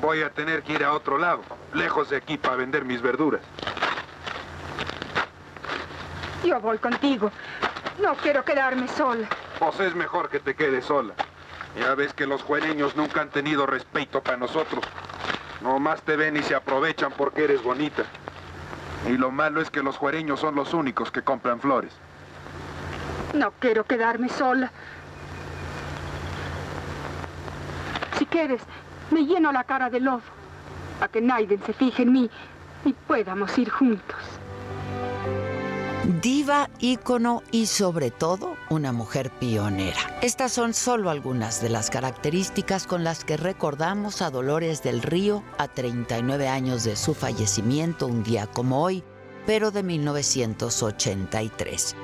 Voy a tener que ir a otro lado, lejos de aquí para vender mis verduras. Yo voy contigo. No quiero quedarme sola. Pues es mejor que te quedes sola. Ya ves que los juereños nunca han tenido respeto para nosotros. Nomás te ven y se aprovechan porque eres bonita. Y lo malo es que los juereños son los únicos que compran flores. No quiero quedarme sola. Si quieres, me lleno la cara de lodo. Para que nadie se fije en mí y podamos ir juntos. Diva, ícono y sobre todo una mujer pionera. Estas son solo algunas de las características con las que recordamos a Dolores del Río a 39 años de su fallecimiento un día como hoy, pero de 1983.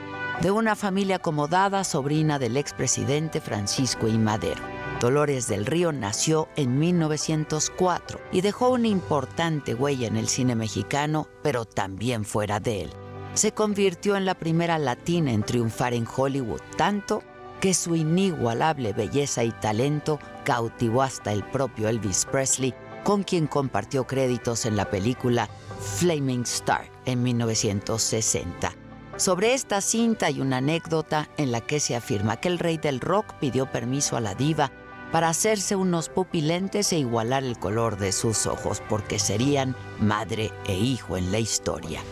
De una familia acomodada, sobrina del expresidente Francisco I. Madero. Dolores del Río nació en 1904 y dejó una importante huella en el cine mexicano, pero también fuera de él se convirtió en la primera latina en triunfar en Hollywood, tanto que su inigualable belleza y talento cautivó hasta el propio Elvis Presley, con quien compartió créditos en la película Flaming Star en 1960. Sobre esta cinta hay una anécdota en la que se afirma que el rey del rock pidió permiso a la diva para hacerse unos pupilentes e igualar el color de sus ojos, porque serían madre e hijo en la historia.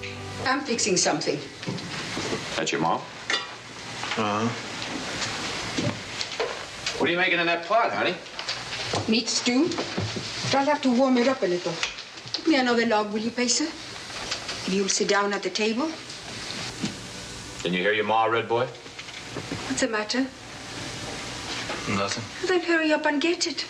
I'm fixing something. That's your mom? Uh-huh. What are you making in that pot, honey? Meat stew. I'll have to warm it up a little. Give me another log, will you, Pesa? If you'll sit down at the table. Didn't you hear your ma, Red Boy? What's the matter? Nothing. Then hurry up and get it.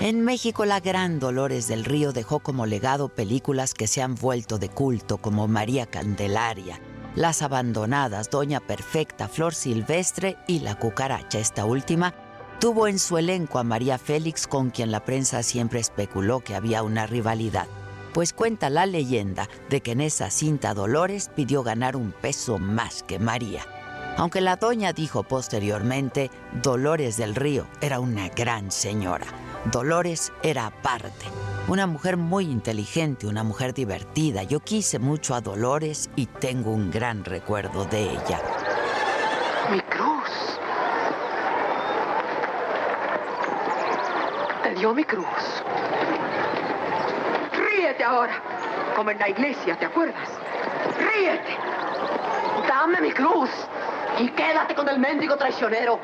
En México, la gran Dolores del Río dejó como legado películas que se han vuelto de culto, como María Candelaria, Las Abandonadas, Doña Perfecta, Flor Silvestre y La Cucaracha. Esta última tuvo en su elenco a María Félix, con quien la prensa siempre especuló que había una rivalidad. Pues cuenta la leyenda de que en esa cinta Dolores pidió ganar un peso más que María. Aunque la doña dijo posteriormente, Dolores del Río era una gran señora. Dolores era aparte, una mujer muy inteligente, una mujer divertida. Yo quise mucho a Dolores y tengo un gran recuerdo de ella. Mi cruz. Te dio mi cruz. Ríete ahora, como en la iglesia, ¿te acuerdas? Ríete. Dame mi cruz y quédate con el mendigo traicionero.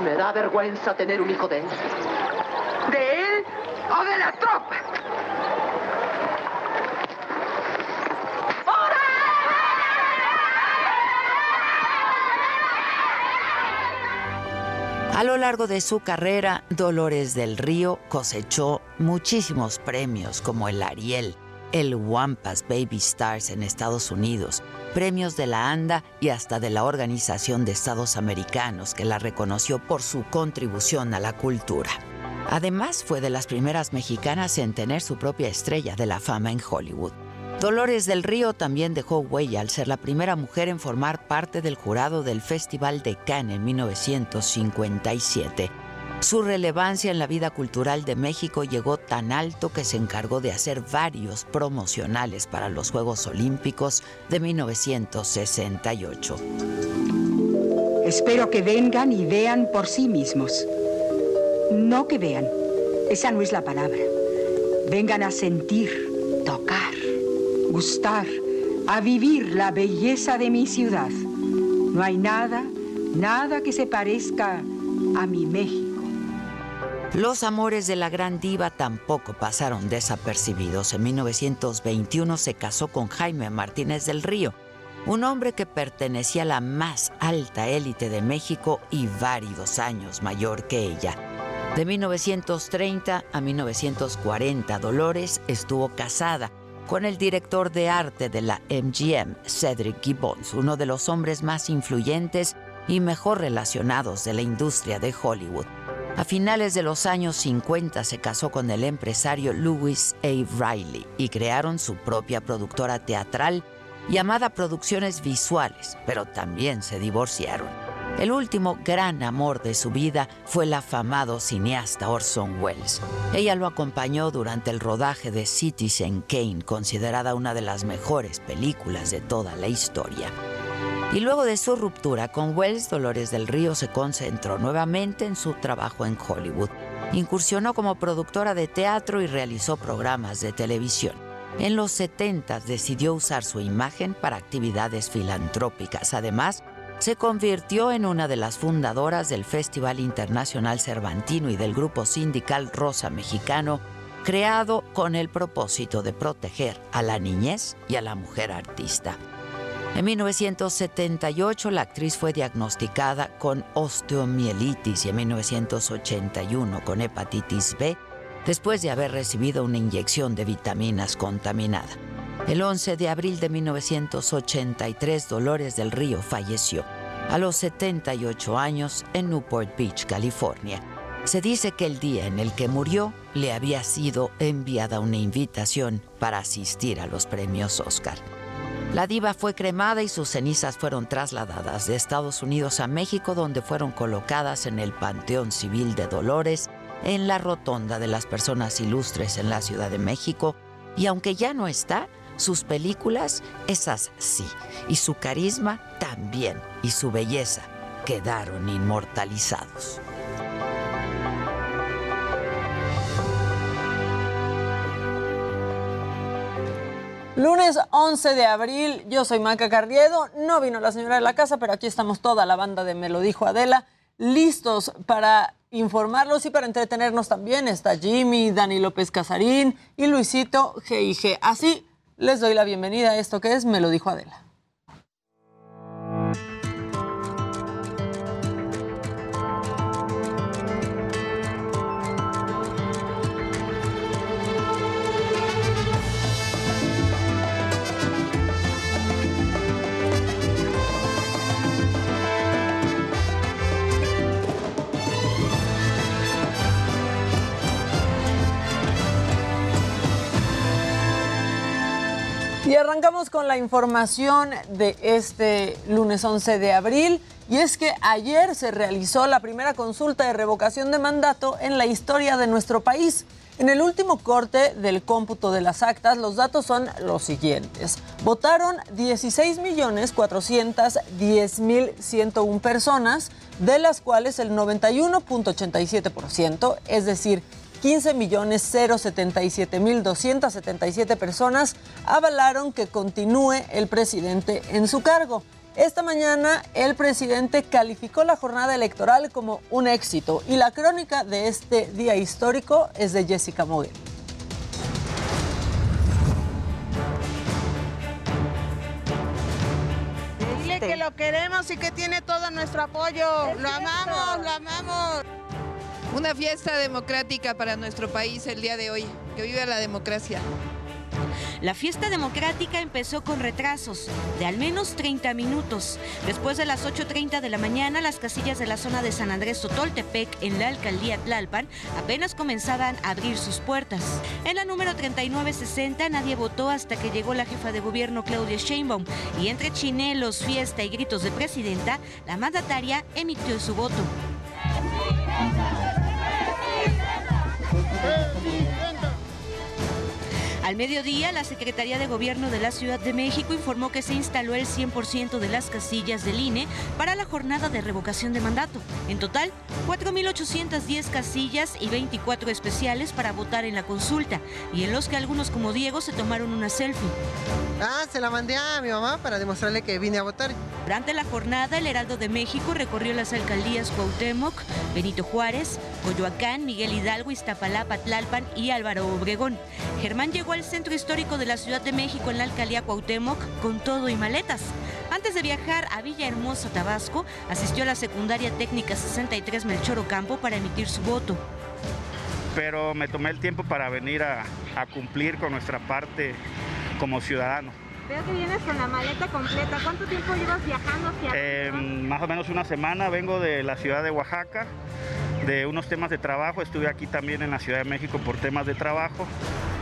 Me da vergüenza tener un hijo de él. ¿De él o de la tropa? A lo largo de su carrera, Dolores del Río cosechó muchísimos premios como el Ariel, el Wampas Baby Stars en Estados Unidos, premios de la ANDA y hasta de la Organización de Estados Americanos, que la reconoció por su contribución a la cultura. Además, fue de las primeras mexicanas en tener su propia estrella de la fama en Hollywood. Dolores del Río también dejó huella al ser la primera mujer en formar parte del jurado del Festival de Cannes en 1957. Su relevancia en la vida cultural de México llegó tan alto que se encargó de hacer varios promocionales para los Juegos Olímpicos de 1968. Espero que vengan y vean por sí mismos. No que vean, esa no es la palabra. Vengan a sentir, tocar, gustar, a vivir la belleza de mi ciudad. No hay nada, nada que se parezca a mi México. Los amores de la gran diva tampoco pasaron desapercibidos. En 1921 se casó con Jaime Martínez del Río, un hombre que pertenecía a la más alta élite de México y varios años mayor que ella. De 1930 a 1940, Dolores estuvo casada con el director de arte de la MGM, Cedric Gibbons, uno de los hombres más influyentes y mejor relacionados de la industria de Hollywood. A finales de los años 50 se casó con el empresario Louis A. Riley y crearon su propia productora teatral llamada Producciones Visuales, pero también se divorciaron. El último gran amor de su vida fue el afamado cineasta Orson Welles. Ella lo acompañó durante el rodaje de Citizen Kane, considerada una de las mejores películas de toda la historia. Y luego de su ruptura con Wells, Dolores del Río se concentró nuevamente en su trabajo en Hollywood. Incursionó como productora de teatro y realizó programas de televisión. En los 70 decidió usar su imagen para actividades filantrópicas. Además, se convirtió en una de las fundadoras del Festival Internacional Cervantino y del grupo sindical Rosa Mexicano, creado con el propósito de proteger a la niñez y a la mujer artista. En 1978 la actriz fue diagnosticada con osteomielitis y en 1981 con hepatitis B después de haber recibido una inyección de vitaminas contaminada. El 11 de abril de 1983 Dolores del Río falleció a los 78 años en Newport Beach, California. Se dice que el día en el que murió le había sido enviada una invitación para asistir a los premios Oscar. La diva fue cremada y sus cenizas fueron trasladadas de Estados Unidos a México, donde fueron colocadas en el Panteón Civil de Dolores, en la Rotonda de las Personas Ilustres en la Ciudad de México. Y aunque ya no está, sus películas, esas sí, y su carisma también, y su belleza quedaron inmortalizados. Lunes 11 de abril, yo soy Maca Carriedo, no vino la señora de la casa, pero aquí estamos toda la banda de Me lo dijo Adela, listos para informarlos y para entretenernos también. Está Jimmy, Dani López Casarín y Luisito GIG. Así les doy la bienvenida a esto que es Me lo dijo Adela. Arrancamos con la información de este lunes 11 de abril. Y es que ayer se realizó la primera consulta de revocación de mandato en la historia de nuestro país. En el último corte del cómputo de las actas, los datos son los siguientes. Votaron 16.410.101 personas, de las cuales el 91.87%, es decir, 15.077.277 personas avalaron que continúe el presidente en su cargo. Esta mañana el presidente calificó la jornada electoral como un éxito y la crónica de este día histórico es de Jessica Moguel. Dile que lo queremos y que tiene todo nuestro apoyo. Lo amamos, lo amamos. Una fiesta democrática para nuestro país el día de hoy. Que viva la democracia. La fiesta democrática empezó con retrasos de al menos 30 minutos. Después de las 8.30 de la mañana, las casillas de la zona de San Andrés Totoltepec, en la alcaldía Tlalpan, apenas comenzaban a abrir sus puertas. En la número 3960 nadie votó hasta que llegó la jefa de gobierno Claudia Sheinbaum y entre chinelos, fiesta y gritos de presidenta, la mandataria emitió su voto. Al mediodía, la Secretaría de Gobierno de la Ciudad de México informó que se instaló el 100% de las casillas del INE para la jornada de revocación de mandato. En total, 4.810 casillas y 24 especiales para votar en la consulta, y en los que algunos como Diego se tomaron una selfie. Ah, se la mandé a mi mamá para demostrarle que vine a votar. Durante la jornada, el Heraldo de México recorrió las alcaldías Cuauhtémoc, Benito Juárez, Coyoacán, Miguel Hidalgo, Iztapalapa, Tlalpan y Álvaro Obregón. Germán llegó al centro histórico de la Ciudad de México en la alcaldía Cuauhtémoc con todo y maletas. Antes de viajar a Villahermosa, Tabasco, asistió a la secundaria técnica 63 Melchor Ocampo para emitir su voto. Pero me tomé el tiempo para venir a, a cumplir con nuestra parte como ciudadano. Veo que vienes con la maleta completa. ¿Cuánto tiempo llevas viajando hacia Eh, más o menos una semana vengo de la ciudad de Oaxaca, de unos temas de trabajo. Estuve aquí también en la Ciudad de México por temas de trabajo.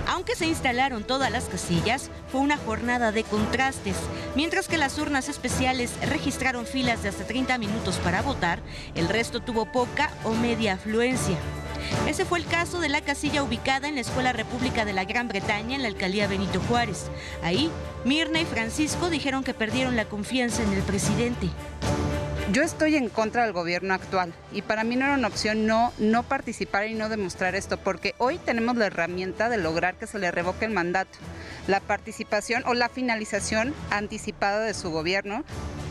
Aunque se instalaron todas las casillas, fue una jornada de contrastes. Mientras que las urnas especiales registraron filas de hasta 30 minutos para votar, el resto tuvo poca o media afluencia. Ese fue el caso de la casilla ubicada en la Escuela República de la Gran Bretaña en la alcaldía Benito Juárez. Ahí, Mirna y Francisco dijeron que perdieron la confianza en el presidente. Yo estoy en contra del gobierno actual y para mí no era una opción no, no participar y no demostrar esto, porque hoy tenemos la herramienta de lograr que se le revoque el mandato, la participación o la finalización anticipada de su gobierno.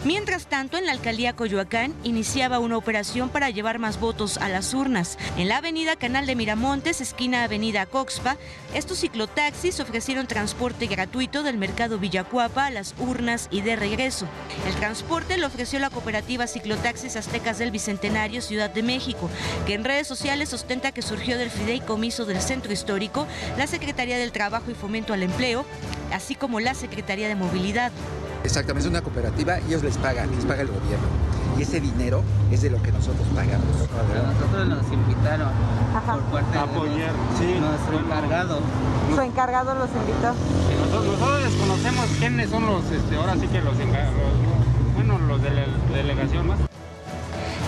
Mientras tanto, en la alcaldía Coyoacán iniciaba una operación para llevar más votos a las urnas. En la avenida Canal de Miramontes, esquina Avenida Coxpa, estos ciclotaxis ofrecieron transporte gratuito del mercado Villacuapa a las urnas y de regreso. El transporte lo ofreció la cooperativa Ciclotaxis Aztecas del Bicentenario Ciudad de México, que en redes sociales ostenta que surgió del fideicomiso del Centro Histórico, la Secretaría del Trabajo y Fomento al Empleo, así como la Secretaría de Movilidad. Exactamente, es una cooperativa y ellos les pagan, les paga el gobierno. Y ese dinero es de lo que nosotros pagamos. A nosotros nos invitaron por parte Apoyar, sí, nuestro encargado. Su encargado los invitó. Nosotros, nosotros desconocemos quiénes son los, este, ahora sí que los encargados, bueno, los de la delegación más.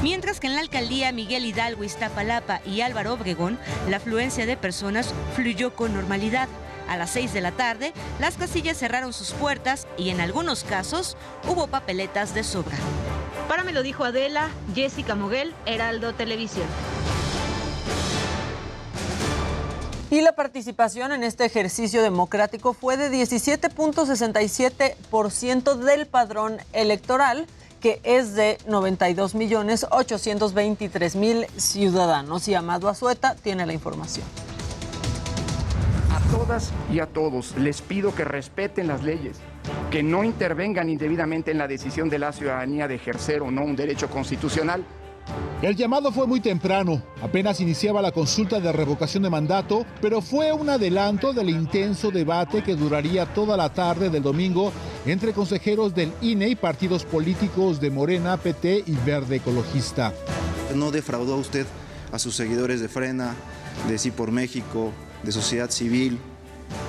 Mientras que en la alcaldía Miguel Hidalgo, Iztapalapa y Álvaro Obregón, la afluencia de personas fluyó con normalidad. A las 6 de la tarde, las casillas cerraron sus puertas y en algunos casos hubo papeletas de sobra. Para me lo dijo Adela, Jessica Moguel, Heraldo Televisión. Y la participación en este ejercicio democrático fue de 17.67% del padrón electoral, que es de 92.823.000 ciudadanos. Y Amado Azueta tiene la información. A todas y a todos les pido que respeten las leyes, que no intervengan indebidamente en la decisión de la ciudadanía de ejercer o no un derecho constitucional. El llamado fue muy temprano, apenas iniciaba la consulta de revocación de mandato, pero fue un adelanto del intenso debate que duraría toda la tarde del domingo entre consejeros del INE y partidos políticos de Morena, PT y Verde Ecologista. No defraudó usted a sus seguidores de Frena, de Sí por México, de Sociedad Civil,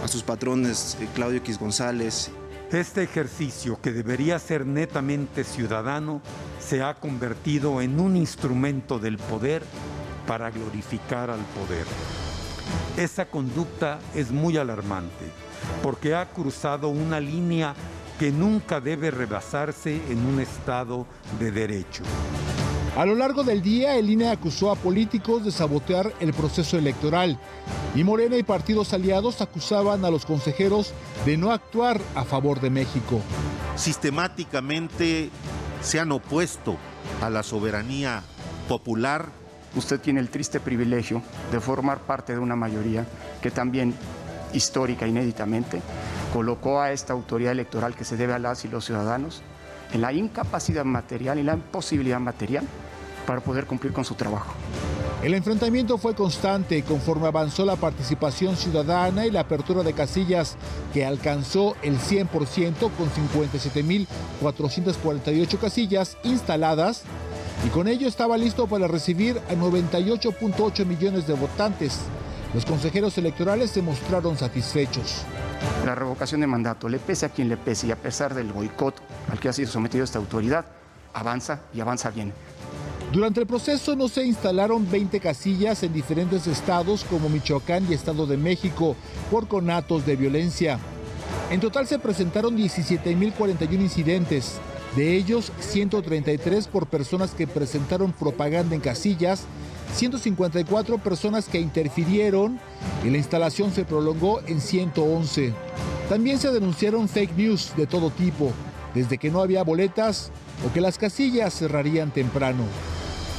a sus patrones eh, Claudio X González. Este ejercicio, que debería ser netamente ciudadano, se ha convertido en un instrumento del poder para glorificar al poder. Esa conducta es muy alarmante porque ha cruzado una línea que nunca debe rebasarse en un Estado de derecho. A lo largo del día, el INE acusó a políticos de sabotear el proceso electoral y Morena y partidos aliados acusaban a los consejeros de no actuar a favor de México. Sistemáticamente se han opuesto a la soberanía popular. Usted tiene el triste privilegio de formar parte de una mayoría que también, histórica, inéditamente, colocó a esta autoridad electoral que se debe a las y los ciudadanos en la incapacidad material y la imposibilidad material para poder cumplir con su trabajo. El enfrentamiento fue constante conforme avanzó la participación ciudadana y la apertura de casillas que alcanzó el 100% con 57.448 casillas instaladas y con ello estaba listo para recibir a 98.8 millones de votantes. Los consejeros electorales se mostraron satisfechos. La revocación de mandato, le pese a quien le pese y a pesar del boicot al que ha sido sometido esta autoridad, avanza y avanza bien. Durante el proceso no se instalaron 20 casillas en diferentes estados como Michoacán y Estado de México por conatos de violencia. En total se presentaron 17.041 incidentes, de ellos 133 por personas que presentaron propaganda en casillas, 154 personas que interfirieron y la instalación se prolongó en 111. También se denunciaron fake news de todo tipo, desde que no había boletas o que las casillas cerrarían temprano.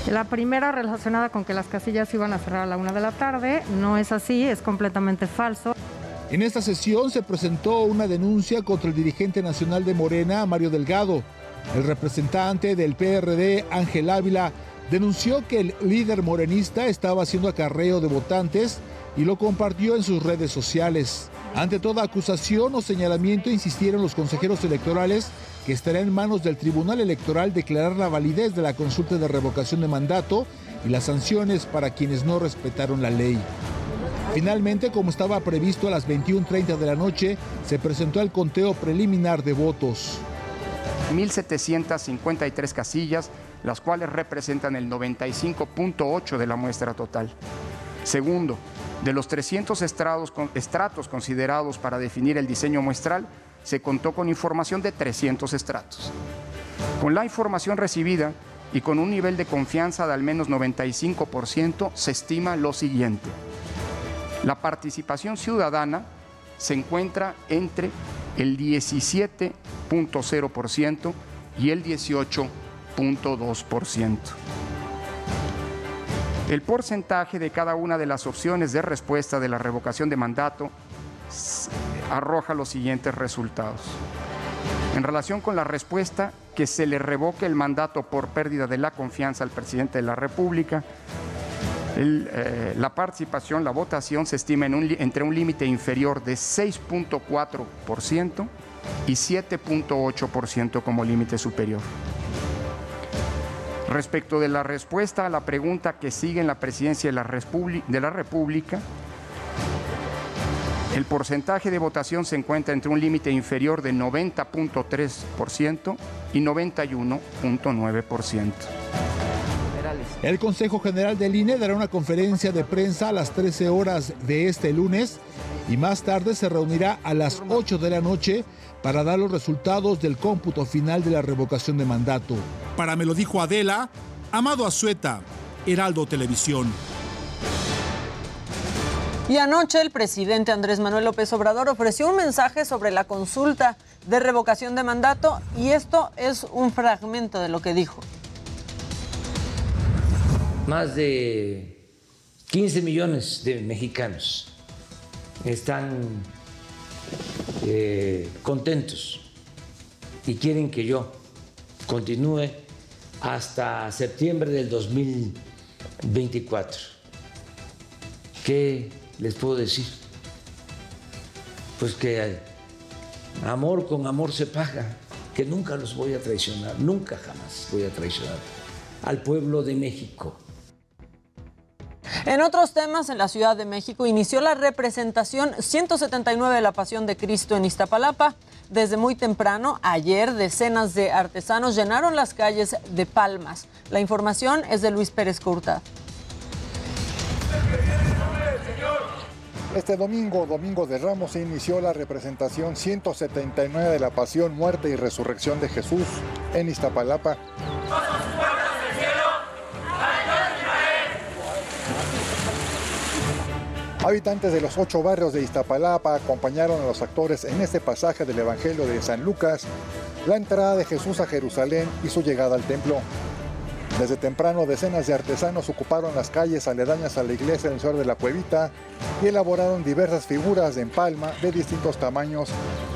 La primera relacionada con que las casillas iban a cerrar a la una de la tarde, no es así, es completamente falso. En esta sesión se presentó una denuncia contra el dirigente nacional de Morena, Mario Delgado. El representante del PRD, Ángel Ávila, denunció que el líder morenista estaba haciendo acarreo de votantes y lo compartió en sus redes sociales. Ante toda acusación o señalamiento insistieron los consejeros electorales que estará en manos del Tribunal Electoral declarar la validez de la consulta de revocación de mandato y las sanciones para quienes no respetaron la ley. Finalmente, como estaba previsto a las 21.30 de la noche, se presentó el conteo preliminar de votos. 1.753 casillas, las cuales representan el 95.8 de la muestra total. Segundo, de los 300 estrados, estratos considerados para definir el diseño muestral, se contó con información de 300 estratos. Con la información recibida y con un nivel de confianza de al menos 95%, se estima lo siguiente. La participación ciudadana se encuentra entre el 17.0% y el 18.2%. El porcentaje de cada una de las opciones de respuesta de la revocación de mandato arroja los siguientes resultados. En relación con la respuesta que se le revoque el mandato por pérdida de la confianza al presidente de la República, eh, la participación, la votación se estima entre un límite inferior de 6.4% y 7.8% como límite superior. Respecto de la respuesta a la pregunta que sigue en la presidencia de la, de la República, el porcentaje de votación se encuentra entre un límite inferior de 90.3% y 91.9%. El Consejo General del INE dará una conferencia de prensa a las 13 horas de este lunes y más tarde se reunirá a las 8 de la noche para dar los resultados del cómputo final de la revocación de mandato. Para me lo dijo Adela, Amado Azueta, Heraldo Televisión. Y anoche el presidente Andrés Manuel López Obrador ofreció un mensaje sobre la consulta de revocación de mandato y esto es un fragmento de lo que dijo más de 15 millones de mexicanos están eh, contentos y quieren que yo continúe hasta septiembre del 2024. ¿Qué les puedo decir? Pues que amor con amor se paga, que nunca los voy a traicionar, nunca jamás voy a traicionar al pueblo de México. En otros temas, en la Ciudad de México inició la representación 179 de la Pasión de Cristo en Iztapalapa. Desde muy temprano, ayer, decenas de artesanos llenaron las calles de Palmas. La información es de Luis Pérez Curta. Este domingo, domingo de Ramos, se inició la representación 179 de la Pasión, Muerte y Resurrección de Jesús en Iztapalapa. Habitantes de los ocho barrios de Iztapalapa acompañaron a los actores en este pasaje del Evangelio de San Lucas, la entrada de Jesús a Jerusalén y su llegada al templo. Desde temprano, decenas de artesanos ocuparon las calles aledañas a la iglesia del Señor de la Cuevita y elaboraron diversas figuras de empalma de distintos tamaños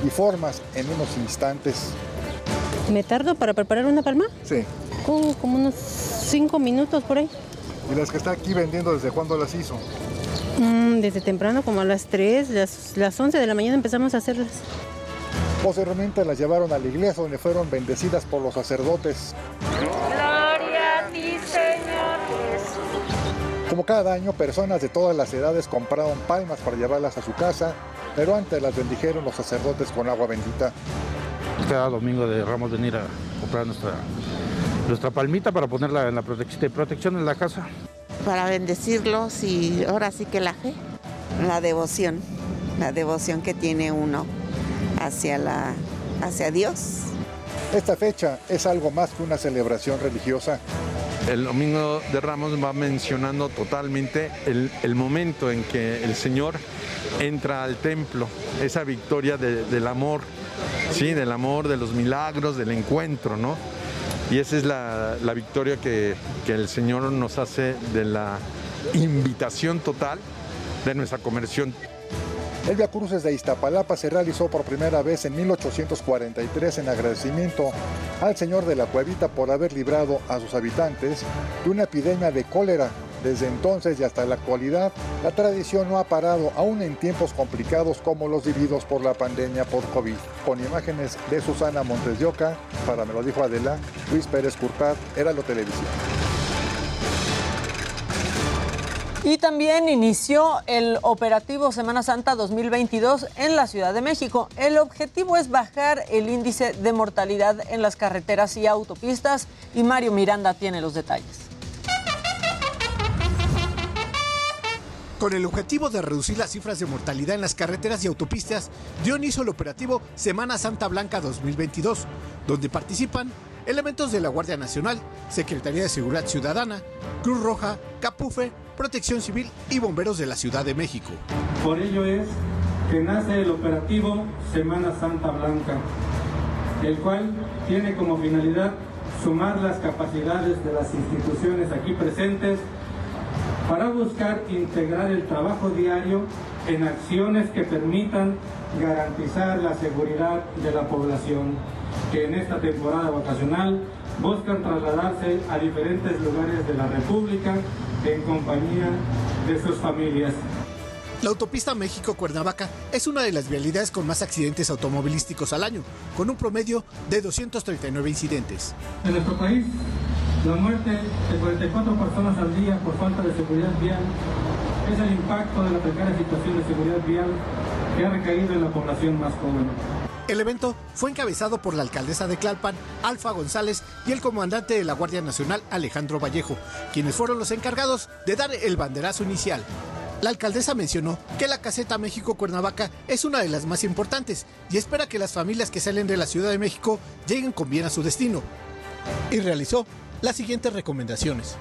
y formas en unos instantes. ¿Me tardo para preparar una palma? Sí. como unos cinco minutos por ahí. ¿Y las que está aquí vendiendo desde cuándo las hizo? Mm, desde temprano, como a las 3, las, las 11 de la mañana empezamos a hacerlas. Posteriormente las llevaron a la iglesia donde fueron bendecidas por los sacerdotes. Como cada año, personas de todas las edades compraron palmas para llevarlas a su casa, pero antes las bendijeron los sacerdotes con agua bendita. Cada domingo de Ramos venir a comprar nuestra nuestra palmita para ponerla en la protección, de protección en la casa. Para bendecirlos y ahora sí que la fe. La devoción, la devoción que tiene uno hacia, la, hacia Dios. Esta fecha es algo más que una celebración religiosa. El Domingo de Ramos va mencionando totalmente el, momento en que el Señor entra al templo, esa victoria de- del amor, sí, del amor, de los milagros, del encuentro, ¿no? Y esa es la, la victoria que, que el Señor nos hace de la invitación total de nuestra conversión. El Via Cruces de Iztapalapa se realizó por primera vez en 1843 en agradecimiento al Señor de la Cuevita por haber librado a sus habitantes de una epidemia de cólera. Desde entonces y hasta la actualidad, la tradición no ha parado aún en tiempos complicados como los vividos por la pandemia por COVID. Con imágenes de Susana Montes de Oca, para me lo dijo Adela, Luis Pérez Curpat, Heraldo Televisión. Y también inició el operativo Semana Santa 2022 en la Ciudad de México. El objetivo es bajar el índice de mortalidad en las carreteras y autopistas y Mario Miranda tiene los detalles. Con el objetivo de reducir las cifras de mortalidad en las carreteras y autopistas, dio inicio el operativo Semana Santa Blanca 2022, donde participan elementos de la Guardia Nacional, Secretaría de Seguridad Ciudadana, Cruz Roja, Capufe, Protección Civil y bomberos de la Ciudad de México. Por ello es que nace el operativo Semana Santa Blanca, el cual tiene como finalidad sumar las capacidades de las instituciones aquí presentes para buscar integrar el trabajo diario en acciones que permitan garantizar la seguridad de la población, que en esta temporada vacacional buscan trasladarse a diferentes lugares de la República en compañía de sus familias. La autopista México-Cuernavaca es una de las vialidades con más accidentes automovilísticos al año, con un promedio de 239 incidentes. En nuestro país, la muerte de 44 personas al día por falta de seguridad vial es el impacto de la precaria situación de seguridad vial que ha recaído en la población más joven. El evento fue encabezado por la alcaldesa de Tlalpan, Alfa González, y el comandante de la Guardia Nacional, Alejandro Vallejo, quienes fueron los encargados de dar el banderazo inicial. La alcaldesa mencionó que la caseta México-Cuernavaca es una de las más importantes y espera que las familias que salen de la Ciudad de México lleguen con bien a su destino. Y realizó las siguientes recomendaciones.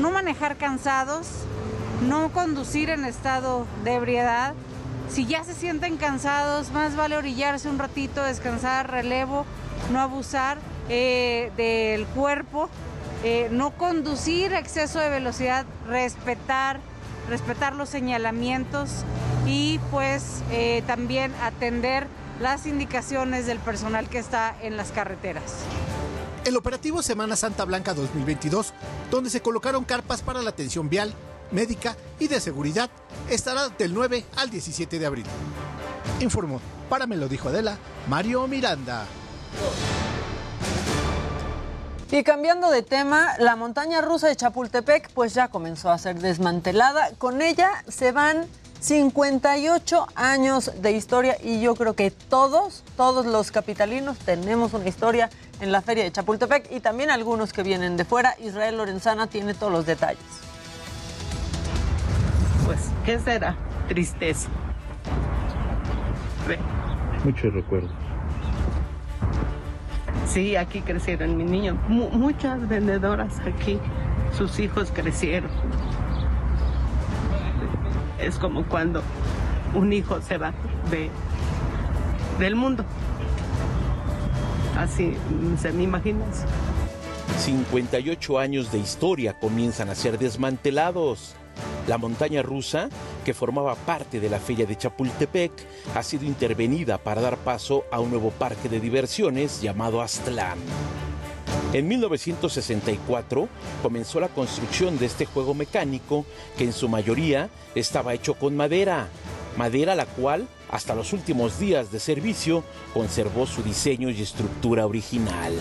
no manejar cansados, no conducir en estado de ebriedad. Si ya se sienten cansados, más vale orillarse un ratito, descansar, relevo, no abusar eh, del cuerpo, eh, no conducir exceso de velocidad, respetar, respetar los señalamientos y pues eh, también atender las indicaciones del personal que está en las carreteras. El operativo Semana Santa Blanca 2022, donde se colocaron carpas para la atención vial, médica y de seguridad, estará del 9 al 17 de abril. Informó, para me lo dijo Adela, Mario Miranda. Y cambiando de tema, la montaña rusa de Chapultepec pues ya comenzó a ser desmantelada. Con ella se van 58 años de historia y yo creo que todos, todos los capitalinos tenemos una historia en la feria de Chapultepec y también algunos que vienen de fuera. Israel Lorenzana tiene todos los detalles. Pues, ¿qué será? Tristeza. Ve. Muchos recuerdos. Sí, aquí crecieron mis niños. Mu- muchas vendedoras aquí, sus hijos crecieron. Es como cuando un hijo se va de, del mundo. Así se me imagina eso. 58 años de historia comienzan a ser desmantelados. La montaña rusa, que formaba parte de la feria de Chapultepec, ha sido intervenida para dar paso a un nuevo parque de diversiones llamado Aztlán. En 1964 comenzó la construcción de este juego mecánico que en su mayoría estaba hecho con madera, madera la cual hasta los últimos días de servicio conservó su diseño y estructura original.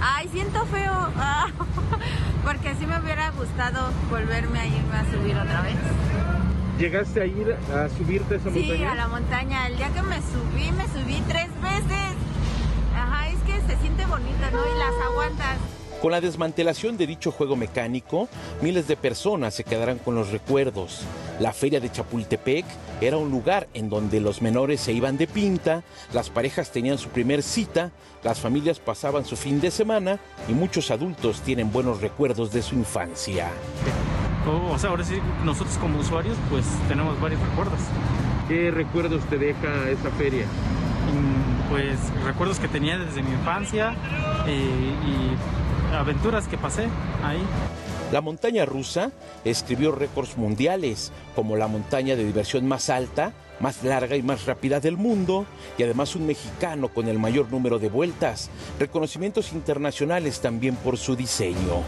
Ay, siento feo, ah, porque sí me hubiera gustado volverme a irme a subir otra vez. ¿Llegaste a ir a subirte a esa Sí, montaña? a la montaña. El día que me subí, me subí tres veces. Ajá, es que se siente bonito, ¿no? Y las aguantas. Con la desmantelación de dicho juego mecánico, miles de personas se quedarán con los recuerdos. La feria de Chapultepec era un lugar en donde los menores se iban de pinta, las parejas tenían su primer cita, las familias pasaban su fin de semana y muchos adultos tienen buenos recuerdos de su infancia. O, o sea, ahora sí, nosotros como usuarios, pues tenemos varios recuerdos. ¿Qué recuerdos te deja esa feria? Mm, Pues recuerdos que tenía desde mi infancia eh, y aventuras que pasé ahí. La montaña rusa escribió récords mundiales, como la montaña de diversión más alta, más larga y más rápida del mundo, y además un mexicano con el mayor número de vueltas, reconocimientos internacionales también por su diseño.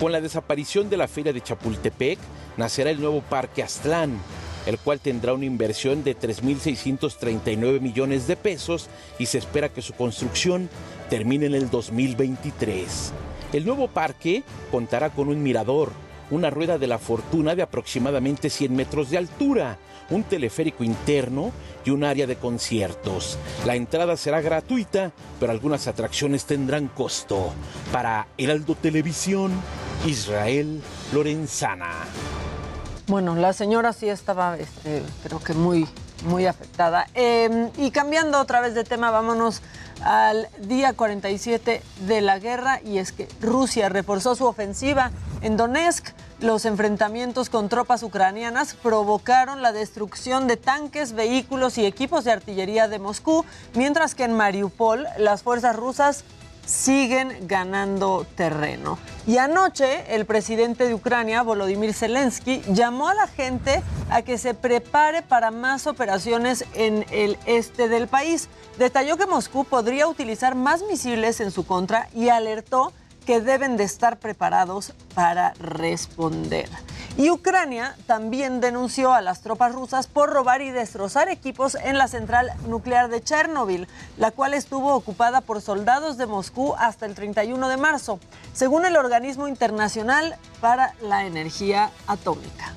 Con la desaparición de la feria de Chapultepec, nacerá el nuevo Parque Aztlán, el cual tendrá una inversión de 3.639 millones de pesos y se espera que su construcción termine en el 2023. El nuevo parque contará con un mirador, una rueda de la fortuna de aproximadamente 100 metros de altura, un teleférico interno y un área de conciertos. La entrada será gratuita, pero algunas atracciones tendrán costo. Para Heraldo Televisión, Israel Lorenzana. Bueno, la señora sí estaba, este, creo que muy, muy afectada. Eh, y cambiando otra vez de tema, vámonos al día 47 de la guerra y es que Rusia reforzó su ofensiva en Donetsk. Los enfrentamientos con tropas ucranianas provocaron la destrucción de tanques, vehículos y equipos de artillería de Moscú, mientras que en Mariupol las fuerzas rusas siguen ganando terreno. Y anoche el presidente de Ucrania, Volodymyr Zelensky, llamó a la gente a que se prepare para más operaciones en el este del país. Detalló que Moscú podría utilizar más misiles en su contra y alertó que deben de estar preparados para responder. Y Ucrania también denunció a las tropas rusas por robar y destrozar equipos en la central nuclear de Chernobyl, la cual estuvo ocupada por soldados de Moscú hasta el 31 de marzo, según el Organismo Internacional para la Energía Atómica.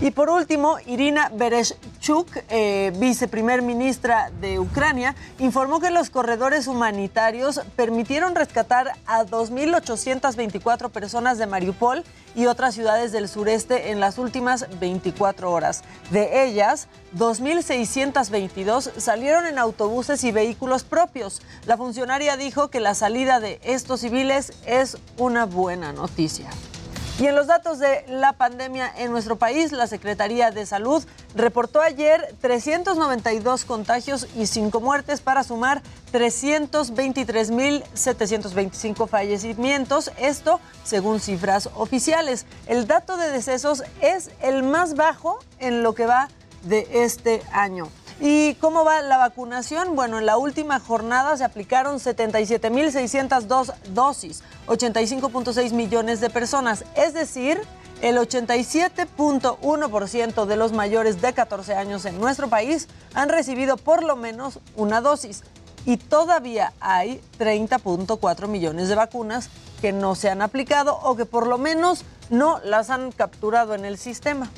Y por último, Irina Bereshchuk, eh, viceprimer ministra de Ucrania, informó que los corredores humanitarios permitieron rescatar a 2.824 personas de Mariupol y otras ciudades del sureste en las últimas 24 horas. De ellas, 2.622 salieron en autobuses y vehículos propios. La funcionaria dijo que la salida de estos civiles es una buena noticia. Y en los datos de la pandemia en nuestro país, la Secretaría de Salud reportó ayer 392 contagios y 5 muertes para sumar 323.725 fallecimientos, esto según cifras oficiales. El dato de decesos es el más bajo en lo que va de este año. ¿Y cómo va la vacunación? Bueno, en la última jornada se aplicaron 77.602 dosis, 85.6 millones de personas, es decir, el 87.1% de los mayores de 14 años en nuestro país han recibido por lo menos una dosis. Y todavía hay 30.4 millones de vacunas que no se han aplicado o que por lo menos no las han capturado en el sistema.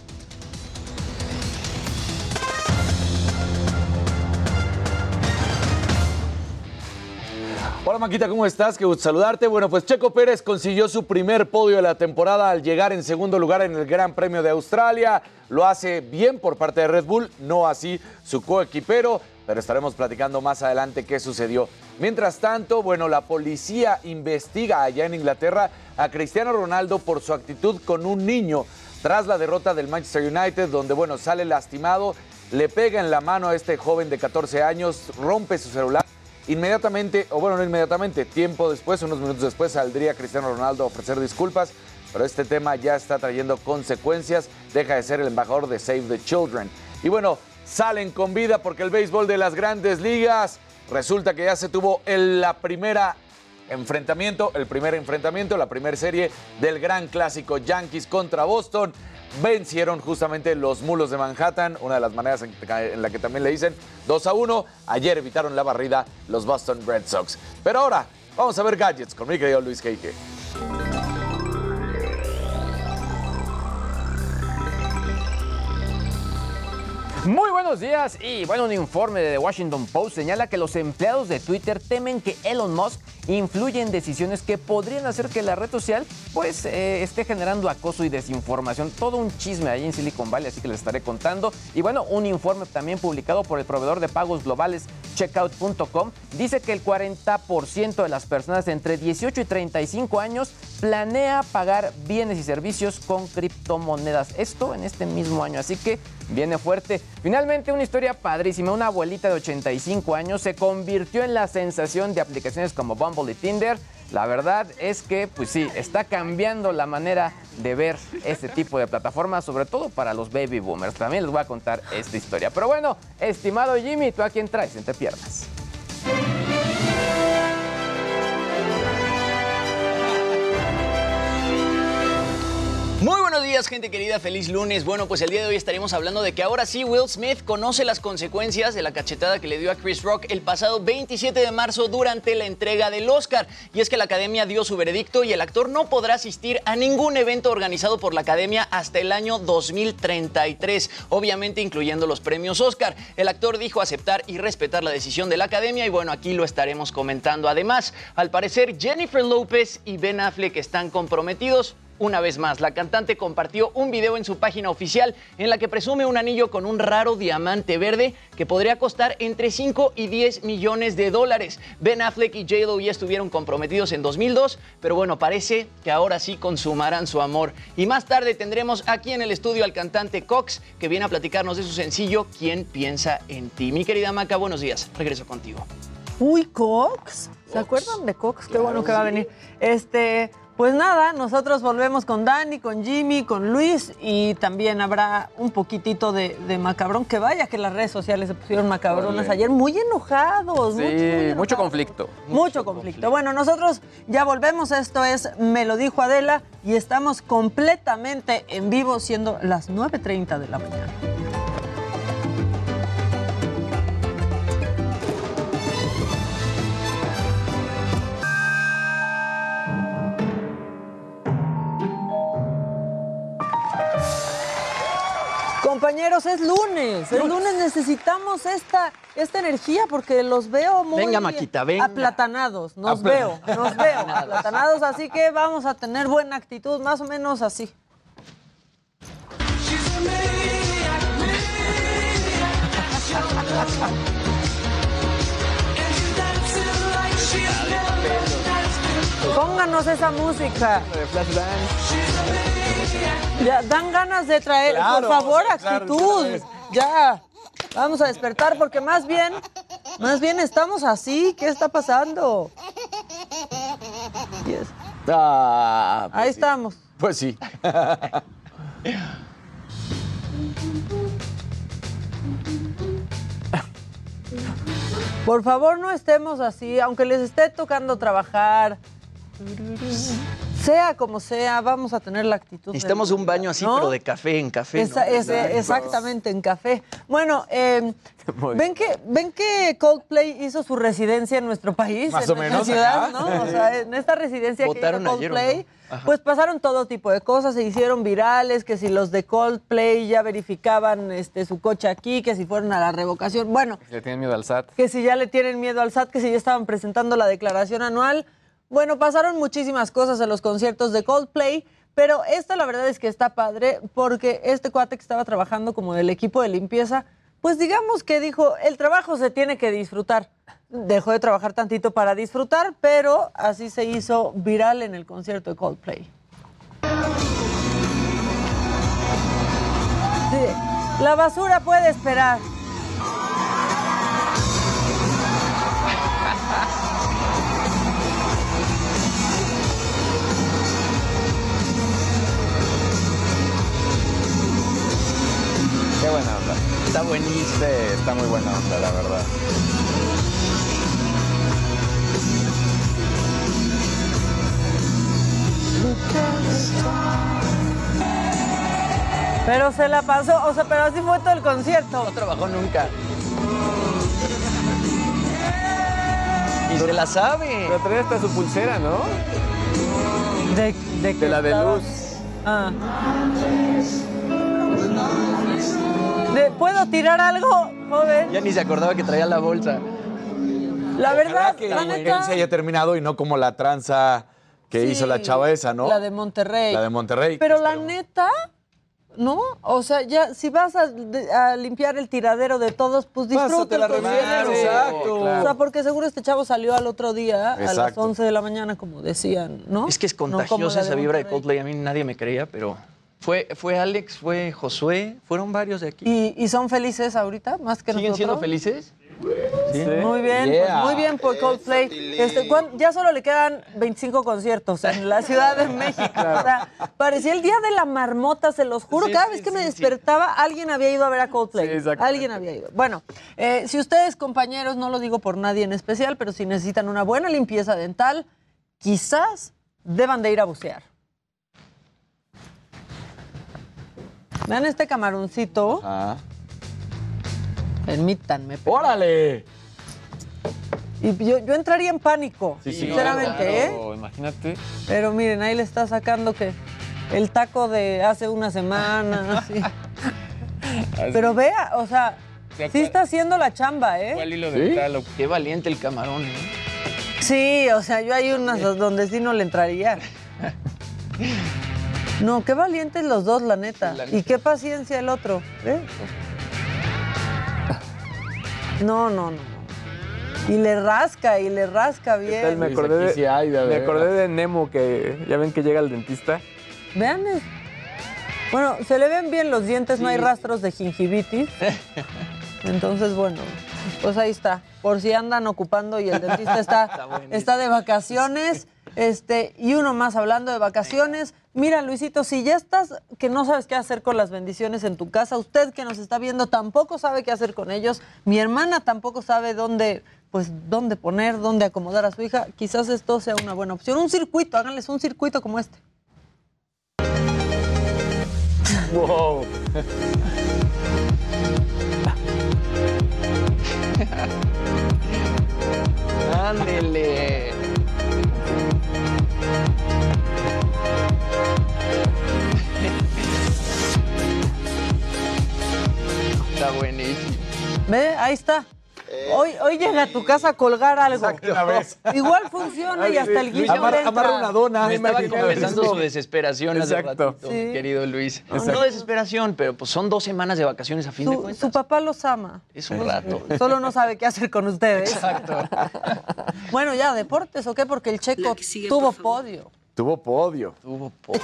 Hola Maquita, ¿cómo estás? Qué gusto saludarte. Bueno, pues Checo Pérez consiguió su primer podio de la temporada al llegar en segundo lugar en el Gran Premio de Australia. Lo hace bien por parte de Red Bull, no así su coequipero, pero estaremos platicando más adelante qué sucedió. Mientras tanto, bueno, la policía investiga allá en Inglaterra a Cristiano Ronaldo por su actitud con un niño tras la derrota del Manchester United, donde, bueno, sale lastimado, le pega en la mano a este joven de 14 años, rompe su celular. Inmediatamente, o bueno, no inmediatamente, tiempo después, unos minutos después, saldría Cristiano Ronaldo a ofrecer disculpas, pero este tema ya está trayendo consecuencias, deja de ser el embajador de Save the Children. Y bueno, salen con vida porque el béisbol de las grandes ligas resulta que ya se tuvo el, la primera enfrentamiento, el primer enfrentamiento, la primera serie del gran clásico Yankees contra Boston. Vencieron justamente los mulos de Manhattan, una de las maneras en, la que también le dicen 2 a 1. Ayer evitaron la barrida los Boston Red Sox. Pero ahora vamos a ver gadgets con mi querido Luis Keike. Muy buenos días y bueno, un informe de The Washington Post señala que los empleados de Twitter temen que Elon Musk influye en decisiones que podrían hacer que la red social pues eh, esté generando acoso y desinformación. Todo un chisme ahí en Silicon Valley, así que les estaré contando. Y bueno, un informe también publicado por el proveedor de pagos globales checkout.com dice que el 40% de las personas entre 18 y 35 años planea pagar bienes y servicios con criptomonedas. Esto en este mismo año, así que viene fuerte. Finalmente, una historia padrísima. Una abuelita de 85 años se convirtió en la sensación de aplicaciones como Bumble y Tinder. La verdad es que, pues sí, está cambiando la manera de ver este tipo de plataformas, sobre todo para los baby boomers. También les voy a contar esta historia. Pero bueno, estimado Jimmy, ¿tú a quién traes entre piernas? Muy buenos días, gente querida, feliz lunes. Bueno, pues el día de hoy estaremos hablando de que ahora sí Will Smith conoce las consecuencias de la cachetada que le dio a Chris Rock el pasado 27 de marzo durante la entrega del Oscar. Y es que la academia dio su veredicto y el actor no podrá asistir a ningún evento organizado por la academia hasta el año 2033, obviamente incluyendo los premios Oscar. El actor dijo aceptar y respetar la decisión de la academia y bueno, aquí lo estaremos comentando. Además, al parecer Jennifer López y Ben Affleck están comprometidos una vez más. La cantante compartió un video en su página oficial en la que presume un anillo con un raro diamante verde que podría costar entre 5 y 10 millones de dólares. Ben Affleck y J-Lo ya estuvieron comprometidos en 2002, pero bueno, parece que ahora sí consumarán su amor. Y más tarde tendremos aquí en el estudio al cantante Cox, que viene a platicarnos de su sencillo ¿Quién piensa en ti? Mi querida Maca, buenos días. Regreso contigo. Uy, Cox. ¿Se acuerdan de Cox? Qué bueno que va a venir. Este, pues nada, nosotros volvemos con Dani, con Jimmy, con Luis y también habrá un poquitito de, de macabrón. Que vaya que las redes sociales se pusieron macabronas ayer, muy enojados. Sí, mucho, muy enojados. mucho conflicto. Mucho conflicto. Bueno, nosotros ya volvemos. Esto es Me lo dijo Adela y estamos completamente en vivo, siendo las 9.30 de la mañana. Compañeros, es lunes. El lunes necesitamos esta, esta energía porque los veo muy Venga, Maquita, venga. aplatanados. Nos Apla- veo, nos veo aplatanados. Así que vamos a tener buena actitud, más o menos así. Pónganos esa música. Ya, dan ganas de traer, Claro, por favor, actitud. ya. Vamos a despertar porque más bien, más bien estamos así. ¿Qué está pasando? Yes. Ah, pues Ahí sí. estamos. Pues sí. Por favor, no estemos así, aunque les esté tocando trabajar. Sea como sea, vamos a tener la actitud. Necesitamos del un baño así, ¿no? pero de café en café. Esa- ¿no? ese- exactamente, en café. Bueno, eh, ¿ven, que, ¿ven que Coldplay hizo su residencia en nuestro país? Más en o nuestra menos ciudad, acá. ¿no? O sea, en esta residencia Votaron que hizo ayer, ¿o Coldplay, no? Ajá. pues pasaron todo tipo de cosas, se hicieron virales, que si los de Coldplay ya verificaban este, su coche aquí, que si fueron a la revocación. Bueno, Le tienen miedo al SAT. que si ya le tienen miedo al SAT, que si ya estaban presentando la declaración anual. Bueno, pasaron muchísimas cosas en los conciertos de Coldplay, pero esta la verdad es que está padre porque este cuate que estaba trabajando como del equipo de limpieza, pues digamos que dijo, el trabajo se tiene que disfrutar. Dejó de trabajar tantito para disfrutar, pero así se hizo viral en el concierto de Coldplay. La basura puede esperar. Qué buena onda. Está buenísimo. Está muy buena onda, la verdad. Pero se la pasó, o sea, pero así fue todo el concierto. No trabajó nunca. Y se la sabe. Pero trae hasta su pulsera, ¿no? De, de, De la de luz. Ah. ¿Le puedo tirar algo, joven? Ya ni se acordaba que traía la bolsa. La verdad, que la neta, se haya terminado y no como la tranza que Sí, hizo la chava esa, ¿no? La de Monterrey. La de Monterrey. Pero la neta, ¿no? O sea, ya si vas a, limpiar el tiradero de todos, pues disfruta el concierto. exacto. O sea, porque seguro este chavo salió al otro día a las Exacto. 11 de la mañana, como decían, ¿no? Es que es contagiosa esa vibra de. Coldplay. A mí nadie me creía, pero fue, fue Alex, fue Josué, fueron varios de aquí. ¿Y, y son felices ahorita, más que ¿Siguen siendo felices? Muy bien, pues, muy bien por Coldplay. Este, ¿cuán- ya solo le quedan 25 conciertos en la Ciudad de México. O sea, parecía el día de la marmota, se los juro. Sí, Cada sí, vez que sí, me sí. despertaba, alguien había ido a ver a Coldplay. Alguien había ido. Bueno, eh, si ustedes, compañeros, no lo digo por nadie en especial, pero si necesitan una buena limpieza dental, quizás deban de ir a bucear. Vean este camaroncito. Ah. Permítanme. ¡Órale! Y yo, yo entraría en pánico, Sí, sí, sinceramente, ¿eh? claro, Imagínate. Pero miren, ahí le está sacando que el taco de hace una semana. Pero vea, o sea, sí está haciendo la chamba, ¿eh? ¿Cuál hilo ¿Sí? Qué valiente el camarón, ¿eh? Sí, o sea, yo hay unas donde sí no le entraría. No, qué valientes los dos, la neta. La Y qué paciencia el otro, ¿eh? No, no, no. Y le rasca, y le rasca bien. Me acordé, de, me acordé de Nemo, que ya ven que llega el dentista. Vean. es- Bueno, se le ven bien los dientes, no hay rastros de gingivitis. Entonces, bueno, pues ahí está. Por si andan ocupando y el dentista está, está de vacaciones. Este, y uno más hablando de vacaciones. Mira, Luisito, si ya estás que no sabes qué hacer con las bendiciones en tu casa, usted que nos está viendo tampoco sabe qué hacer con ellos. Mi hermana tampoco sabe dónde, pues, dónde poner, dónde acomodar a su hija. Quizás esto sea una buena opción. Un circuito, háganles un circuito como este. Wow. Ándele. Está buenísimo. Ve, ahí está. Hoy, hoy llega a tu casa a colgar algo. Igual funciona y hasta el le entra. amarra una dona. Me estaba confesando su desesperación hace Exacto. ratito, Sí. querido Luis. Exacto. No desesperación, pero pues son dos semanas de vacaciones a fin de Su, cuentas. su papá los ama. Es un rato. Solo no sabe qué hacer con ustedes. Exacto. Bueno, ya, deportes o qué, porque el checo tuvo podio. Tuvo podio. Tuvo podio.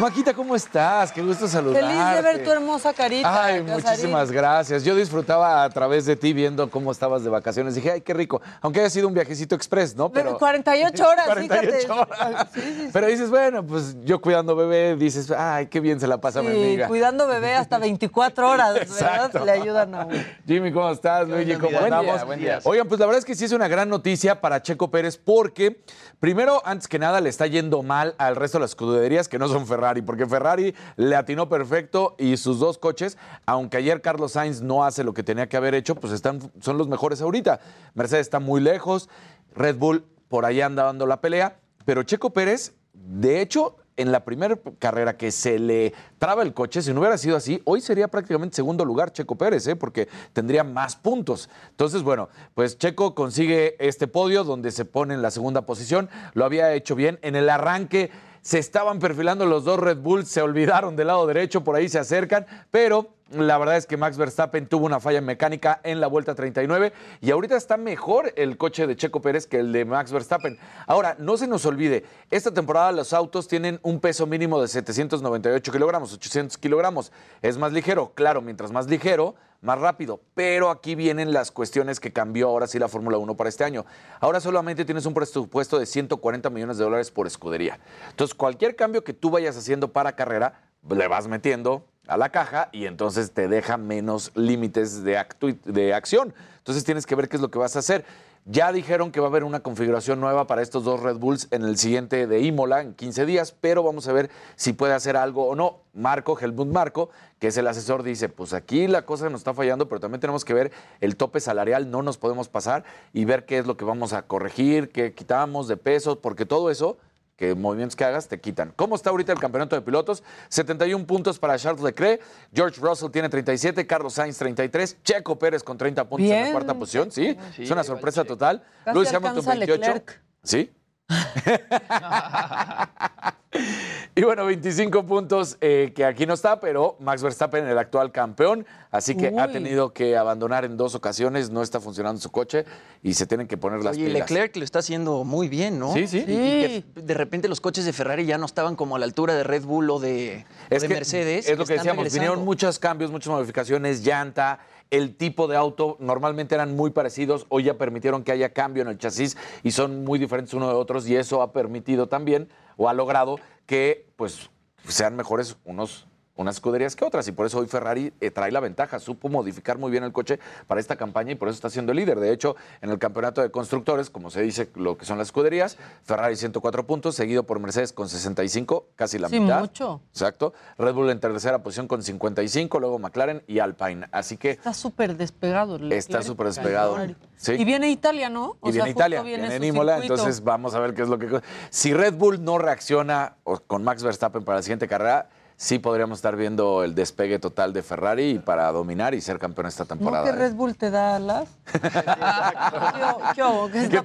Maquita, ¿cómo estás? Qué gusto saludarte. Feliz de ver tu hermosa carita. Ay, Casarín. muchísimas gracias. Yo disfrutaba a través de ti viendo cómo estabas de vacaciones. Dije, ay, qué rico. Aunque haya sido un viajecito express, ¿no? Pero 48 horas, 48 fíjate. horas. Sí, sí, sí. Pero dices, bueno, pues yo cuidando bebé, dices, ay, qué bien se la pasa mi Sí, amiga. cuidando bebé hasta 24 horas, ¿verdad? Le ayudan a uno. Jimmy, ¿cómo estás? Luigi, ¿cómo mi vida? andamos? Buen día. Oigan, pues la verdad es que sí es una gran noticia para Checo Pérez porque, primero, antes que nada, le está yendo mal al resto de las escuderías que no son Ferrari, porque Ferrari le atinó perfecto y sus dos coches, aunque ayer Carlos Sainz no hace lo que tenía que haber hecho, pues están, son los mejores ahorita. Mercedes está muy lejos, Red Bull por ahí anda dando la pelea, pero Checo Pérez, de hecho, en la primera carrera que se le traba el coche, si no hubiera sido así, hoy sería prácticamente segundo lugar Checo Pérez, ¿eh? porque tendría más puntos. Entonces, bueno, pues Checo consigue este podio donde se pone en la segunda posición, lo había hecho bien. En el arranque se estaban perfilando los dos Red Bull, se olvidaron del lado derecho, por ahí se acercan, pero la verdad es que Max Verstappen tuvo una falla mecánica en la vuelta 39 y ahorita está mejor el coche de Checo Pérez que el de Max Verstappen. Ahora, no se nos olvide, esta temporada los autos tienen un peso mínimo de 798 kilogramos, 800 kilogramos. Es más ligero, claro, mientras más ligero, más rápido. Pero aquí vienen las cuestiones que cambió ahora sí la Fórmula 1 para este año. Ahora solamente tienes un presupuesto de 140 millones de dólares por escudería. Entonces, cualquier cambio que tú vayas haciendo para carrera, le vas metiendo a la caja y entonces te deja menos límites de, de acción. Entonces tienes que ver qué es lo que vas a hacer. Ya dijeron que va a haber una configuración nueva para estos dos Red Bulls en el siguiente de Imola en 15 días, pero vamos a ver si puede hacer algo o no. Marco, Helmut Marco, que es el asesor, dice, pues aquí la cosa nos está fallando, pero también tenemos que ver el tope salarial, no nos podemos pasar y ver qué es lo que vamos a corregir, qué quitamos de pesos, porque todo eso que movimientos que hagas te quitan. ¿Cómo está ahorita el campeonato de pilotos? 71 puntos para Charles Leclerc, George Russell tiene 37, Carlos Sainz 33, Checo Pérez con 30 puntos en la cuarta posición, ¿sí? Sí, es una sorpresa total. Casi Lewis Hamilton alcanza a 28. Leclerc. ¿Sí? y bueno, 25 puntos eh, que aquí no está, pero Max Verstappen, el actual campeón, así que ha tenido que abandonar en dos ocasiones, no está funcionando su coche y se tienen que poner las Oye, pilas. Leclerc lo está haciendo muy bien, ¿no? Sí, sí. Y, y que de repente los coches de Ferrari ya no estaban como a la altura de Red Bull o de, o Es de que Mercedes. Es lo que decíamos, regresando. vinieron muchos cambios, muchas modificaciones, llanta, el tipo de auto normalmente eran muy parecidos, hoy ya permitieron que haya cambio en el chasis y son muy diferentes uno de otros y eso ha permitido también o ha logrado que pues sean mejores unos unas escuderías que otras y por eso hoy Ferrari eh, trae la ventaja, supo modificar muy bien el coche para esta campaña y por eso está siendo el líder. De hecho, en el campeonato de constructores, como se dice lo que son las escuderías, Ferrari 104 puntos, seguido por Mercedes con 65, casi la Sí, mitad. mucho. Exacto. Red Bull en tercera posición con 55, luego McLaren y Alpine. Así que Está súper despegado. el está Leclerc. súper despegado. Sí. Y viene Italia, ¿no? O Y viene sea, Italia, viene, su en Imola, entonces vamos a ver qué es lo que... Si Red Bull no reacciona con Max Verstappen para la siguiente carrera, sí podríamos estar viendo el despegue total de Ferrari para dominar y ser campeón esta ¿No temporada. que ¿eh? Red Bull te da alas? ¿Qué,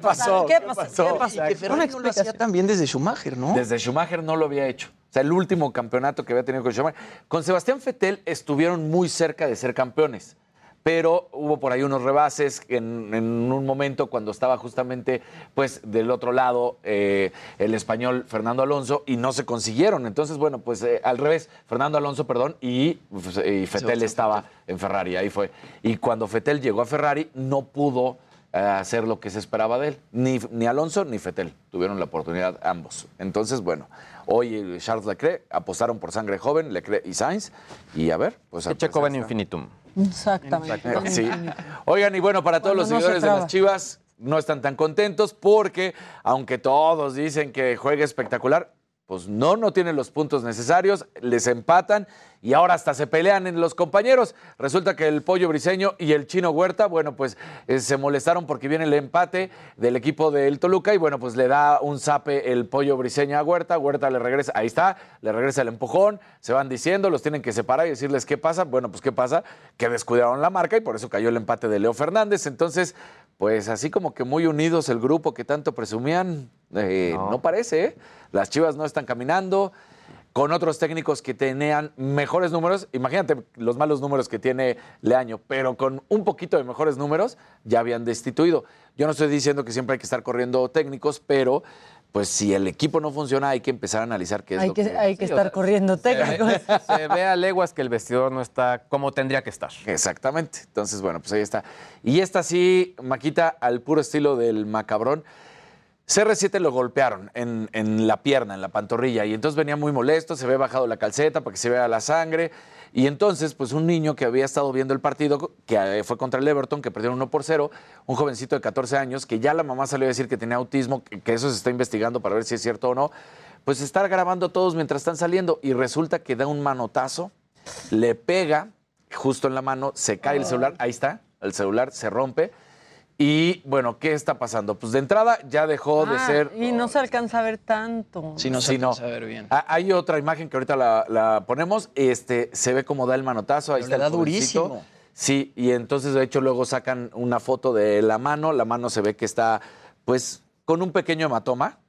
pasó? ¿Qué ¿Qué pasó? pasó? ¿Qué pasó? Y que Ferrari Una no lo hacía también desde Schumacher, ¿no? Desde Schumacher no lo había hecho. O sea, el último campeonato que había tenido con Schumacher. Con Sebastián Vettel estuvieron muy cerca de ser campeones. Pero hubo por ahí unos rebases en, en un momento cuando estaba justamente pues del otro lado eh, el español Fernando Alonso y no se consiguieron. Entonces, bueno, pues eh, al revés, Fernando Alonso, perdón, y, pues, y Vettel estaba en Ferrari, ahí fue. Y cuando Vettel llegó a Ferrari no pudo eh, hacer lo que se esperaba de él. Ni, ni Alonso ni Fettel tuvieron la oportunidad ambos. Entonces, bueno, hoy eh, Charles Leclerc apostaron por sangre joven, Leclerc y Sainz. Y a ver, pues... Checo va en infinitum. Exactamente. Sí. Oigan, y bueno, para todos los Cuando no se seguidores de las Chivas, no están tan contentos porque, aunque todos dicen que juega espectacular, pues no, no tienen los puntos necesarios, les empatan y ahora hasta se pelean en los compañeros. Resulta que el Pollo Briseño y el Chino Huerta, bueno, pues eh, se molestaron porque viene el empate del equipo del Toluca y bueno, pues le da un zape el Pollo Briseño a Huerta, Huerta le regresa, ahí está, le regresa el empujón, se van diciendo, los tienen que separar y decirles qué pasa. Bueno, pues qué pasa, que descuidaron la marca y por eso cayó el empate de Leo Fernández. Entonces, pues así como que muy unidos el grupo que tanto presumían, eh, no. parece, ¿eh? Las Chivas no están caminando. Con otros técnicos que tenían mejores números, imagínate los malos números que tiene Leaño, pero con un poquito de mejores números ya habían destituido. Yo no estoy diciendo que siempre hay que estar corriendo técnicos, pero pues si el equipo no funciona hay que empezar a analizar qué es Hay lo que, que... hay que Sí, o estar sea, corriendo técnicos. Se ve a leguas que el vestidor no está como tendría que estar. Exactamente. Entonces, bueno, pues ahí está. Y esta sí, Maquita, al puro estilo del macabrón. CR7 lo golpearon en, en la pierna, en la pantorrilla, y entonces venía muy molesto, se ve bajado la calceta para que se vea la sangre. Y entonces, pues un niño que había estado viendo el partido, que eh, fue contra el Everton, que perdieron 1 por 0, un jovencito de 14 años, que ya la mamá salió a decir que tenía autismo, que, que eso se está investigando para ver si es cierto o no, pues estar grabando a todos mientras están saliendo, y resulta que da un manotazo, le pega justo en la mano, se cae el celular, ahí está, el celular se rompe. Y bueno, ¿qué está pasando? Pues de entrada ya dejó de Ah, ser. Y no se alcanza a ver tanto. Sí, no se Sí, no. alcanza a ver bien. Ah, Hay otra imagen que ahorita la, la ponemos. Este, se ve cómo da el manotazo. Ahí Pero está le el da durísimo. Sí, y entonces de hecho luego sacan una foto de la mano. La mano se ve que está, pues, con un pequeño hematoma.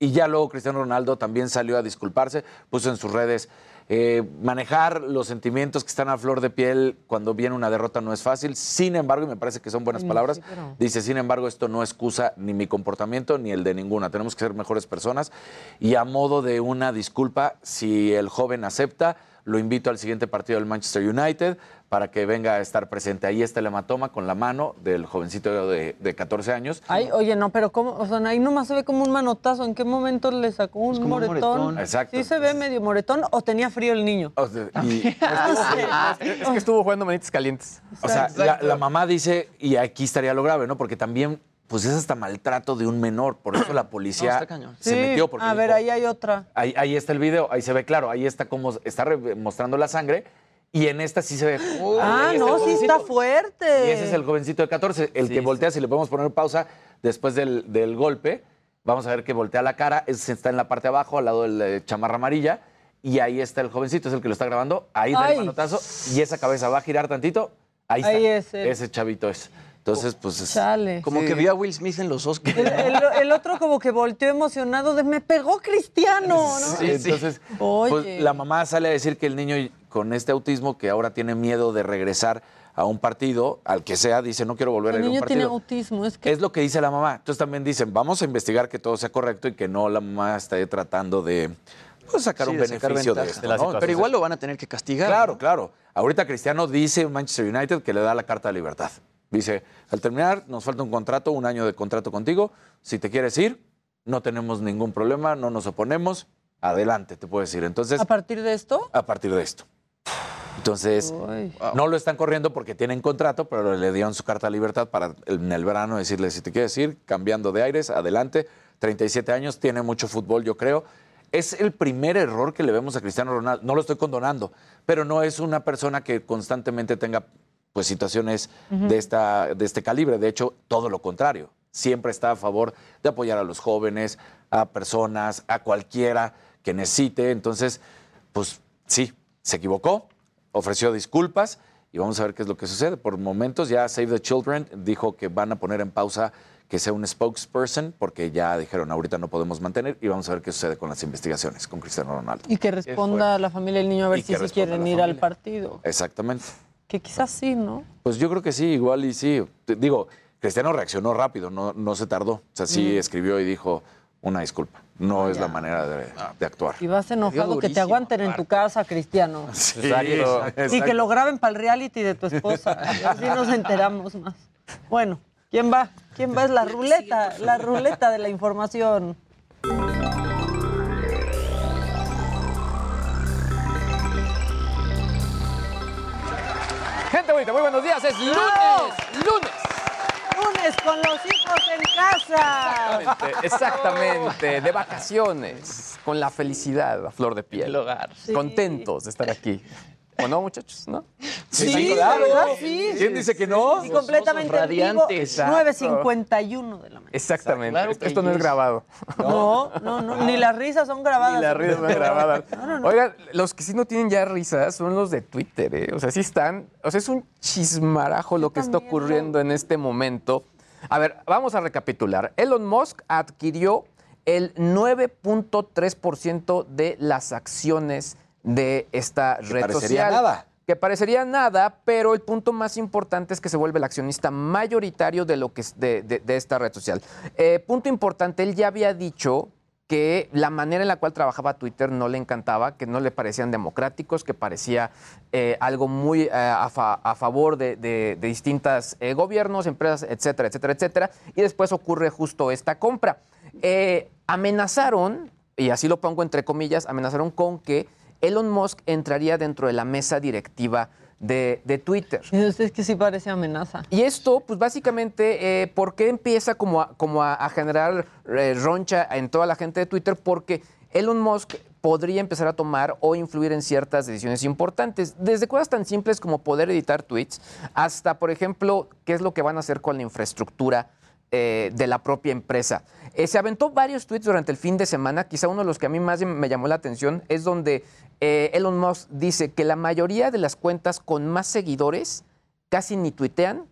Y ya luego Cristiano Ronaldo también salió a disculparse, puso en sus redes. Eh, manejar los sentimientos que están a flor de piel cuando viene una derrota no es fácil. Sin embargo, y me parece que son buenas palabras, sí, pero- Dice, sin embargo, esto no excusa ni mi comportamiento ni el de ninguna. Tenemos que ser mejores personas. Y a modo de una disculpa, si el joven acepta, lo invito al siguiente partido del Manchester United para que venga a estar presente. Ahí está el hematoma con la mano del jovencito de, de 14 años. Ay, oye, no, pero ¿cómo? O sea, ahí nomás se ve como un manotazo. ¿En qué momento le sacó un como un moretón? moretón. Exacto. ¿Sí se ve medio moretón o tenía frío el niño? O sea, y- Es que estuvo jugando manitas calientes. O sea, la, la mamá dice, y aquí estaría lo grave, ¿no? Porque también, pues es hasta maltrato de un menor. Por eso la policía No, está cañón. se Sí, metió. Porque a ver, dijo, ahí hay otra. Ahí, ahí está el video, ahí se ve claro, ahí está como está mostrando la sangre y en esta sí se ve. ah, no, sí está fuerte. Y ese es el jovencito de 14, el que voltea, si le podemos poner pausa después del, del golpe, Vamos a ver que voltea la cara, ese está en la parte de abajo, al lado de la chamarra amarilla, y ahí está el jovencito, es el que lo está grabando, ahí da Ay. el manotazo, y esa cabeza va a girar tantito, ahí, Ahí está, es ese chavito es. Entonces, pues es... Chale. Como que vio a Will Smith en los Oscars. El, el- el otro como que volteó emocionado de me pegó Cristiano, ¿no? Sí, entonces, Oye. pues, la mamá sale a decir que el niño con este autismo, que ahora tiene miedo de regresar a un partido, al que sea, dice, no quiero volver El a ir a un niño tiene partido. autismo, es que Es lo que dice la mamá. Entonces también dicen, vamos a investigar que todo sea correcto y que no la mamá esté tratando de pues, sacar Sí, un de sacar beneficio de esto. de la ¿no? situación. Pero igual lo van a tener que castigar. Claro, ¿no? claro. Ahorita Cristiano dice en Manchester United que le da la carta de libertad. Dice, al terminar nos falta un contrato, un año de contrato contigo. Si te quieres ir, no tenemos ningún problema, no nos oponemos. Adelante, te puedo decir. Entonces, a partir de esto. a partir de esto. Entonces, no lo están corriendo porque tienen contrato, pero le dieron su carta de libertad para en el verano decirle, si te quieres ir, cambiando de aires, adelante. 37 años, tiene mucho fútbol, yo creo. Es el primer error que le vemos a Cristiano Ronaldo. No lo estoy condonando, pero no es una persona que constantemente tenga pues, situaciones de, esta, de este calibre. De hecho, todo lo contrario. Siempre está a favor de apoyar a los jóvenes, a personas, a cualquiera que necesite. Entonces, pues sí, se equivocó, ofreció disculpas y vamos a ver qué es lo que sucede. Por momentos ya Save the Children dijo que van a poner en pausa que sea un spokesperson porque ya dijeron ahorita no podemos mantener y vamos a ver qué sucede con las investigaciones con Cristiano Ronaldo. Y que responda a la familia del niño a ver Y si responda quieren ir al partido. Exactamente. Que quizás sí, ¿no? Pues yo creo que sí, igual y sí. Digo, Cristiano reaccionó rápido, no, no se tardó. O sea, sí Mm. escribió y dijo una disculpa. No es la manera de, de actuar. Y vas enojado que te aguanten en tu casa, Cristiano. Sí, Y que exacto. lo graben para el reality de tu esposa. Así nos enteramos más. Bueno, ¿quién va? ¿Quién va? Es la ruleta, la ruleta de la información. Gente bonita, muy buenos días. Es lunes, lunes. Lunes con los hijos en casa. Exactamente, exactamente, de vacaciones, con la felicidad a flor de piel. El hogar. Sí. Contentos de estar aquí. ¿O no, muchachos? ¿No? Sí, ¿verdad? Sí. ¿Quién dice que no? Y completamente radiantes. 9.51 de la mañana. Exactamente. Claro esto que esto no es grabado. No, no, no. Ni las risas son grabadas. Ni las risas son grabadas. No, no, no. Oigan, los que sí no tienen ya risas son los de Twitter, ¿eh? O sea, sí están. O sea, es un chismarajo lo que está ocurriendo en este momento. A ver, vamos a recapitular. Elon Musk adquirió el 9.3% de las acciones de esta red parecería social. nada. Que parecería nada, pero el punto más importante es que se vuelve el accionista mayoritario de, lo que es de, de- de esta red social. Eh, punto importante, él ya había dicho que la manera en la cual trabajaba Twitter no le encantaba, que no le parecían democráticos, que parecía eh, algo muy eh, a, fa- a favor de, de- de distintas eh, gobiernos, empresas, etcétera, etcétera, etcétera. Y después ocurre justo esta compra. Amenazaron, y así lo pongo entre comillas, amenazaron con que Elon Musk entraría dentro de la mesa directiva de, de Twitter. Es que sí parece amenaza. Y esto, pues básicamente, eh, ¿por qué empieza como a, como a, a generar eh, roncha en toda la gente de Twitter? Porque Elon Musk podría empezar a tomar o influir en ciertas decisiones importantes, desde cosas tan simples como poder editar tweets, hasta, por ejemplo, qué es lo que van a hacer con la infraestructura eh, de la propia empresa. Eh, se aventó varios tweets durante el fin de semana, quizá uno de los que a mí más me llamó la atención es donde eh, Elon Musk dice que la mayoría de las cuentas con más seguidores casi ni tuitean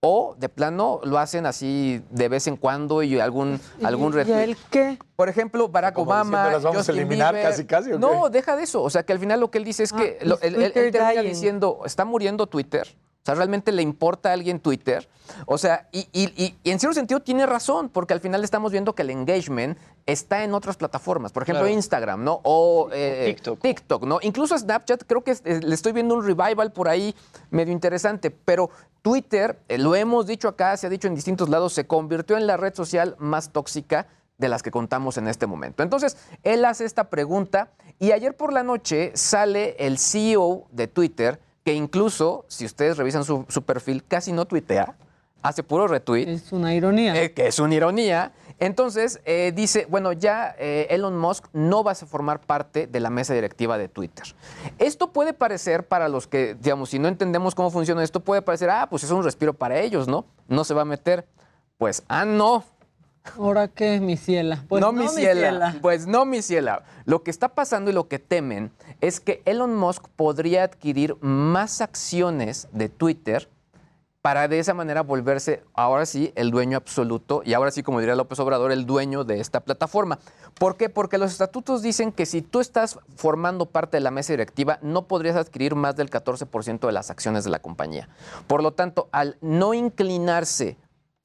o de plano lo hacen así de vez en cuando y algún, algún ¿Y él qué? Por ejemplo, Barack Como Obama. diciendo, ¿las vamos a Justin eliminar Bieber. casi, casi, o qué? No, deja de eso. O sea, que al final lo que él dice es que Ah, lo- is él, él- él termina dying? diciendo, está muriendo Twitter. O sea, realmente le importa a alguien Twitter. O sea, y, y- y- y en cierto sentido tiene razón, porque al final estamos viendo que el engagement está en otras plataformas. Por ejemplo, Claro. Instagram, ¿no? O eh, TikTok. ¿no? Incluso Snapchat, creo que le estoy viendo un revival por ahí medio interesante. Pero Twitter, eh, lo hemos dicho acá, se ha dicho en distintos lados, se convirtió en la red social más tóxica de las que contamos en este momento. Entonces, él hace esta pregunta y ayer por la noche sale el CEO de Twitter, que incluso, si ustedes revisan su, su perfil, casi no tuitea, hace puro retweet. Es una ironía. Eh, que es una ironía. Entonces, eh, dice, bueno, ya eh, Elon Musk no va a formar parte de la mesa directiva de Twitter. Esto puede parecer, para los que, digamos, si no entendemos cómo funciona esto, puede parecer, ah, pues es un respiro para ellos, ¿no? No se va a meter. Pues, ah, no. ¿Ahora qué, mi ciela? Pues no, no, mi mi ciela. ciela. Pues no, mi ciela. Lo que está pasando y lo que temen es que Elon Musk podría adquirir más acciones de Twitter para de esa manera volverse ahora sí el dueño absoluto y ahora sí, como diría López Obrador, el dueño de esta plataforma. ¿Por qué? Porque los estatutos dicen que si tú estás formando parte de la mesa directiva, no podrías adquirir más del 14% de las acciones de la compañía. Por lo tanto, al no inclinarse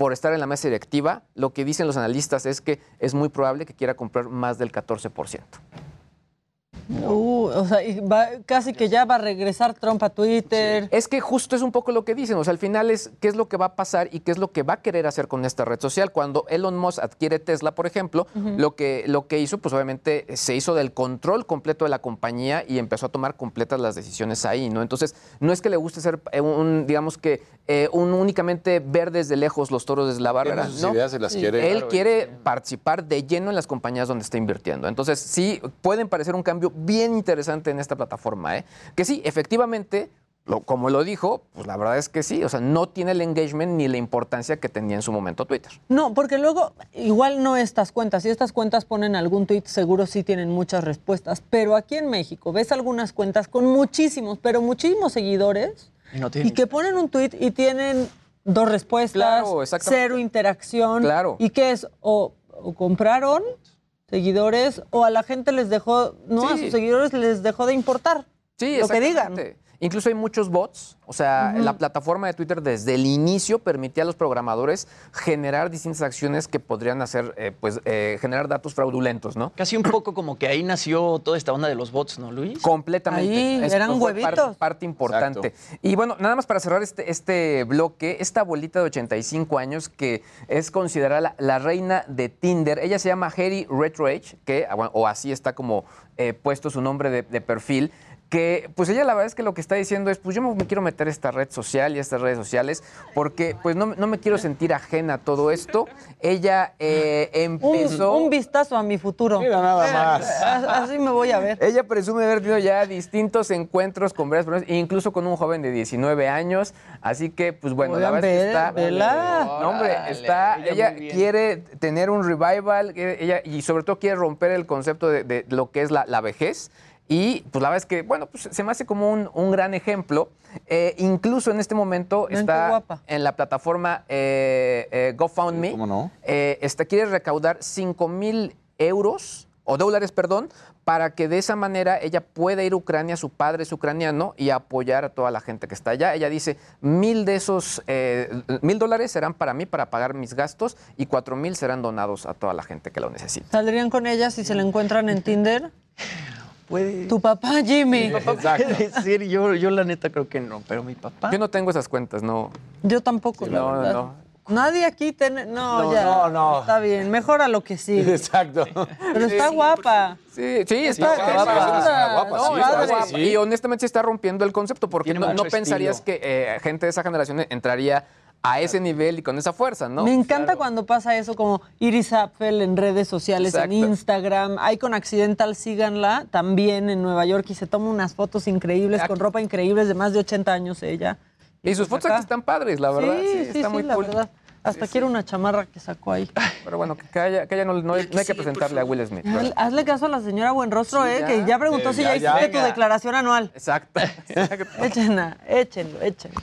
por estar en la mesa directiva, lo que dicen los analistas es que es muy probable que quiera comprar más del 14%. Uh, o sea, va- casi que ya va a regresar Trump a Twitter. Es que justo es un poco lo que dicen, o sea, al final es qué es lo que va a pasar y qué es lo que va a querer hacer con esta red social. Cuando Elon Musk adquiere Tesla, por ejemplo, lo, que, lo que hizo, pues obviamente se hizo del control completo de la compañía y empezó a tomar completas las decisiones ahí, ¿no? Entonces, no es que le guste ser eh, un, digamos que, eh, un únicamente ver desde lejos los toros desde la barrera, sus ¿no? ideas, se las quiere- Él Claro, quiere participar de lleno en las compañías donde está invirtiendo. Entonces, sí, pueden parecer un cambio bien interesante en esta plataforma, ¿eh? Que sí, efectivamente, lo- como lo dijo, pues la verdad es que sí, o sea, no tiene el engagement ni la importancia que tenía en su momento Twitter. No, porque luego, igual no estas cuentas. Si estas cuentas ponen algún tweet, seguro sí tienen muchas respuestas. Pero aquí en México ves algunas cuentas con muchísimos, pero muchísimos seguidores Y no y tienen- que ponen un tweet y tienen dos respuestas, Claro, cero interacción. Claro. ¿Y qué es? O, o compraron seguidores o a la gente les dejó, no, a sus seguidores les dejó de importar Sí, lo que digan. Incluso hay muchos bots, o sea, la plataforma de Twitter desde el inicio permitía a los programadores generar distintas acciones que podrían hacer, eh, pues, eh, generar datos fraudulentos, ¿no? Casi un poco como que ahí nació toda esta onda de los bots, ¿no, Luis? Completamente. Ahí, Esto eran huevitos. Parte, importante. Y bueno, nada más para cerrar este, este bloque, esta abuelita de 85 años que es considerada la, la reina de Tinder, ella se llama Harry Retroage, que, ah, o así está como eh, puesto su nombre de, de perfil. Que pues ella la verdad es que lo que está diciendo es, pues yo me quiero meter a esta red social y a estas redes sociales porque pues no, no me quiero sentir ajena a todo esto. Ella eh, Un, empezó... un vistazo a mi futuro. Mira nada más. A- Así me voy a ver. Ella presume haber tenido ya distintos encuentros con varias personas, incluso con un joven de 19 años. Así que, pues bueno, la verdad es que está. vela. No, hombre, está. ella quiere tener un revival, ella, y sobre todo quiere romper el concepto de, de lo que es la, la vejez. Y pues la verdad es que, bueno, pues se me hace como un, un gran ejemplo. Eh, incluso en este momento está guapa. en la plataforma eh, eh, GoFundMe. ¿Cómo no? Eh, esta quiere recaudar 5 mil euros o dólares, perdón, para que de esa manera ella pueda ir a Ucrania, su padre es ucraniano, y apoyar a toda la gente que está allá. Ella dice, mil de esos, eh, mil dólares serán para mí, para pagar mis gastos, y cuatro mil serán donados a toda la gente que lo necesita. ¿Saldrían con ella si se la encuentran en Tinder? Puede. Tu papá, Jimmy. Mi papá puede decir, yo, yo la neta creo que no, pero mi papá. Yo no tengo esas cuentas, no. Yo tampoco, la no, verdad. no. Nadie aquí tiene. No, No, ya. no, no. Está bien, mejora lo que sí. Exacto. Pero está guapa. Sí, sí, Está está guapa. guapa. Está guapa, No, sí, está padre. guapa. sí. Y honestamente se está rompiendo el concepto, porque Tiene no, no pensarías que eh, gente de esa generación entraría a ese nivel y con esa fuerza, ¿no? Me encanta cuando pasa eso, como Iris Apfel en redes sociales, Exacto. en Instagram. Icon Accidental, síganla, también en Nueva York y se toma unas fotos increíbles, con ropa increíbles de más de 80 años ella. Y sus fotos acá. aquí están padres, la verdad. Sí, Sí, sí, está sí, muy la cool. verdad. Hasta quiero una chamarra que sacó ahí. Pero bueno, que a ella, que a ella no, no hay, no hay que presentarle a Will Smith. Hazle- Hazle caso a la señora Buenrostro, Sí, eh, ya. que ya preguntó si ya, ya, ya. hiciste tu declaración anual. Exacto. Échenla, échenlo, échenlo.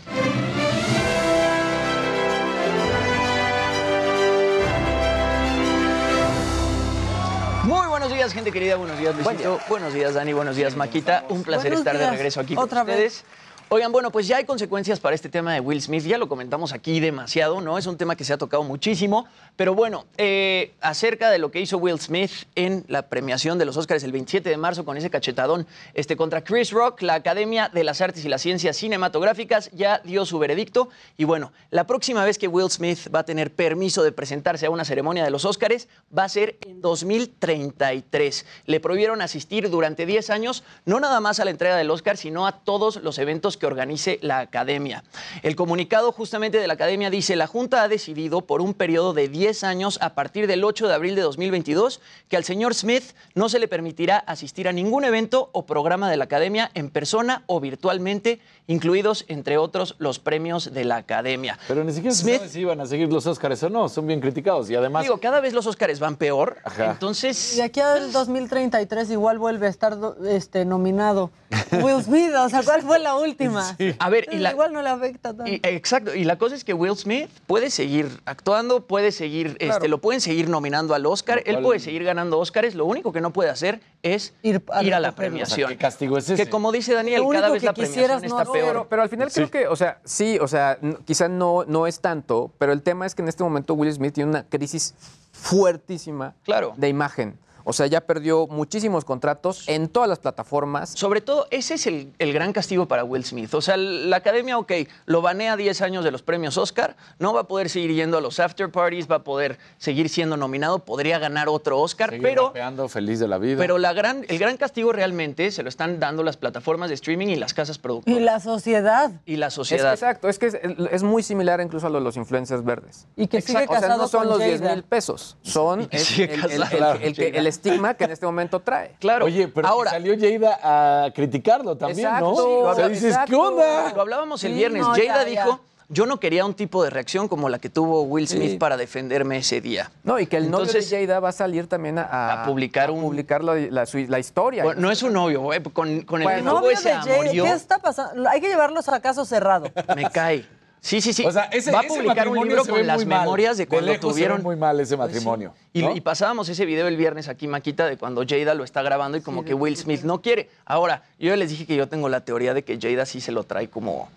Días, gente querida. Buenos días, Luisito. Buenos días, Dani. Buenos días, Maquita. Un placer Buenos estar de regreso aquí Otra con ustedes. Oigan, bueno, pues ya hay consecuencias para este tema de Will Smith. Ya lo comentamos aquí demasiado, ¿no? Es un tema que se ha tocado muchísimo. Pero bueno, eh, acerca de lo que hizo Will Smith en la premiación de los Oscars el 27 de marzo con ese cachetadón este, contra Chris Rock, la Academia de las Artes y las Ciencias Cinematográficas ya dio su veredicto. Y bueno, la próxima vez que Will Smith va a tener permiso de presentarse a una ceremonia de los Oscars va a ser en 2033. Le prohibieron asistir durante 10 años, no nada más a la entrega del Oscar, sino a todos los eventos que organice la academia. El comunicado justamente de la academia dice, la Junta ha decidido por un periodo de 10 años a partir del 8 de abril de 2022 que al señor Smith no se le permitirá asistir a ningún evento o programa de la academia en persona o virtualmente, incluidos entre otros los premios de la academia. Pero ni siquiera se sabe si iban a seguir los Óscares o no, son bien criticados y además... Digo, cada vez los Óscares van peor, entonces... Y aquí al 2033 igual vuelve a estar este, nominado Will Smith. O sea, ¿cuál fue la última? A ver, y la- Igual no le afecta tanto. Y- exacto, y la cosa es que Will Smith puede seguir actuando, puede seguir, este, lo pueden seguir nominando al Oscar, él puede seguir ganando Oscars, lo único que no puede hacer es ir, a, la recogerlo. premiación. O sea, ¿qué castigo es ese? Que como dice Daniel, cada vez la premiación está peor. Pero, pero al final creo que, o sea, sí, o sea, quizá no, no es tanto, pero el tema es que en este momento Will Smith tiene una crisis fuertísima de imagen. O sea, ya perdió muchísimos contratos en todas las plataformas. Sobre todo, ese es el, el gran castigo para Will Smith. O sea, la academia, ok, lo banea 10 años de los premios Oscar, no va a poder seguir yendo a los after parties, va a poder seguir siendo nominado, podría ganar otro Oscar, Seguir pero rapeando, feliz de la vida. Pero la gran, el gran castigo realmente se lo están dando las plataformas de streaming y las casas productoras. Y la sociedad. Y la Es sociedad. que exacto, es que es, es muy similar incluso a lo de los influencers verdes. Y que sigue Exacto, O sea, casado no son con los 10 Jada. mil pesos, son que el, sigue el- el- casado. el- el que- el estigma que en este momento trae. Claro. Oye, pero Ahora- salió Jada a criticarlo también, Exacto, ¿no? sí, lo o sea, dices, exacto. ¿qué onda? Lo hablábamos el Sí, viernes. no, Jada ya, dijo, yo no quería un tipo de reacción como la que tuvo Will Smith Sí. para defenderme ese día. No, y que el Entonces, novio de Jada va a salir también a, a- a publicar a publicar la, la- su- la historia. Bueno, no es un novio, güey, con, con el novio de Jada, amorío, ¿qué está pasando? Hay que llevarlos a caso cerrado. me cae. Sí, sí, sí. O sea, ese, va a ese publicar un libro con las mal. memorias de cuando lejos se ve tuvieron muy mal ese matrimonio. Y, ¿no? y pasábamos ese video el viernes aquí, Maquita, de cuando Jada lo está grabando y como que Will Smith no quiere. Ahora, yo les dije que yo tengo la teoría de que Jada sí se lo trae como,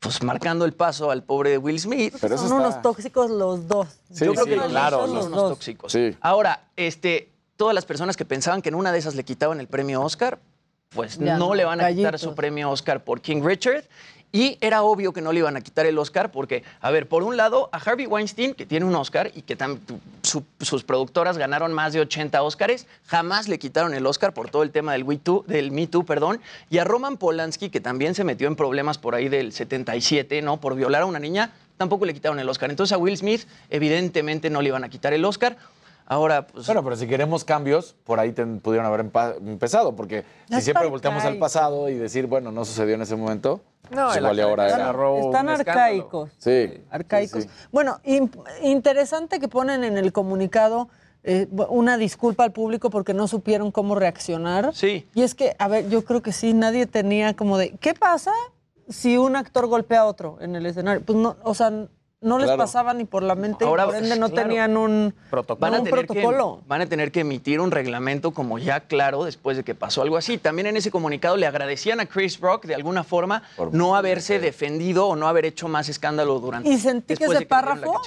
pues marcando el paso al pobre de Will Smith. Pero Son está- unos tóxicos los dos. Sí, yo creo sí, que los claro, dos son los unos dos. tóxicos. Sí. Ahora, este, todas las personas que pensaban que en una de esas le quitaban el premio Oscar, pues Ya no le van a quitar su premio Oscar por King Richard. Y era obvio que no le iban a quitar el Oscar porque, a ver, por un lado, a Harvey Weinstein, que tiene un Oscar y que sus productoras ganaron más de 80 Oscars, jamás le quitaron el Oscar por todo el tema del, We del Me Too, perdón. Y a Roman Polanski, que también se metió en problemas por ahí del 77, ¿no? Por violar a una niña, tampoco le quitaron el Oscar. Entonces a Will Smith, evidentemente, no le iban a quitar el Oscar. Ahora, pues, Bueno, pero si queremos cambios, por ahí ten- pudieron haber empezado, porque si siempre están volteamos al pasado y decir, bueno, no sucedió en ese momento, No, pues igual y ahora academia era. Están arcaicos. Sí. Arcaicos. sí, sí. Bueno, in- interesante que ponen en el comunicado eh, una disculpa al público porque no supieron cómo reaccionar. Sí. Y es que, a ver, yo creo que sí, nadie tenía como de, ¿qué pasa si un actor golpea a otro en el escenario? Pues no, o sea, no les Claro. pasaba ni por la mente Ahora, y por ende no claro. tenían un, Protocolo. van a, un tener protocolo. Que, van a tener que emitir un reglamento como ya claro después de que pasó algo así. También en ese comunicado le agradecían a Chris Rock de alguna forma Por- no haberse defendido o no haber hecho más escándalo durante Y sentí que ese de párrafo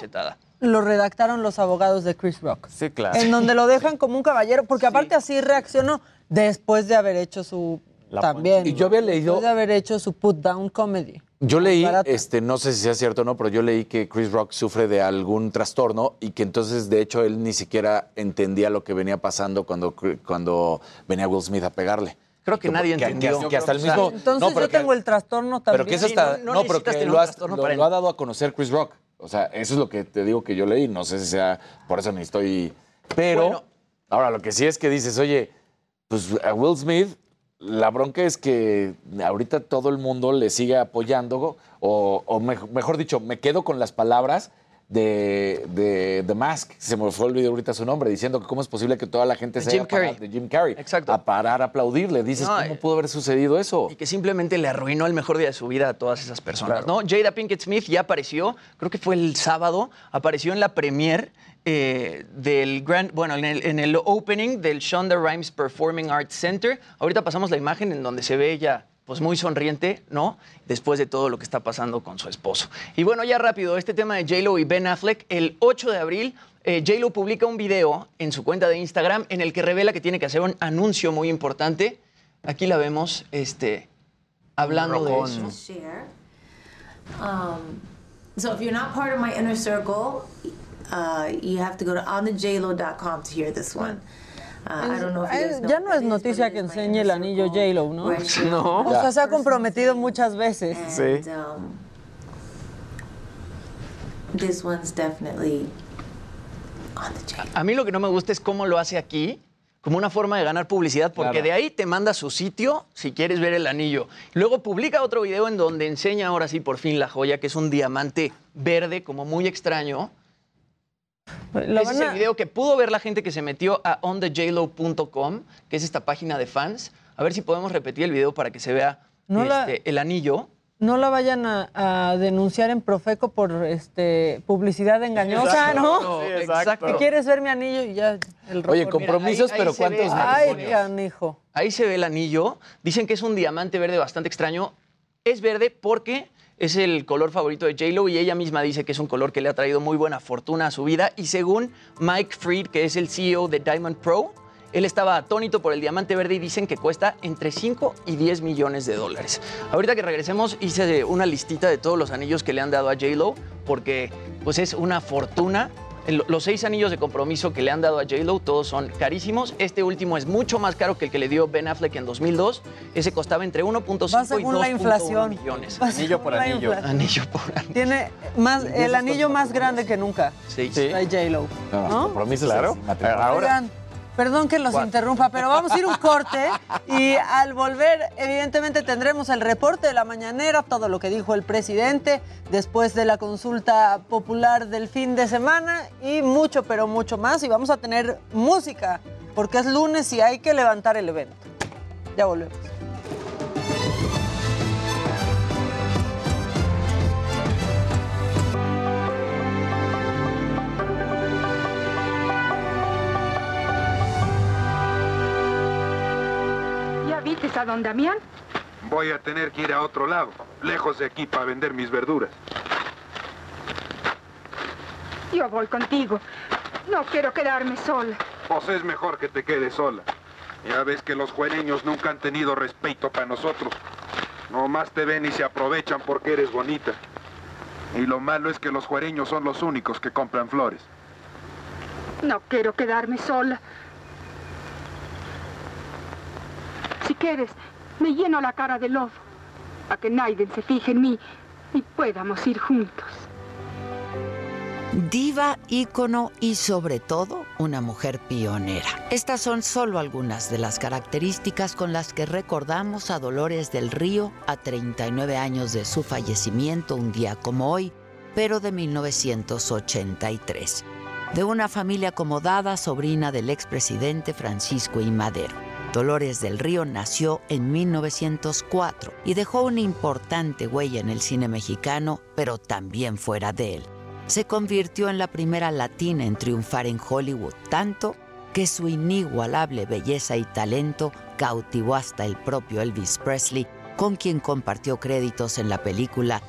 lo redactaron los abogados de Chris Rock. Sí, claro. En donde lo dejan como un caballero, porque aparte así reaccionó después de haber hecho su La también. Y yo había leído- Después de haber hecho su put down comedy. Yo leí, este, no sé si sea cierto o no, pero yo leí que Chris Rock sufre de algún trastorno y que entonces, de hecho, él ni siquiera entendía lo que venía pasando cuando, cuando venía Will Smith a pegarle. Creo que nadie que- entendió. Que, que hasta el mismo. Entonces no, pero yo que- tengo el trastorno también. Pero que eso Sí, está. no- no No, pero que lo, has- ha dado a conocer Chris Rock. O sea, eso es lo que te digo que yo leí. No sé si sea. Por eso ni estoy. Pero. Bueno. Ahora, lo que sí es que dices, oye, pues a Will Smith, la bronca es que ahorita todo el mundo le sigue apoyando, o, o mej- mejor dicho, me quedo con las palabras de, de The Mask, se me fue olvidar ahorita su nombre, diciendo que cómo es posible que toda la gente De se Jim haya de Jim Carrey Exacto. a parar a aplaudirle. Dices, No, ¿cómo pudo haber sucedido eso? Y que simplemente le arruinó el mejor día de su vida a todas esas personas, ¿no? Jada Pinkett Smith ya apareció, creo que fue el sábado, apareció en la premiere eh, del Grand, bueno, en el, en el opening del Shonda Rhimes Performing Arts Center. Ahorita pasamos la imagen en donde se ve ella pues muy sonriente, ¿no? Después de todo lo que está pasando con su esposo. Y bueno, ya rápido, este tema de J-Lo y Ben Affleck, el 8 de abril, eh, J-Lo publica un video en su cuenta de Instagram en el que revela que tiene que hacer un anuncio muy importante. Aquí la vemos, este, hablando de eso. Um, so if you're not part of my inner circle, uh, you have to go to onthejlo.com to hear this one. Uh, I don't know if you guys know ya no es noticia que enseñe el anillo J-Lo, ¿no? No. O sea, se ha comprometido muchas veces. And, um, this one's definitely on the. A mí lo que no me gusta es cómo lo hace aquí, como una forma de ganar publicidad, porque Claro. de ahí te manda a su sitio si quieres ver el anillo. Luego publica otro video en donde enseña ahora sí por fin la joya, que es un diamante verde, como muy extraño. Lo Ese es el a- video que pudo ver la gente que se metió a onthejlo.com, que es esta página de fans. A ver si podemos repetir el video para que se vea No la- este, el anillo. No la vayan a, a denunciar en Profeco por este publicidad engañosa, Exacto. ¿no? Sí, exacto. Que quieres ver mi anillo y ya el Oye, rojo. compromisos, ahí- ahí pero ve- ¿cuántos Ay, canijo. Ahí se ve el anillo. Dicen que es un diamante verde bastante extraño. Es verde porque es el color favorito de J-Lo y ella misma dice que es un color que le ha traído muy buena fortuna a su vida. Y según Mike Freed, que es el CEO de Diamond Pro, él estaba atónito por el diamante verde y dicen que cuesta entre 5 y 10 millones de dólares. Ahorita que regresemos hice una listita de todos los anillos que le han dado a J-Lo porque pues es una fortuna. Los seis anillos de compromiso que le han dado a J-Lo, todos son carísimos. Este último es mucho más caro que el que le dio Ben Affleck en 2002. Ese costaba entre 1.5 Va y según la 2.1 inflación. millones. Va Anillo por según la anillo. Anillo por anillo. Tiene más, el anillo más grande que nunca. Sí. Trae J-Lo. No, ¿no? compromisos Claro. es matrimonio. Perdón que los interrumpa, pero vamos a ir un corte y al volver, evidentemente, tendremos el reporte de la mañanera, todo lo que dijo el presidente después de la consulta popular del fin de semana y mucho, pero mucho más. Y vamos a tener música, porque es lunes y hay que levantar el evento. Ya volvemos. ¿Ya viste a don Damián? Voy a tener que ir a otro lado, lejos de aquí, para vender mis verduras. Yo voy contigo. No quiero quedarme sola. Pues es mejor que te quedes sola. Ya ves que los juereños nunca han tenido respeto para nosotros. Nomás te ven y se aprovechan porque eres bonita. Y lo malo es que los juereños son los únicos que compran flores. No quiero quedarme sola. Si quieres, me lleno la cara de lodo. Para que nadie se fije en mí y podamos ir juntos. Diva, ícono y sobre todo una mujer pionera. Estas son solo algunas de las características con las que recordamos a Dolores del Río a 39 años de su fallecimiento un día como hoy, pero de 1983. De una familia acomodada, sobrina del expresidente Francisco I. Madero. Dolores del Río nació en 1904 y dejó una importante huella en el cine mexicano, pero también fuera de él se convirtió en la primera latina en triunfar en Hollywood, tanto que su inigualable belleza y talento cautivó hasta el propio Elvis Presley, con quien compartió créditos en la película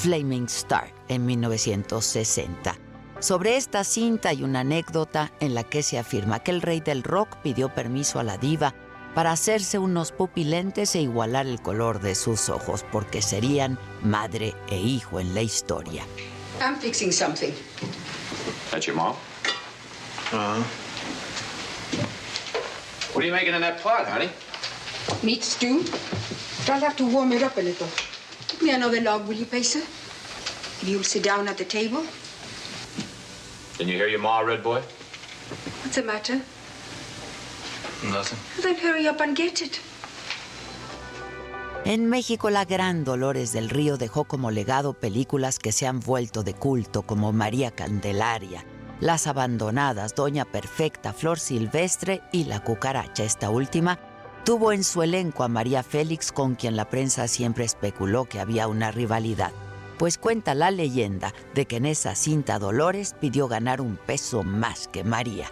Flaming Star en 1960. Sobre esta cinta hay una anécdota en la que se afirma que el rey del rock pidió permiso a la diva para hacerse unos pupilentes e igualar el color de sus ojos, porque serían madre e hijo en la historia. I'm fixing something. That's your mom? Uh-huh. What are you making in that pot, honey? Meat stew? I'll have to warm it up a little. Give me another log, will you, Pacer? If you'll sit down at the table. Didn't you hear your ma, Red Boy? What's the matter? Nothing. Then hurry up and get it. En México, la gran Dolores del Río dejó como legado películas que se han vuelto de culto, como María Candelaria, Las Abandonadas, Doña Perfecta, Flor Silvestre y La Cucaracha. Esta última tuvo en su elenco a María Félix, con quien la prensa siempre especuló que había una rivalidad. Pues cuenta la leyenda de que en esa cinta Dolores pidió ganar un peso más que María.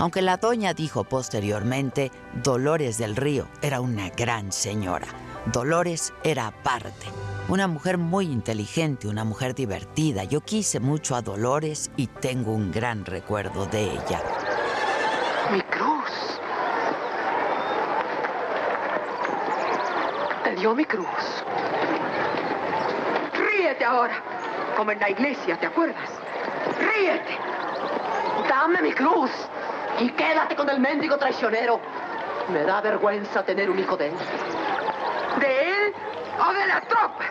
Aunque la doña dijo posteriormente, Dolores del Río era una gran señora. Dolores era aparte, una mujer muy inteligente, una mujer divertida. Yo quise mucho a Dolores y tengo un gran recuerdo de ella. Mi cruz. Te dio mi cruz. Ríete ahora, como en la iglesia, ¿te acuerdas? Ríete. Dame mi cruz. Y quédate con el mendigo traicionero. Me da vergüenza tener un hijo de él. ¿De él o de la tropa?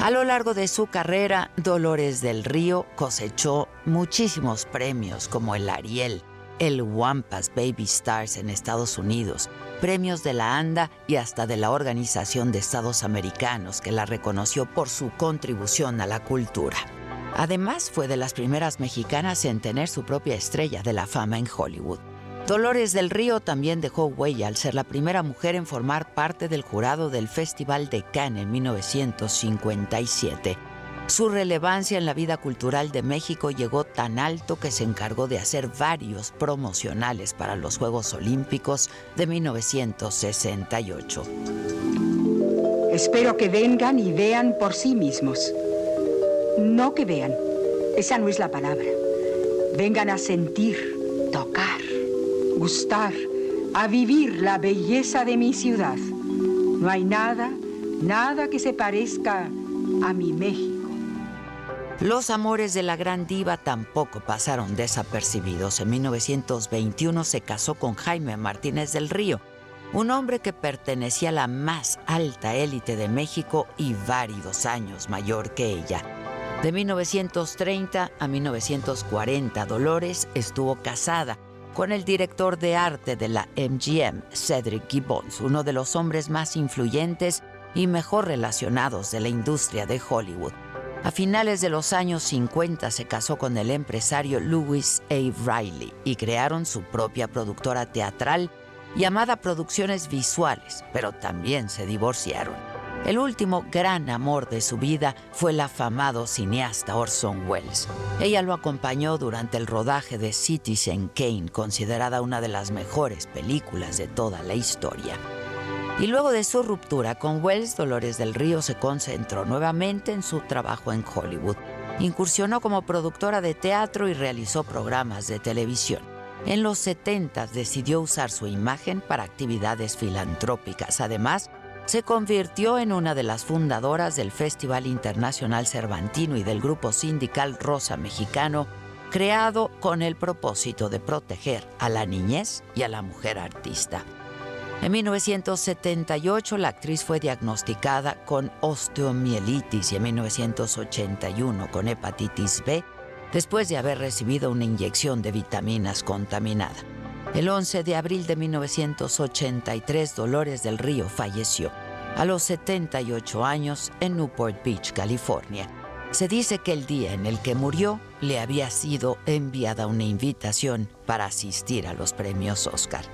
A lo largo de su carrera, Dolores del Río cosechó muchísimos premios como el Ariel, el Wampas Baby Stars en Estados Unidos, premios de la ANDA y hasta de la Organización de Estados Americanos que la reconoció por su contribución a la cultura. Además, fue de las primeras mexicanas en tener su propia estrella de la fama en Hollywood. Dolores del Río también dejó huella al ser la primera mujer en formar parte del jurado del Festival de Cannes en 1957. Su relevancia en la vida cultural de México llegó tan alto que se encargó de hacer varios promocionales para los Juegos Olímpicos de 1968. Espero que vengan y vean por sí mismos. No que vean. Esa no es la palabra. Vengan a sentir, tocar, gustar, a vivir la belleza de mi ciudad. No hay nada, nada que se parezca a mi México. Los amores de la gran diva tampoco pasaron desapercibidos. En 1921 se casó con Jaime Martínez del Río, un hombre que pertenecía a la más alta élite de México y varios años mayor que ella. De 1930 a 1940, Dolores estuvo casada con el director de arte de la MGM, Cedric Gibbons, uno de los hombres más influyentes y mejor relacionados de la industria de Hollywood. A finales de los años 50 se casó con el empresario Louis A. Riley y crearon su propia productora teatral llamada Producciones Visuales, pero también se divorciaron. El último gran amor de su vida fue el afamado cineasta Orson Welles. Ella lo acompañó durante el rodaje de Citizen Kane, considerada una de las mejores películas de toda la historia. Y luego de su ruptura con Wells, Dolores del Río se concentró nuevamente en su trabajo en Hollywood. Incursionó como productora de teatro y realizó programas de televisión. En los 70 decidió usar su imagen para actividades filantrópicas. Además, se convirtió en una de las fundadoras del Festival Internacional Cervantino y del grupo sindical Rosa Mexicano, creado con el propósito de proteger a la niñez y a la mujer artista. En 1978 la actriz fue diagnosticada con osteomielitis y en 1981 con hepatitis B después de haber recibido una inyección de vitaminas contaminada. El 11 de abril de 1983 Dolores del Río falleció a los 78 años en Newport Beach, California. Se dice que el día en el que murió le había sido enviada una invitación para asistir a los premios Oscar.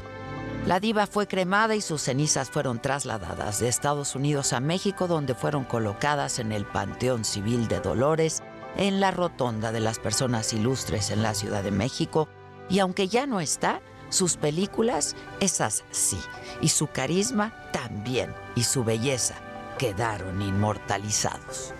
La diva fue cremada y sus cenizas fueron trasladadas de Estados Unidos a México, donde fueron colocadas en el Panteón Civil de Dolores, en la Rotonda de las Personas Ilustres en la Ciudad de México. Y aunque ya no está, sus películas, esas sí, y su carisma también, y su belleza quedaron inmortalizados.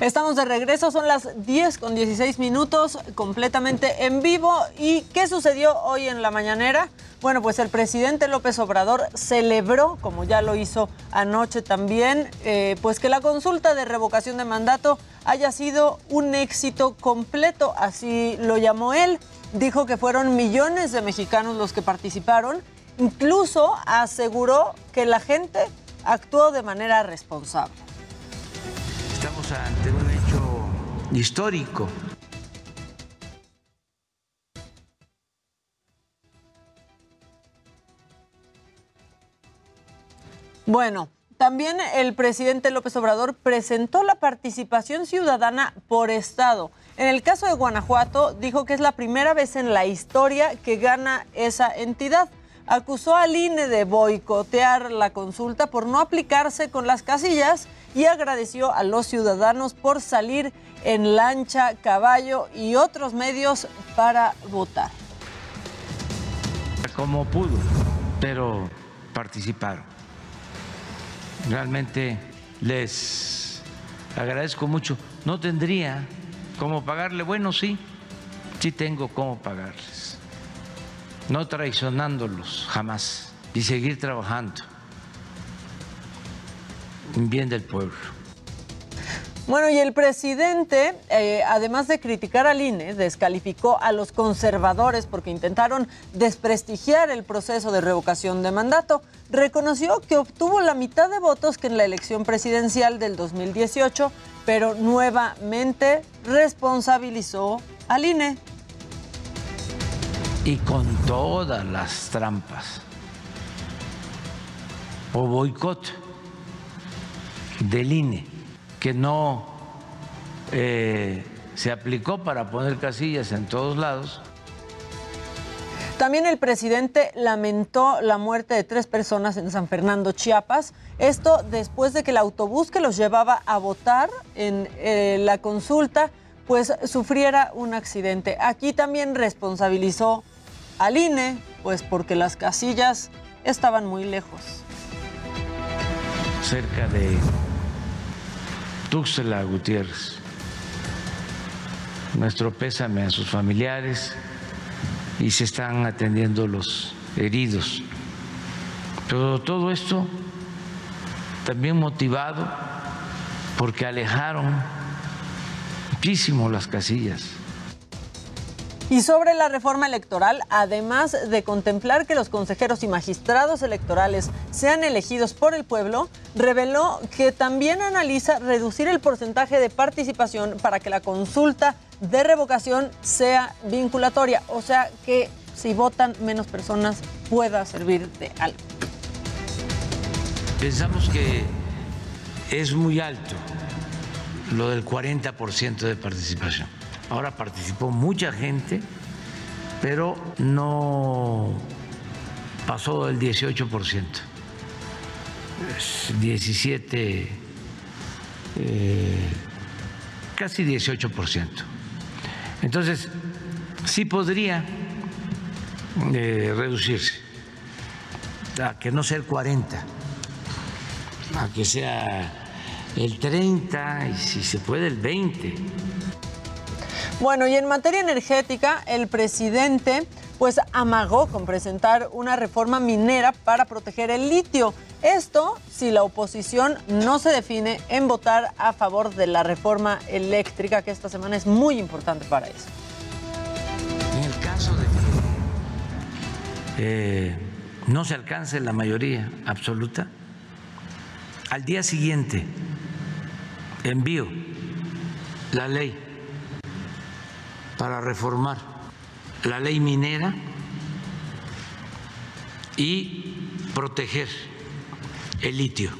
Estamos de regreso, son las 10 con 16 minutos, completamente en vivo. ¿Y qué sucedió hoy en la mañanera? Bueno, pues el presidente López Obrador celebró, como ya lo hizo anoche también, eh, pues que la consulta de revocación de mandato haya sido un éxito completo, así lo llamó él. Dijo que fueron millones de mexicanos los que participaron. Incluso aseguró que la gente actuó de manera responsable. Estamos ante un hecho histórico. Bueno, también el presidente López Obrador presentó la participación ciudadana por estado. En el caso de Guanajuato, dijo que es la primera vez en la historia que gana esa entidad. Acusó al INE de boicotear la consulta por no aplicarse con las casillas y agradeció a los ciudadanos por salir en lancha, caballo y otros medios para votar. Como pudo, pero participaron. Realmente les agradezco mucho. No tendría cómo pagarle, bueno, sí, sí tengo cómo pagarles, no traicionándolos jamás y seguir trabajando en bien del pueblo. Bueno, y el presidente, eh, además de criticar al INE, descalificó a los conservadores porque intentaron desprestigiar el proceso de revocación de mandato. Reconoció que obtuvo la mitad de votos que en la elección presidencial del 2018, pero nuevamente responsabilizó al INE. Y con todas las trampas o boicot del INE que no eh, se aplicó para poner casillas en todos lados. También el presidente lamentó la muerte de tres personas en San Fernando, Chiapas. Esto después de que el autobús que los llevaba a votar en eh, la consulta, pues sufriera un accidente. Aquí también responsabilizó al INE, pues porque las casillas estaban muy lejos. Cerca de Tuxtla Gutiérrez. Nuestro pésame a sus familiares y se están atendiendo los heridos. Pero todo esto también motivado porque alejaron muchísimo las casillas. Y sobre la reforma electoral, además de contemplar que los consejeros y magistrados electorales sean elegidos por el pueblo, reveló que también analiza reducir el porcentaje de participación para que la consulta de revocación sea vinculatoria, o sea que si votan menos personas pueda servir de algo. Pensamos que es muy alto lo del 40% de participación. Ahora participó mucha gente, pero no pasó el 18%. 17, eh, casi 18%. Entonces, sí podría eh, reducirse, a que no sea el 40, a que sea el 30 y si se puede el 20 bueno, y en materia energética, el presidente pues amagó con presentar una reforma minera para proteger el litio. Esto si la oposición no se define en votar a favor de la reforma eléctrica, que esta semana es muy importante para eso. En el caso de que eh, no se alcance la mayoría absoluta, al día siguiente envío la ley para reformar la ley minera y proteger el litio.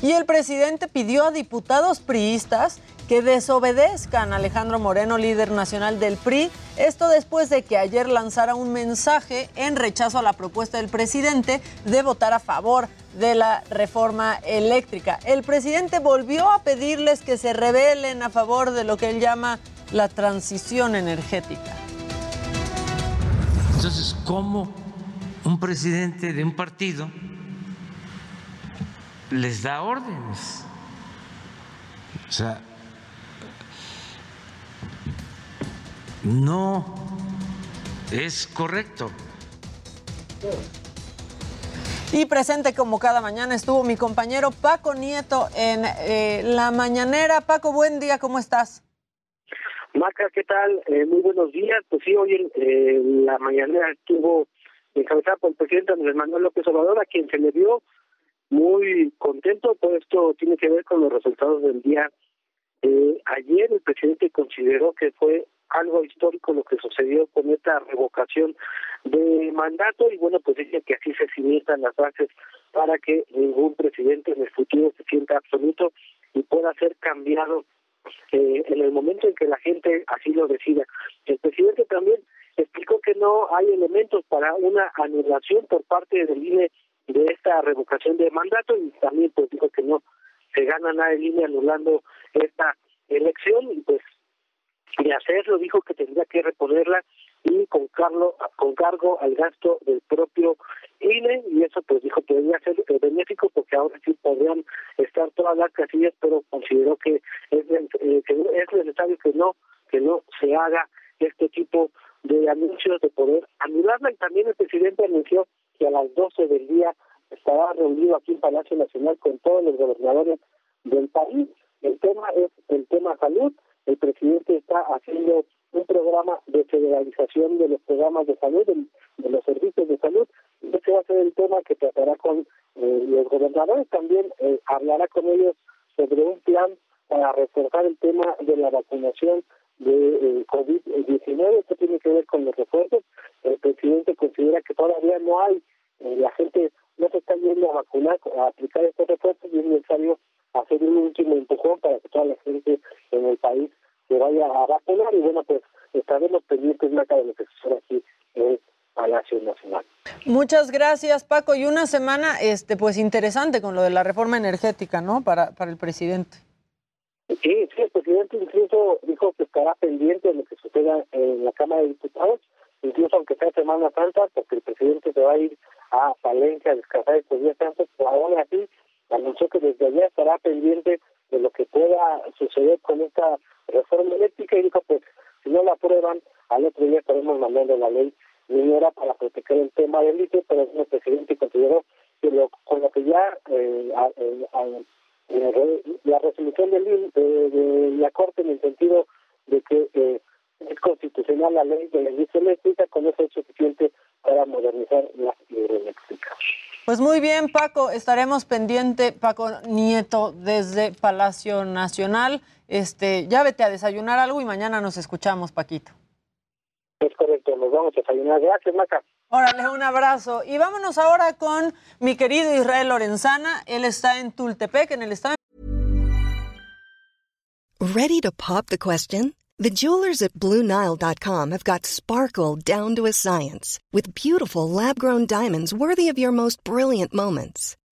Y el presidente pidió a diputados priistas que desobedezcan a Alejandro Moreno, líder nacional del PRI. Esto después de que ayer lanzara un mensaje en rechazo a la propuesta del presidente de votar a favor de la reforma eléctrica. El presidente volvió a pedirles que se rebelen a favor de lo que él llama la transición energética. Entonces, ¿cómo un presidente de un partido les da órdenes? O sea, no es correcto. Y presente como cada mañana estuvo mi compañero Paco Nieto en eh, la mañanera. Paco, buen día, ¿cómo estás? Maca, ¿qué tal? Eh, muy buenos días. Pues sí, hoy en eh, la mañana estuvo encabezada por el presidente Andrés Manuel López Obrador, a quien se le vio muy contento. Todo esto tiene que ver con los resultados del día. Eh, ayer el presidente consideró que fue algo histórico lo que sucedió con esta revocación de mandato y bueno, pues dice que así se cimientan las bases para que ningún presidente en el futuro se sienta absoluto y pueda ser cambiado eh, en el momento en que la gente así lo decida. El presidente también explicó que no hay elementos para una anulación por parte del INE de esta revocación de mandato y también pues dijo que no se gana nada el INE anulando esta elección y pues de hacerlo dijo que tendría que reponerla y con, Carlo, con cargo al gasto del propio INE y eso pues dijo que podría ser eh, benéfico porque ahora sí podrían estar todas las casillas pero consideró que es, eh, que es necesario que no que no se haga este tipo de anuncios de poder anularla y también el presidente anunció que a las 12 del día estará reunido aquí en Palacio Nacional con todos los gobernadores del país. El tema es el tema salud. El presidente está haciendo un programa de federalización de los programas de salud, de, los servicios de salud. Ese va a ser el tema que tratará con eh, los gobernadores. También eh, hablará con ellos sobre un plan para reforzar el tema de la vacunación de eh, COVID-19. Esto tiene que ver con los refuerzos. El presidente considera que todavía no hay, eh, la gente no se está yendo a vacunar, a aplicar estos refuerzos y es necesario hacer un último empujón para que toda la gente en el país se vaya a vacunar y bueno, pues estaremos pendientes más de lo que sucede aquí en Palacio Nacional. Muchas gracias, Paco. Y una semana, este, pues interesante con lo de la reforma energética, ¿no? Para, para el presidente. Sí, sí, el presidente incluso dijo que estará pendiente de lo que suceda en la Cámara de Diputados, incluso aunque sea Semana Santa, porque el presidente se va a ir a Valencia a descansar estos días santos, pero aún así anunció que desde allá estará pendiente de lo que pueda suceder con esta reforma eléctrica y dijo, pues, si no la aprueban, al otro día estaremos mandando la ley minera para proteger el tema del litio, pero el presidente consideró que lo, con lo que ya eh, a, eh, la resolución del, de, de, la Corte en el sentido de que eh, es constitucional la ley de la industria eléctrica, con eso es suficiente para modernizar la hidroeléctrica. Pues muy bien, Paco, estaremos pendiente, Paco Nieto, desde Palacio Nacional. Este, ya vete a desayunar algo y mañana nos escuchamos, Paquito. Es correcto, nos vamos a desayunar. Gracias, Maca. Órale, un abrazo. Y vámonos ahora con mi querido Israel Lorenzana. Él está en Tultepec, en el estado. Ready to pop the question? The jewelers at BlueNile.com have got sparkle down to a science with beautiful lab-grown diamonds worthy of your most brilliant moments.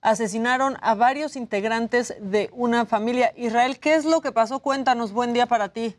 asesinaron a varios integrantes de una familia. Israel, ¿qué es lo que pasó? Cuéntanos, buen día para ti.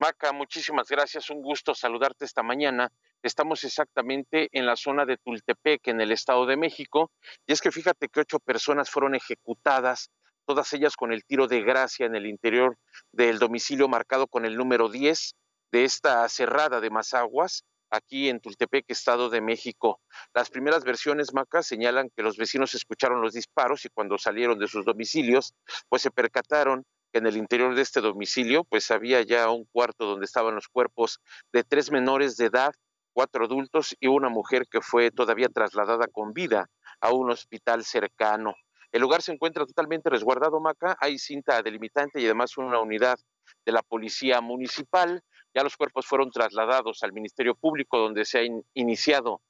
Maca, muchísimas gracias, un gusto saludarte esta mañana. Estamos exactamente en la zona de Tultepec, en el Estado de México, y es que fíjate que ocho personas fueron ejecutadas, todas ellas con el tiro de gracia en el interior del domicilio marcado con el número 10 de esta cerrada de Mazaguas, aquí en Tultepec, Estado de México. Las primeras versiones, Maca, señalan que los vecinos escucharon los disparos y cuando salieron de sus domicilios, pues se percataron que en el interior de este domicilio, pues había ya un cuarto donde estaban los cuerpos de tres menores de edad, cuatro adultos y una mujer que fue todavía trasladada con vida a un hospital cercano. El lugar se encuentra totalmente resguardado, Maca. Hay cinta delimitante y además una unidad de la policía municipal. Ya los cuerpos fueron trasladados al Ministerio Público, donde se han iniciado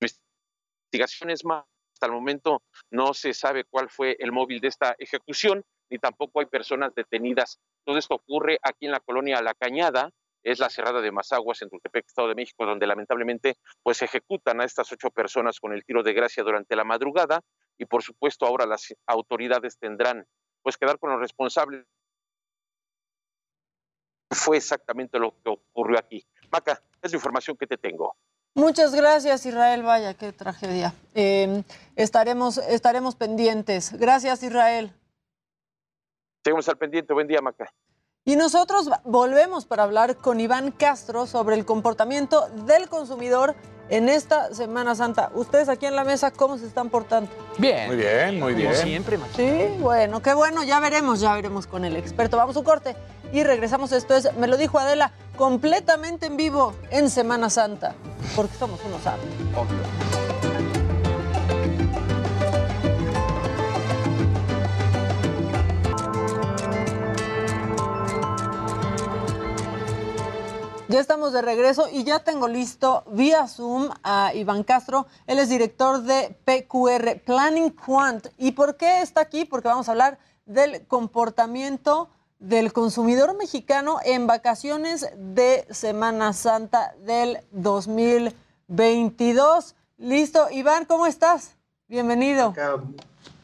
investigaciones más. Hasta el momento no se sabe cuál fue el móvil de esta ejecución, ni tampoco hay personas detenidas. Todo esto ocurre aquí en la colonia La Cañada, es la cerrada de Mazaguas en Tultepec, Estado de México, donde lamentablemente pues ejecutan a estas ocho personas con el tiro de gracia durante la madrugada y por supuesto ahora las autoridades tendrán pues que dar con los responsables fue exactamente lo que ocurrió aquí. Maca, es la información que te tengo. Muchas gracias, Israel. Vaya, qué tragedia. Eh, estaremos, estaremos pendientes. Gracias, Israel. Seguimos al pendiente. Buen día, Maca. Y nosotros volvemos para hablar con Iván Castro sobre el comportamiento del consumidor en esta Semana Santa. Ustedes aquí en la mesa, ¿cómo se están portando? Bien. Muy bien, muy bien. Como siempre, Maca. Sí, bueno, qué bueno, ya veremos, ya veremos con el experto. Vamos a un corte y regresamos. Esto es, me lo dijo Adela, completamente en vivo en Semana Santa, porque somos unos sabios. Ya estamos de regreso y ya tengo listo vía Zoom a Iván Castro. Él es director de PQR, Planning Quant. ¿Y por qué está aquí? Porque vamos a hablar del comportamiento del consumidor mexicano en vacaciones de Semana Santa del 2020. 22. Listo. Iván, ¿cómo estás? Bienvenido.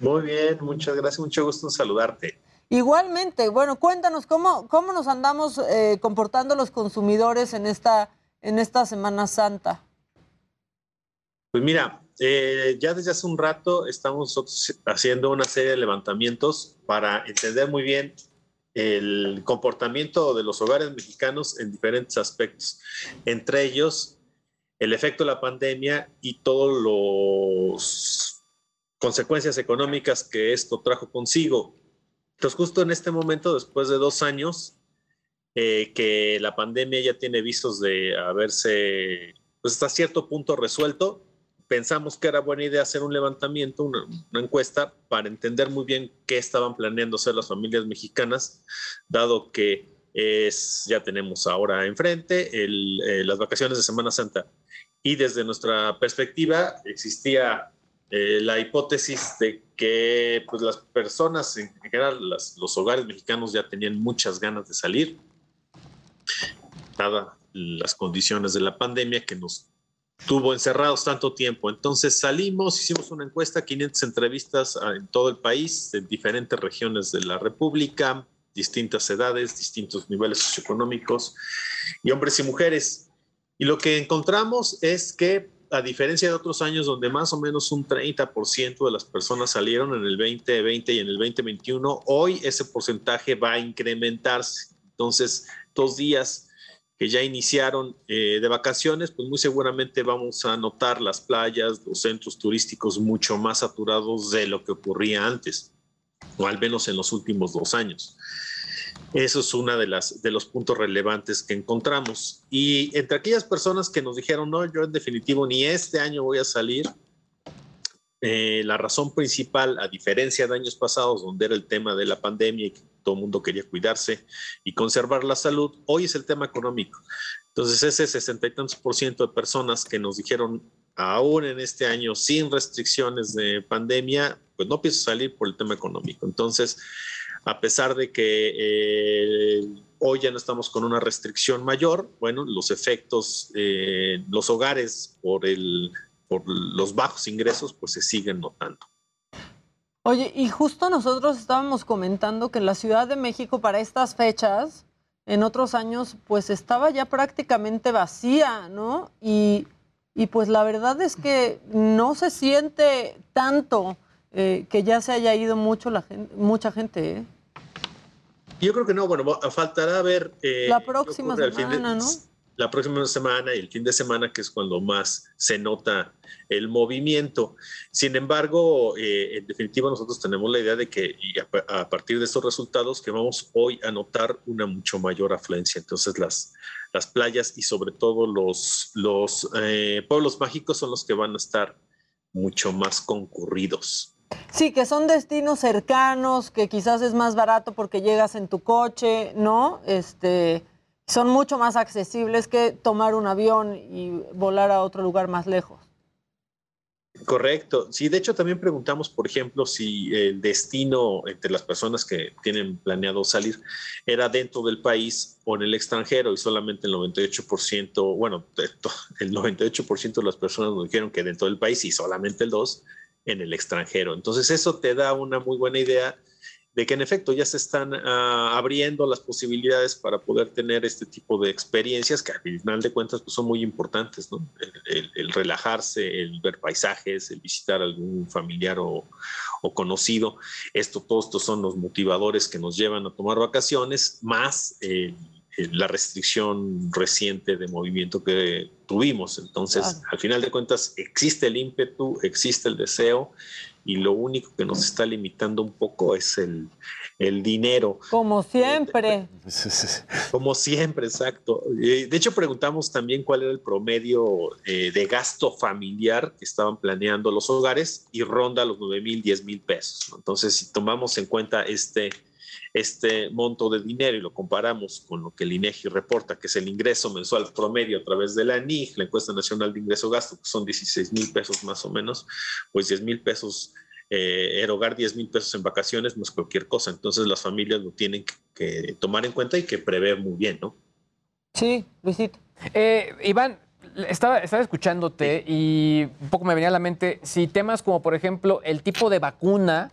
Muy bien, muchas gracias, mucho gusto en saludarte. Igualmente, bueno, cuéntanos cómo, cómo nos andamos eh, comportando los consumidores en esta, en esta Semana Santa. Pues mira, eh, ya desde hace un rato estamos haciendo una serie de levantamientos para entender muy bien el comportamiento de los hogares mexicanos en diferentes aspectos, entre ellos el efecto de la pandemia y todas las consecuencias económicas que esto trajo consigo. Entonces, justo en este momento, después de dos años, eh, que la pandemia ya tiene visos de haberse, pues hasta cierto punto resuelto, pensamos que era buena idea hacer un levantamiento, una, encuesta, para entender muy bien qué estaban planeando hacer las familias mexicanas, dado que es, ya tenemos ahora enfrente eh, las vacaciones de Semana Santa. Y desde nuestra perspectiva existía eh, la hipótesis de que pues, las personas, en general los hogares mexicanos ya tenían muchas ganas de salir, dadas las condiciones de la pandemia que nos tuvo encerrados tanto tiempo. Entonces salimos, hicimos una encuesta, 500 entrevistas en todo el país, en diferentes regiones de la República, distintas edades, distintos niveles socioeconómicos, y hombres y mujeres. Y lo que encontramos es que, a diferencia de otros años donde más o menos un 30% de las personas salieron en el 2020 y en el 2021, hoy ese porcentaje va a incrementarse. Entonces, dos días que ya iniciaron eh, de vacaciones, pues muy seguramente vamos a notar las playas, los centros turísticos mucho más saturados de lo que ocurría antes, o al menos en los últimos dos años. Eso es uno de, las, de los puntos relevantes que encontramos. Y entre aquellas personas que nos dijeron, no, yo en definitivo ni este año voy a salir, eh, la razón principal, a diferencia de años pasados, donde era el tema de la pandemia y que todo el mundo quería cuidarse y conservar la salud, hoy es el tema económico. Entonces, ese sesenta y tantos por ciento de personas que nos dijeron, aún en este año, sin restricciones de pandemia, pues no pienso salir por el tema económico. Entonces, a pesar de que eh, hoy ya no estamos con una restricción mayor, bueno, los efectos, eh, los hogares por el por los bajos ingresos, pues se siguen notando. Oye, y justo nosotros estábamos comentando que en la Ciudad de México para estas fechas, en otros años, pues estaba ya prácticamente vacía, ¿no? Y, pues la verdad es que no se siente tanto eh, que ya se haya ido mucho la gente, mucha gente, ¿eh? Yo creo que no, bueno, faltará ver... Eh, la próxima semana, ¿no? la próxima semana y el fin de semana, que es cuando más se nota el movimiento. Sin embargo, eh, en definitiva, nosotros tenemos la idea de que a, partir de estos resultados, que vamos hoy a notar una mucho mayor afluencia. Entonces, las, las playas y sobre todo los, los eh, pueblos mágicos son los que van a estar mucho más concurridos. Sí, que son destinos cercanos, que quizás es más barato porque llegas en tu coche, ¿no? Este, son mucho más accesibles que tomar un avión y volar a otro lugar más lejos. Correcto. Sí, de hecho también preguntamos, por ejemplo, si el destino entre las personas que tienen planeado salir era dentro del país o en el extranjero y solamente el 98%, bueno, el 98% de las personas nos dijeron que dentro del país y solamente el 2% en el extranjero. Entonces eso te da una muy buena idea de que en efecto ya se están ah, abriendo las posibilidades para poder tener este tipo de experiencias que al final de cuentas pues, son muy importantes. El, relajarse, el ver paisajes, el visitar algún familiar o, conocido. Esto, todos estos son los motivadores que nos llevan a tomar vacaciones, más la restricción reciente de movimiento que tuvimos. Entonces, al final de cuentas, existe el ímpetu, existe el deseo y lo único que nos está limitando un poco es el, el dinero. Como siempre. Como siempre, exacto. De hecho, preguntamos también cuál era el promedio eh, de gasto familiar que estaban planeando los hogares y ronda los 9 mil, 10 mil pesos. Entonces, si tomamos en cuenta este, este monto de dinero y lo comparamos con lo que el INEGI reporta, que es el ingreso mensual promedio a través de la NIG, la encuesta nacional de ingreso gasto, que son 16 mil pesos más o menos, pues 10 mil pesos, eh, erogar 10 mil pesos en vacaciones no es cualquier cosa. Entonces las familias lo tienen que, tomar en cuenta y que prever muy bien, ¿no? Sí, Luisito. Eh, Iván, estaba, estaba escuchándote y un poco me venía a la mente si temas como, por ejemplo, el tipo de vacuna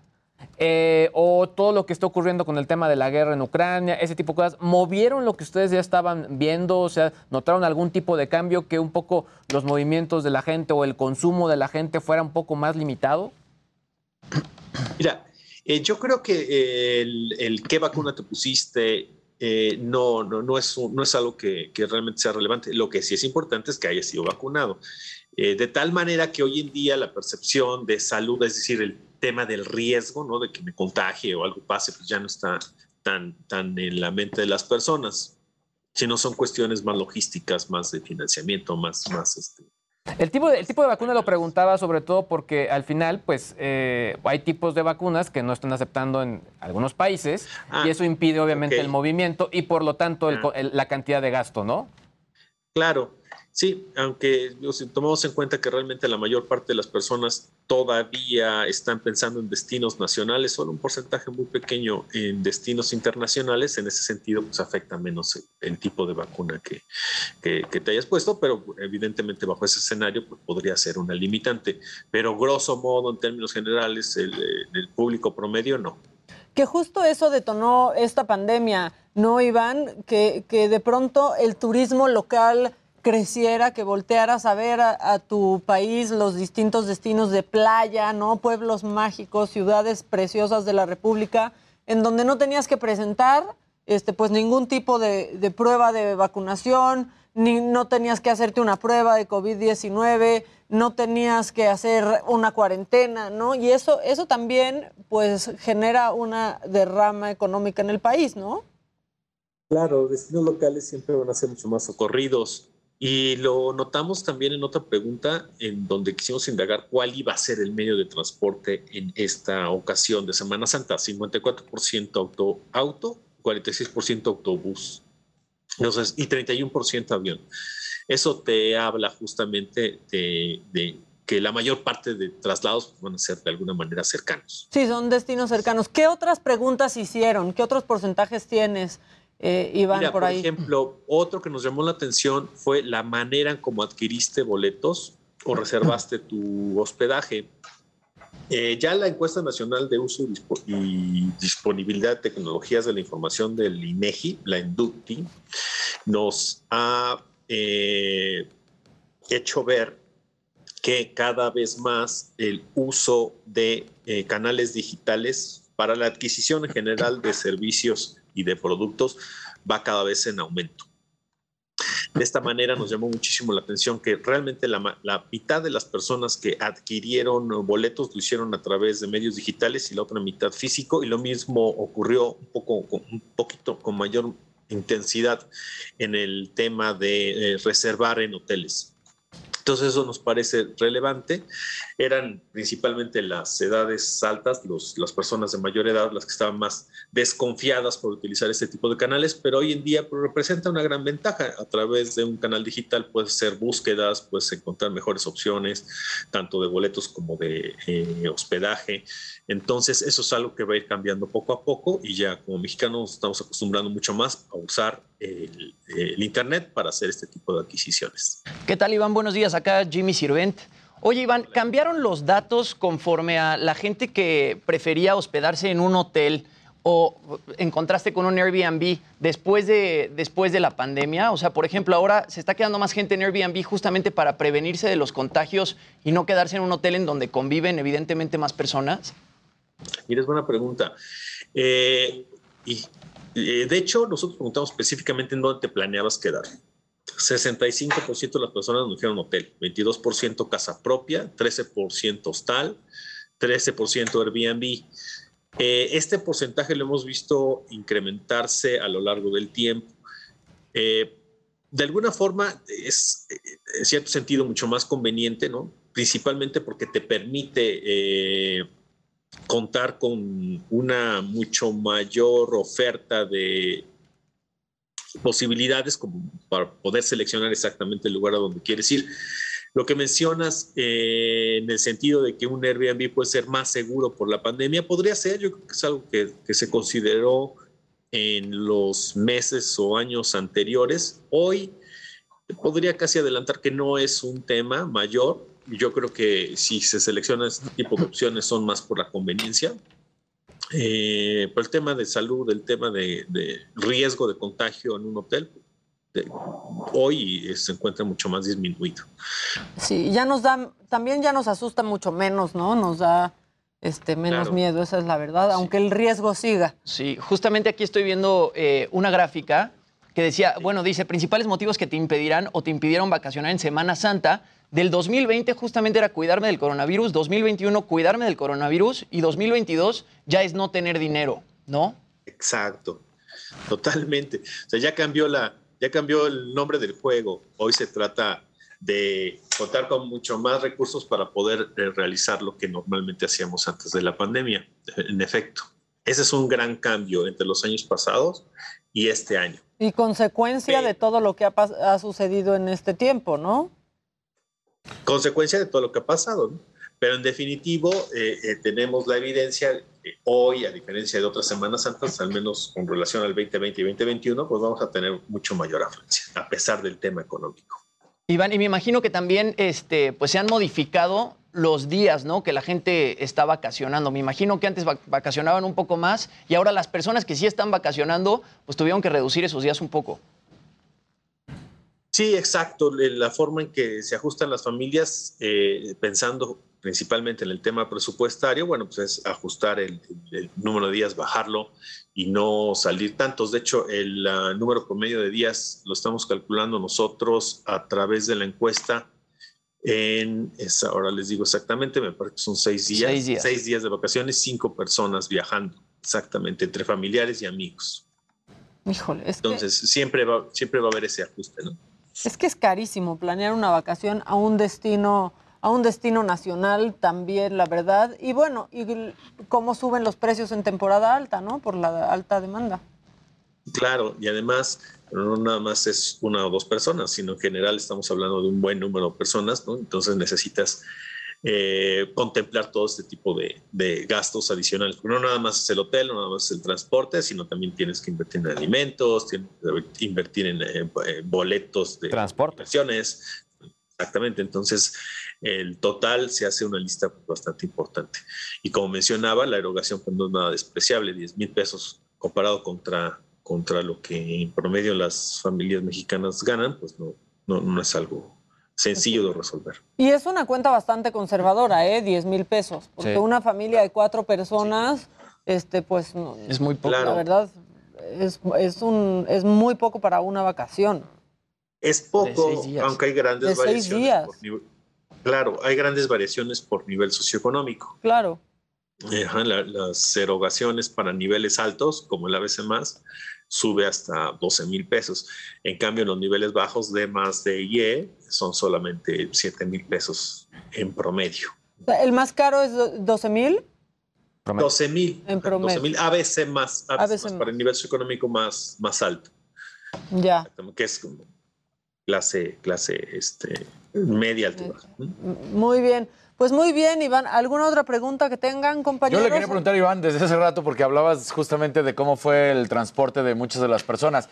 eh, o todo lo que está ocurriendo con el tema de la guerra en Ucrania, ese tipo de cosas, ¿movieron lo que ustedes ya estaban viendo? O sea, ¿notaron algún tipo de cambio que un poco los movimientos de la gente o el consumo de la gente fuera un poco más limitado? Mira, eh, yo creo que eh, el, qué vacuna te pusiste no, no, no, es, no es algo que, realmente sea relevante. Lo que sí es importante es que haya sido vacunado. De tal manera que hoy en día la percepción de salud, es decir, el tema del riesgo, ¿no? De que me contagie o algo pase, pues ya no está tan, tan en la mente de las personas, sino son cuestiones más logísticas, más de financiamiento, más, más este, el tipo, de, el tipo de vacuna lo preguntaba sobre todo porque al final, pues, eh, hay tipos de vacunas que no están aceptando en algunos países ah, y eso impide obviamente okay. el movimiento y por lo tanto el, el, la cantidad de gasto, ¿no? Claro, Sí, aunque tomamos en cuenta que realmente la mayor parte de las personas todavía están pensando en destinos nacionales, solo un porcentaje muy pequeño en destinos internacionales, en ese sentido pues afecta menos el, tipo de vacuna que, que, te hayas puesto, pero evidentemente bajo ese escenario pues, podría ser una limitante, pero grosso modo en términos generales el, el público promedio no. Que justo eso detonó esta pandemia, ¿no, Iván? Que, que de pronto el turismo local creciera, que voltearas a ver a, tu país los distintos destinos de playa, ¿no? Pueblos mágicos, ciudades preciosas de la República, en donde no tenías que presentar este, pues ningún tipo de, de prueba de vacunación, ni no tenías que hacerte una prueba de COVID-19, no tenías que hacer una cuarentena, ¿no? Y eso, eso también pues genera una derrama económica en el país, ¿no? Claro, destinos locales siempre van a ser mucho más socorridos. Y lo notamos también en otra pregunta en donde quisimos indagar cuál iba a ser el medio de transporte en esta ocasión de Semana Santa. 54% auto, auto 46% autobús Entonces, y 31% avión. Eso te habla justamente de, de, que la mayor parte de traslados van a ser de alguna manera cercanos. Sí, son destinos cercanos. ¿Qué otras preguntas hicieron? ¿Qué otros porcentajes tienes? Eh, Iván, Mira, por, por ahí. ejemplo, otro que nos llamó la atención fue la manera en cómo adquiriste boletos o reservaste tu hospedaje. Eh, ya la encuesta nacional de uso y disponibilidad de tecnologías de la información del INEGI, la INDUCTI, nos ha eh, hecho ver que cada vez más el uso de eh, canales digitales para la adquisición en general de servicios y de productos va cada vez en aumento. De esta manera nos llamó muchísimo la atención que realmente la, mitad de las personas que adquirieron boletos lo hicieron a través de medios digitales y la otra mitad físico y lo mismo ocurrió un poco un poquito con mayor intensidad en el tema de eh, reservar en hoteles. Entonces eso nos parece relevante. Eran principalmente las edades altas, las personas de mayor edad, las que estaban más desconfiadas por utilizar este tipo de canales, pero hoy en día pues, representa una gran ventaja. A través de un canal digital puedes hacer búsquedas, puedes encontrar mejores opciones, tanto de boletos como de eh, hospedaje. Entonces eso es algo que va a ir cambiando poco a poco y ya como mexicanos estamos acostumbrando mucho más a usar el, el Internet para hacer este tipo de adquisiciones. ¿Qué tal, Iván? Buenos días acá Jimmy Sirvent. Oye, Iván, ¿cambiaron los datos conforme a la gente que prefería hospedarse en un hotel o en contraste con un Airbnb después de, después de la pandemia? O sea, por ejemplo, ahora se está quedando más gente en Airbnb justamente para prevenirse de los contagios y no quedarse en un hotel en donde conviven evidentemente más personas. Mira, es buena pregunta. Eh, y, eh, de hecho, nosotros preguntamos específicamente en dónde te planeabas quedar. 65% de las personas nos dijeron hotel, 22% casa propia, 13% hostal, 13% Airbnb. Eh, este porcentaje lo hemos visto incrementarse a lo largo del tiempo. Eh, de alguna forma es, en cierto sentido, mucho más conveniente, ¿no? Principalmente porque te permite eh, contar con una mucho mayor oferta de posibilidades para poder seleccionar exactamente el lugar a donde quieres ir. Lo que mencionas eh, en el sentido de que un Airbnb puede ser más seguro por la pandemia, podría ser, yo creo que es algo que se consideró en los meses o años anteriores. Hoy podría casi adelantar que no es un tema mayor. Yo creo que si se selecciona este tipo de opciones son más por la conveniencia. Eh, por el tema de salud, el tema de, de riesgo de contagio en un hotel, de- hoy se encuentra mucho más disminuido. Sí, ya nos da, también ya nos asusta mucho menos, ¿no? Nos da este, menos Claro. miedo, esa es la verdad, aunque el riesgo siga. Sí, justamente aquí estoy viendo eh, una gráfica que decía, bueno, dice, principales motivos que te impedirán o te impidieron vacacionar en Semana Santa. Del 2020 justamente era cuidarme del coronavirus, 2021 cuidarme del coronavirus y 2022 ya es no tener dinero, ¿no? Exacto, totalmente. O sea, ya cambió la, ya cambió el nombre del juego. Hoy se trata de contar con mucho más recursos para poder eh, realizar lo que normalmente hacíamos antes de la pandemia. En efecto, ese es un gran cambio entre los años pasados y este año. Y consecuencia de todo lo que ha, sucedido en este tiempo, ¿no? consecuencia de todo lo que ha pasado. ¿no? Pero en definitivo, eh, eh, tenemos la evidencia que hoy, a diferencia de otras Semanas Santas, al menos con relación al 2020 y 2021, pues vamos a tener mucho mayor afluencia, a pesar del tema económico. Iván, y me imagino que también este, pues se han modificado los días, ¿no? Que la gente está vacacionando. Me imagino que antes vac- vacacionaban un poco más y ahora las personas que sí están vacacionando, pues tuvieron que reducir esos días un poco. Sí, exacto. Le- La forma en que se ajustan las familias, eh, pensando principalmente en el tema presupuestario, bueno, pues es ajustar el, número de días, bajarlo y no salir tantos. De hecho, el número promedio de días lo estamos calculando nosotros a través de la encuesta en, ahora les digo exactamente, me parece que son seis días, Seis días. seis días de vacaciones, cinco personas viajando, exactamente, entre familiares y amigos. Híjole, es que- Entonces, siempre, va, siempre va a haber ese ajuste, ¿no? Es que es carísimo planear una vacación a un destino, a un destino nacional también, la verdad. Y bueno, y cómo suben los precios en temporada alta, ¿no? Por la alta demanda. Claro, y además, no nada más es una o dos personas, sino en general estamos hablando de un buen número de personas, ¿no? Entonces necesitas eh, contemplar todo este tipo de, de gastos adicionales. No nada más es el hotel, no nada más es el transporte, sino también tienes que invertir en alimentos, tienes que invertir en eh, eh, boletos de Transporte. Exactamente, entonces el total se hace una lista bastante importante. Y como mencionaba, la erogación pues, no es nada despreciable, 10 mil pesos comparado contra, contra lo que en promedio las familias mexicanas ganan, pues no, no, no es algo sencillo de resolver. Y es una cuenta bastante conservadora, ¿eh? 10 mil pesos. Porque Sí. una familia de cuatro personas, este, pues, no- Es muy poco. la Claro. verdad, es, es, un, es muy poco para una vacación. Es poco, seis días. aunque hay grandes De seis variaciones. días. por nivel- claro, hay grandes variaciones por nivel socioeconómico. Claro. Ajá, la- las erogaciones para niveles altos, como el ABC más, sube hasta 12 mil pesos. En cambio, en los niveles bajos de más de Y son solamente 7 mil pesos en promedio. El más caro es do- 12 mil. 12 mil. En promedio. 12 mil ABC más, ABC ABC más, para el nivel socioeconómico más, más alto, Ya. que es como clase, clase este, media altura. Muy bien. Pues muy bien, Iván. ¿Alguna otra pregunta que tengan, Yo compañeros? le quería preguntar, Iván, desde hace rato, porque hablabas justamente de cómo fue el transporte de muchas de las personas.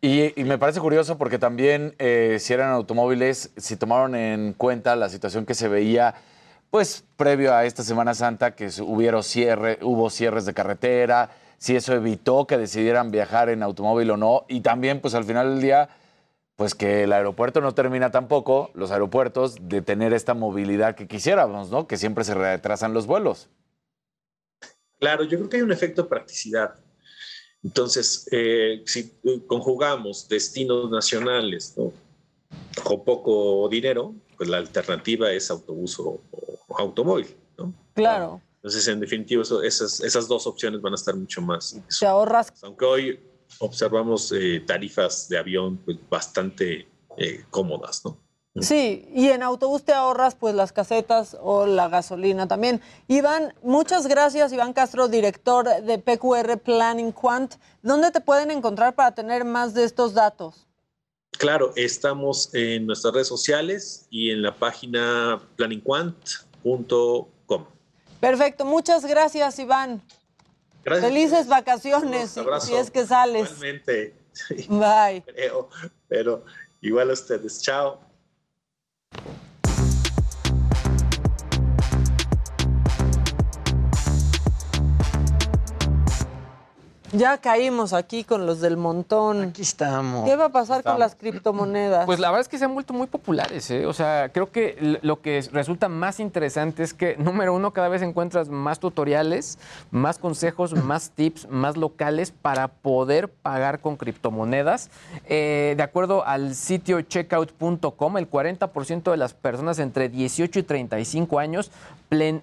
Y, y me parece curioso porque también, eh, si eran automóviles, si tomaron en cuenta la situación que se veía, pues previo a esta Semana Santa, que hubieron cierre, hubo cierres de carretera, si eso evitó que decidieran viajar en automóvil o no. Y también, pues al final del día, pues que el aeropuerto no termina tampoco, los aeropuertos, de tener esta movilidad que quisiéramos, ¿no? Que siempre se retrasan los vuelos. Claro, yo creo que hay un efecto de practicidad. Entonces, eh, si eh, conjugamos destinos nacionales ¿no? con poco dinero, pues la alternativa es autobús o, o automóvil. ¿no? Claro. Entonces, en definitivo, eso- esas, esas dos opciones van a estar mucho más. Te ahorras. Aunque hoy observamos eh, tarifas de avión pues, bastante eh, cómodas, ¿no? Sí, y en autobús te ahorras pues las casetas o la gasolina también. Iván, muchas gracias, Iván Castro, director de PQR Planning Quant. ¿Dónde te pueden encontrar para tener más de estos datos? Claro, estamos en nuestras redes sociales y en la página planningquant.com. Perfecto, muchas gracias, Iván. Gracias. Felices vacaciones, si, abrazo. si es que sales. Igualmente. Sí, Bye. creo, pero Igual a ustedes. Chao. Ya caímos aquí con los del montón. Aquí estamos. ¿Qué va a pasar con las criptomonedas? Pues la verdad es que se han vuelto muy populares, ¿eh? O sea, creo que lo que resulta más interesante es que, número uno, cada vez encuentras más tutoriales, más consejos, más tips, más locales para poder pagar con criptomonedas. Eh, de acuerdo al sitio checkout.com, el 40% de las personas entre 18 y 35 años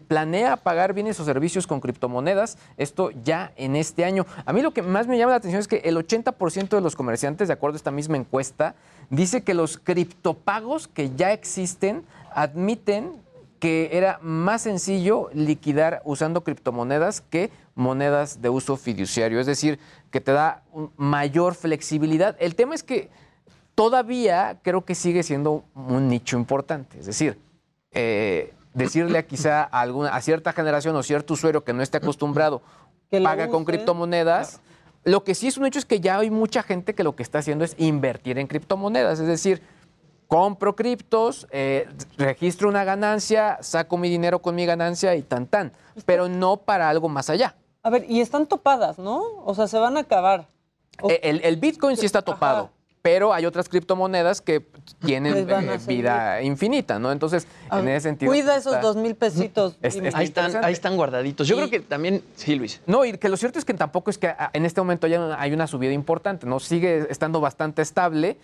planea pagar bienes o servicios con criptomonedas, esto ya en este año. A mí lo que más me llama la atención es que el 80% de los comerciantes, de acuerdo a esta misma encuesta, dice que los criptopagos que ya existen admiten que era más sencillo liquidar usando criptomonedas que monedas de uso fiduciario, es decir, que te da mayor flexibilidad. El tema es que todavía creo que sigue siendo un nicho importante, es decir, eh, decirle a quizá a, alguna, a cierta generación o cierto usuario que no esté acostumbrado paga con criptomonedas. Lo que sí es un hecho es que ya hay mucha gente que lo que está haciendo es invertir en criptomonedas, es decir, compro criptos, eh, registro una ganancia, saco mi dinero con mi ganancia y tan tan, pero no para algo más allá. A ver, y están topadas, ¿no? O sea, se van a acabar. Eh, El, el Bitcoin sí está topado, pero hay otras criptomonedas que tienen eh, vida infinita, ¿no? Entonces, en ese sentido... Cuida esos está- dos mil pesitos. Es- Ahí están, ahí están guardaditos. Yo creo que también, sí, Luis. No, y que lo cierto es que tampoco es que ah, en este momento haya- hay una subida importante, ¿no? Sigue estando bastante estable,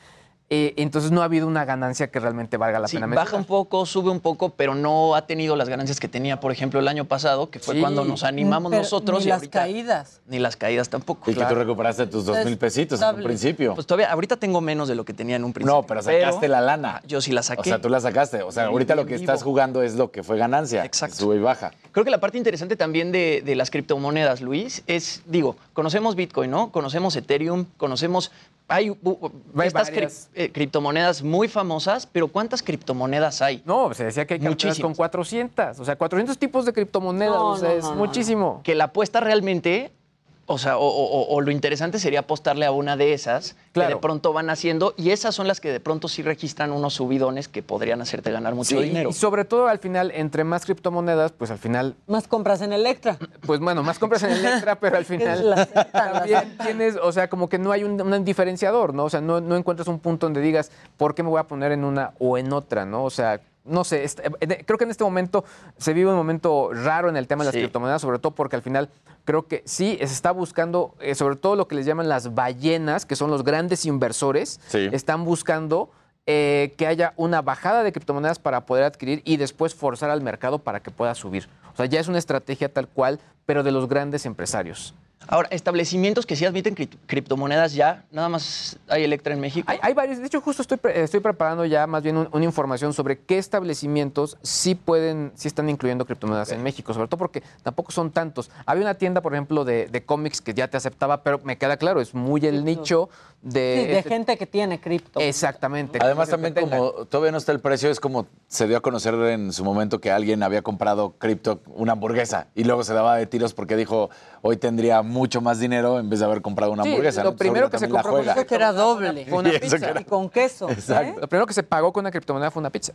eh, entonces no ha habido una ganancia que realmente valga la Sí, pena baja mencionar. un poco, sube un poco, pero no ha tenido las ganancias que tenía, por ejemplo, el año pasado, que fue Sí. cuando nos animamos Pero nosotros. Ni y las ahorita- caídas. Ni las caídas tampoco. Y que tú recuperaste tus dos mil pesitos en un principio. Pues todavía, ahorita tengo menos de lo que tenía en un principio. No, pero sacaste la lana. Yo sí la saqué. O sea, tú la sacaste. O sea, Sí, ahorita lo que estás jugando es lo que fue ganancia. Exacto. Sube y baja. Creo que la parte interesante también de, de las criptomonedas, Luis, es, digo, conocemos Bitcoin, ¿no? Conocemos Ethereum, conocemos... Hay Hay estas cri- eh, criptomonedas muy famosas, pero ¿cuántas criptomonedas hay? No, se decía que hay Muchísimas. con 400, o sea, 400 tipos de criptomonedas, No, o sea, no, es no, muchísimo. Que la apuesta realmente, o sea, o, o- o lo interesante sería apostarle a una de esas que Claro. de pronto van haciendo y esas son las que de pronto sí registran unos subidones que podrían hacerte ganar mucho Sí, dinero. Y sobre todo al final, entre más criptomonedas, pues al final, Más compras en Electra. pues bueno, más compras en Electra, pero al final La la también tienes, o sea, como que no hay un, un diferenciador, ¿no? O sea, no, no encuentras un punto donde digas, ¿por qué me voy a poner en una o en otra, ¿no? O sea, no sé, est- eh, creo que en este momento se vive un momento raro en el tema de las Sí. criptomonedas, sobre todo porque al final creo que sí se está buscando, eh, sobre todo lo que les llaman las ballenas, que son los grandes inversores, Sí. están buscando eh, que haya una bajada de criptomonedas para poder adquirir y después forzar al mercado para que pueda subir. O sea, ya es una estrategia tal cual, pero de los grandes empresarios. Ahora, establecimientos que sí admiten cri- criptomonedas ya, nada más hay Electra en México. Hay, hay varios, de hecho justo estoy, pre- estoy preparando ya más bien un- una información sobre qué establecimientos sí pueden, sí están incluyendo criptomonedas en México, sobre todo porque tampoco son tantos. Había una tienda, por ejemplo, de, de cómics que ya te aceptaba, pero me queda claro, es muy el nicho de... Sí, de este- gente que tiene cripto. Exactamente. Además, también como todavía no está el precio, es como se dio a conocer en su momento que alguien había comprado cripto, una hamburguesa, y luego se daba de tiros porque dijo, hoy tendría mucho más dinero en vez de haber comprado una Sí, hamburguesa. lo ¿no? primero que se compró. Eso que era doble. Fue una Y pizza. era- Y con queso. ¿eh? Exacto. Lo primero que se pagó con una criptomoneda fue una pizza.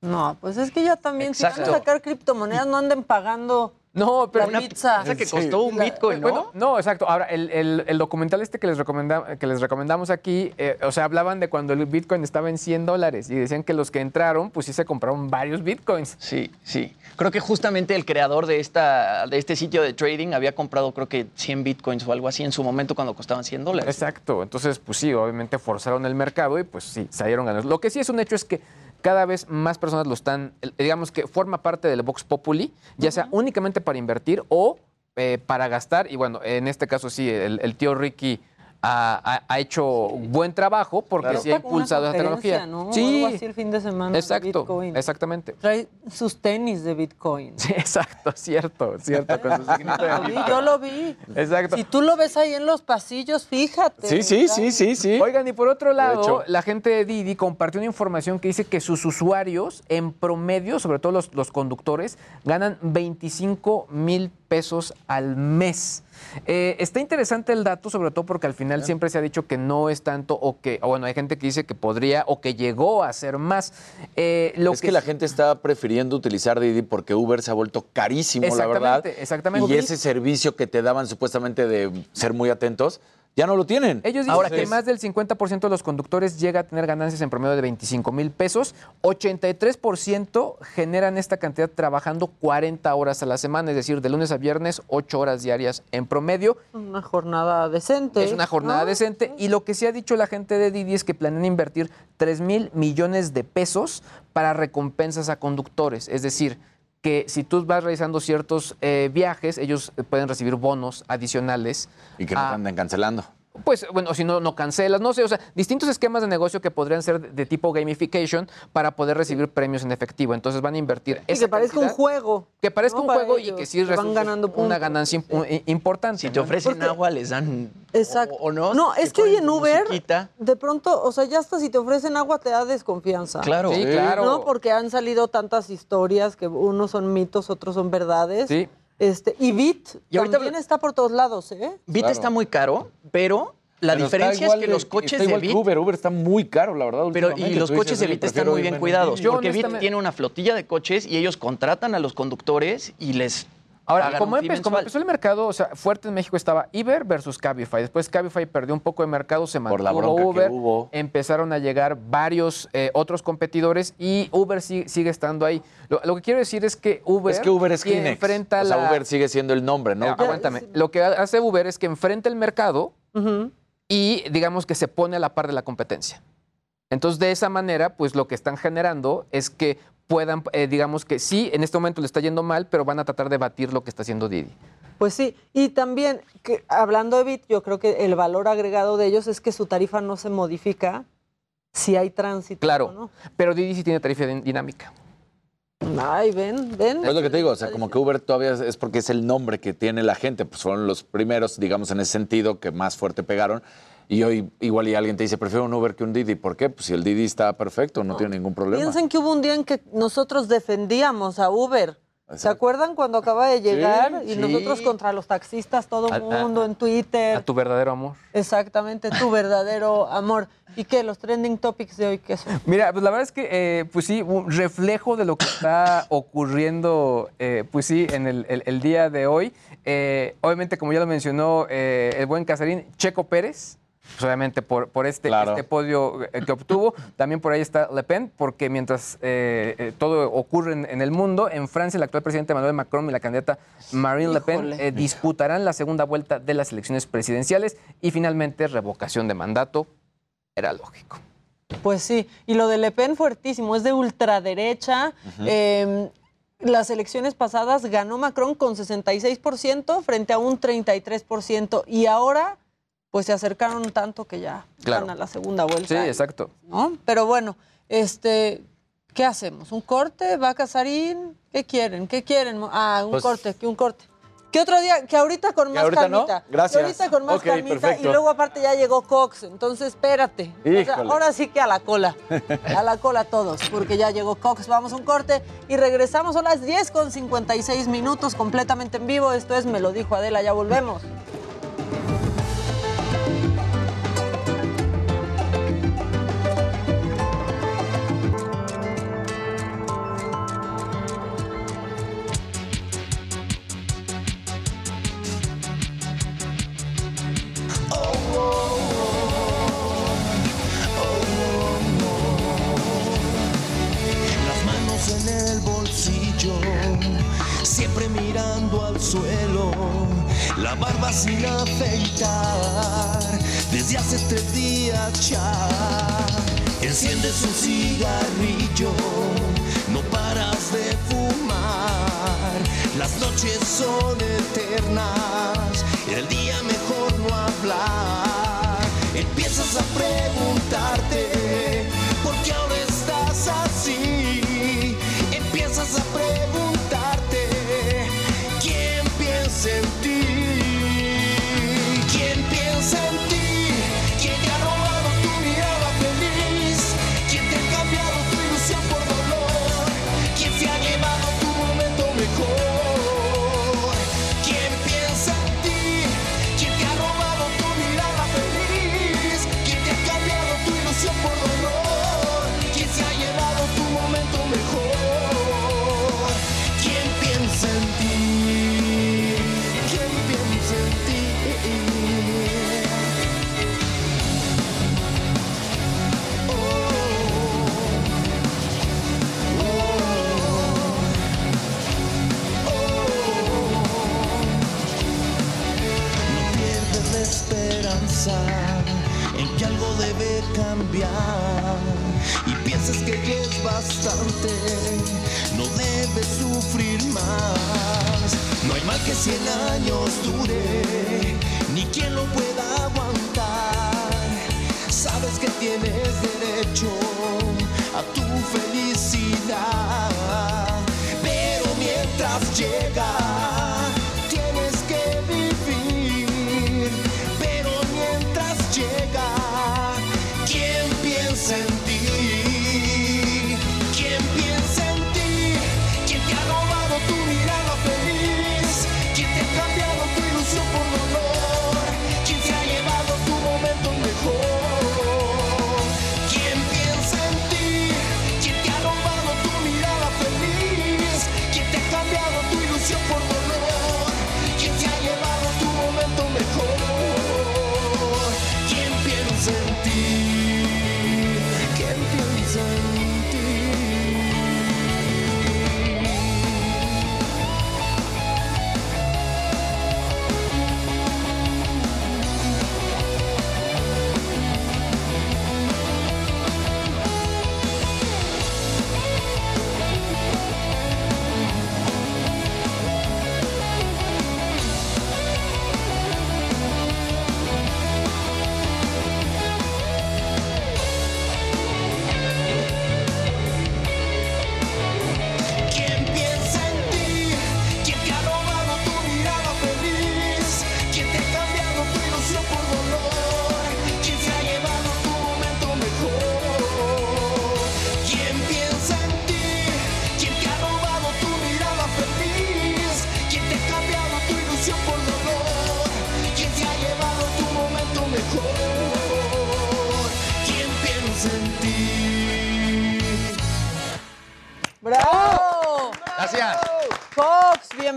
No, pues es que ya también, si van a sacar criptomonedas, no anden pagando No, pero la pizza. Esa que costó un Bitcoin, ¿no? Bueno, no, exacto. Ahora, el, el- el documental este que les, recomenda- que les recomendamos aquí, eh, o sea, hablaban de cuando el Bitcoin estaba en 100 dólares y decían que los que entraron, pues sí se compraron varios Bitcoins. Sí, sí. Creo que justamente el creador de, esta, de este sitio de trading había comprado, creo que 100 bitcoins o algo así en su momento cuando costaban 100 dólares. Exacto. Entonces, pues sí, obviamente forzaron el mercado y pues sí, salieron ganando. Lo que sí es un hecho es que cada vez más personas lo están, digamos que forma parte del Vox Populi, ya sea únicamente para invertir o eh, para gastar. Y bueno, en este caso sí, el, el tío Ricky ha, hecho buen trabajo porque Pero sí ha impulsado esa tecnología. ¿no? Sí, Algo así el fin de semana de exacto, Bitcoin. exactamente. Trae sus tenis de Bitcoin. Sí, exacto, cierto, cierto, con su signito de Lo vi, Bitcoin. yo lo vi. Exacto. Si tú lo ves ahí en los pasillos, fíjate. Sí, sí, sí, sí, sí. Oigan, y por otro lado, hecho. la gente de Didi compartió una información que dice que sus usuarios, en promedio, sobre todo los, los conductores, ganan 25 mil pesos al mes. Eh, está interesante el dato, sobre todo porque al final siempre se ha dicho que no es tanto o que, o bueno, hay gente que dice que podría o que llegó a ser más. Eh, lo es que, la gente está prefiriendo utilizar Didi porque Uber se ha vuelto carísimo, la verdad. Exactamente, exactamente. Y ese servicio que te daban supuestamente de ser muy atentos, ya no lo tienen. Ellos dicen que más del 50% de los conductores llega a tener ganancias en promedio de 25 mil pesos. 83% generan esta cantidad trabajando 40 horas a la semana, es decir, de lunes a viernes, 8 horas diarias en promedio. Una jornada decente. Es una jornada ¿no? decente. Y lo que sí ha dicho la gente de Didi es que planean invertir 3 mil millones de pesos para recompensas a conductores. Es decir, que si tú vas realizando ciertos eh, viajes, ellos pueden recibir bonos adicionales. Y que no a- te anden cancelando. Pues bueno, si no, no cancelas, no sé, o sea, distintos esquemas de negocio que podrían ser de, de tipo gamification para poder recibir premios en efectivo. Entonces van a invertir Y esa que parezca un juego. Que parezca ¿no? un juego y que sí que van resulte ganando una puntos. ganancia imp- importante. Si te ¿no? ofrecen agua, les dan. Exacto. O, o no. No, es que hoy en Uber, musiquita. de pronto, o sea, ya hasta si te ofrecen agua te da desconfianza. Claro. Sí, claro. ¿No? Porque han salido tantas historias que unos son mitos, otros son verdades. Sí. Este, y Bit Y ahorita- también está por todos lados, ¿eh? Bit está muy caro, pero la Pero diferencia es que de- los coches está de Bit. Uber, Uber está muy caro, la verdad. Pero y los coches dices, de "Oye, Bit están muy bien en cuidados, Yo porque Bit honestamente- tiene una flotilla de coches y ellos contratan a los conductores y les Ahora, como, empe- empezó el mercado, o sea, fuerte en México estaba Uber versus Cabify. Después Cabify perdió un poco de mercado, se Por la mantuvo bronca que Uber. hubo. Empezaron a llegar varios eh, otros competidores y Uber sí- sigue estando ahí. Lo, lo que quiero decir es que Uber, Es que Uber es Kleenex. enfrenta o sea, la... Uber sigue siendo el nombre, ¿no? Aguántame. Lo que hace Uber es que enfrenta el mercado y digamos que se pone a la par de la competencia. Entonces, de esa manera, pues lo que están generando es que puedan, eh, digamos que sí, en este momento le está yendo mal, pero van a tratar de batir lo que está haciendo Didi. Pues sí, y también, que, hablando de Bit, yo creo que el valor agregado de ellos es que su tarifa no se modifica si hay tránsito. Claro, ¿no? pero Didi sí tiene tarifa din- dinámica. Ay, ven, ven. Es lo que te digo, o sea, como que Uber todavía es porque es el nombre que tiene la gente, pues fueron los primeros, digamos, en ese sentido, que más fuerte pegaron. Y hoy igual y alguien te dice, prefiero un Uber que un Didi. ¿Por qué? Pues si el Didi está perfecto, no, tiene ningún problema. Piensen que hubo un día en que nosotros defendíamos a Uber. ¿Se acuerdan cuando acaba de llegar? y sí. nosotros contra los taxistas, todo el A- a- mundo en Twitter. A tu verdadero amor. Exactamente, tu verdadero amor. ¿Y qué? Los trending topics de hoy, ¿qué son? Mira, pues la verdad es que, eh, pues sí, un reflejo de lo que está ocurriendo, eh, pues sí, en el, el- el día de hoy. Eh, obviamente, como ya lo mencionó eh, el buen Casarín, Checo Pérez, pues obviamente por, por este, Claro. este podio eh, que obtuvo. También por ahí está Le Pen, porque mientras eh, eh, todo ocurre en, en el mundo, en Francia el actual presidente Emmanuel Macron y la candidata Marine Le Pen eh, disputarán la segunda vuelta de las elecciones presidenciales y finalmente revocación de mandato. Era lógico. Pues sí, y lo de Le Pen fuertísimo, es de ultraderecha. Eh, las elecciones pasadas ganó Macron con 66% frente a un 33% y ahora pues se acercaron tanto que ya Claro. van a la segunda vuelta. Sí, exacto. ¿no? Pero bueno, este, ¿qué hacemos? ¿Un corte? ¿Va Casarín? ¿Qué quieren? ¿Qué quieren? Ah, un Pues- corte, que un corte. ¿Qué otro día? Que ahorita con ¿Que más ahorita no? calmita. Gracias. Que ahorita con más Ok, calmita. perfecto. Y luego aparte ya llegó Cox, entonces espérate. O sea, ahora sí que a la cola. A la cola todos, porque ya llegó Cox. Vamos a un corte y regresamos a las 10 con 56 minutos completamente en vivo. Esto es Me lo dijo Adela, ya volvemos. Y piensas que es bastante, no debes sufrir más. No hay mal que cien años dure, ni quien lo pueda aguantar. Sabes que tienes derecho a tu felicidad, pero mientras llega,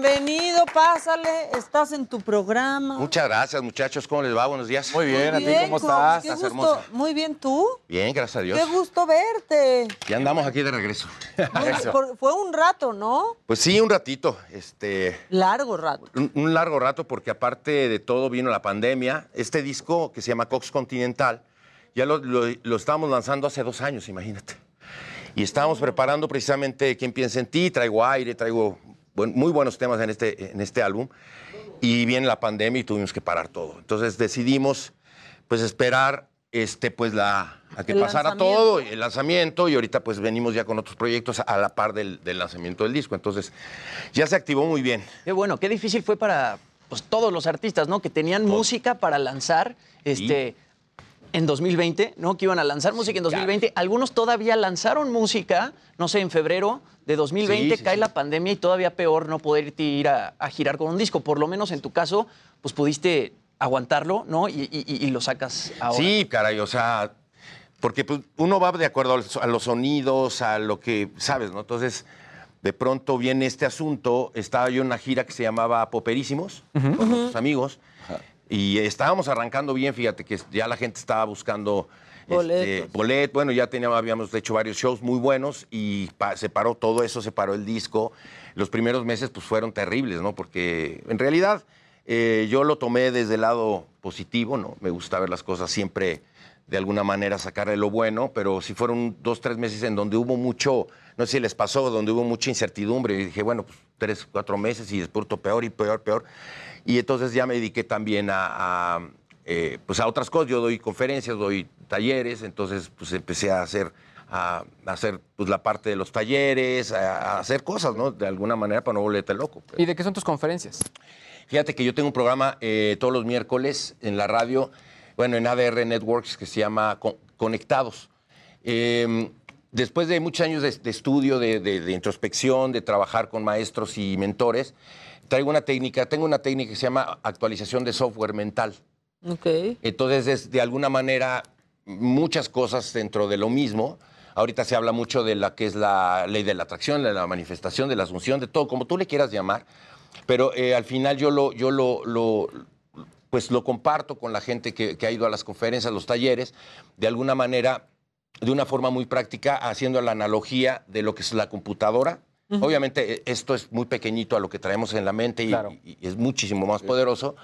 bienvenido, pásale, estás en tu programa. Muchas gracias, muchachos. ¿Cómo les va? Buenos días. Muy bien, ¿a ti cómo estás? Qué Estás gusto. hermosa. Muy bien, ¿tú? Bien, gracias a Dios. Qué gusto verte. Ya andamos aquí de regreso. Muy- por- fue un rato, ¿no? Pues sí, un ratito. Este, Largo rato. un, un largo rato porque aparte de todo vino la pandemia. Este disco que se llama Cox Continental, ya lo, lo- lo estábamos lanzando hace dos años, imagínate. Y estábamos preparando precisamente ¿Quién piensa en ti? Traigo aire, traigo buen- muy buenos temas en este, en este álbum. Y viene la pandemia y tuvimos que parar todo. Entonces decidimos pues esperar este, pues, la, a que El pasara todo, el lanzamiento, y ahorita pues venimos ya con otros proyectos a la par del, del lanzamiento del disco. Entonces ya se activó muy bien. Qué bueno, qué difícil fue para pues, todos los artistas, ¿no? Que tenían música para lanzar este, en 2020, ¿no? Que iban a lanzar música en 2020. Algunos todavía lanzaron música, no sé, en febrero de 2020 Sí, sí, cae sí. la pandemia y todavía peor no poder ir a, a girar con un disco. Por lo menos en tu caso, pues pudiste aguantarlo, ¿no? Y, y- y- lo sacas ahora. Sí, caray, o sea, porque pues, uno va de acuerdo a los sonidos, a lo que, ¿sabes? ¿no? Entonces, de pronto viene este asunto. Estaba yo en una gira que se llamaba Poperísimos, con otros amigos, y estábamos arrancando bien, fíjate que ya la gente estaba buscando... este, bolet, bueno, ya teníamos, habíamos hecho varios shows muy buenos y pa- se paró todo eso, se paró el disco. Los primeros meses pues fueron terribles, ¿no? Porque en realidad eh, yo lo tomé desde el lado positivo, ¿no? Me gusta ver las cosas siempre de alguna manera sacarle lo bueno, pero sí fueron dos, tres meses en donde hubo mucho, no sé si les pasó, donde hubo mucha incertidumbre. Y dije, bueno, pues tres, cuatro meses y después todo peor y peor, peor. Y entonces ya me dediqué también a, a, eh, pues a otras cosas. Yo doy conferencias, doy talleres, entonces pues empecé a hacer, a, a hacer pues, la parte de los talleres, a, a hacer cosas, ¿no? De alguna manera para no volverte loco. ¿Y de qué son tus conferencias? Fíjate que yo tengo un programa eh, todos los miércoles en la radio, bueno, en ADR Networks, que se llama Co- Conectados. Eh, después de muchos años de, de estudio, de, de- de introspección, de trabajar con maestros y mentores, traigo una técnica, tengo una técnica que se llama actualización de software mental. Ok. Entonces, es de alguna manera muchas cosas dentro de lo mismo. Ahorita se habla mucho de la que es la ley de la atracción, de la manifestación, de la asunción, de todo, como tú le quieras llamar. Pero eh, al final yo lo, yo lo, lo- pues lo comparto con la gente que, que ha ido a las conferencias, a los talleres, de alguna manera, de una forma muy práctica, haciendo la analogía de lo que es la computadora. Obviamente eh, esto es muy pequeñito a lo que traemos en la mente y, y- y es muchísimo más poderoso,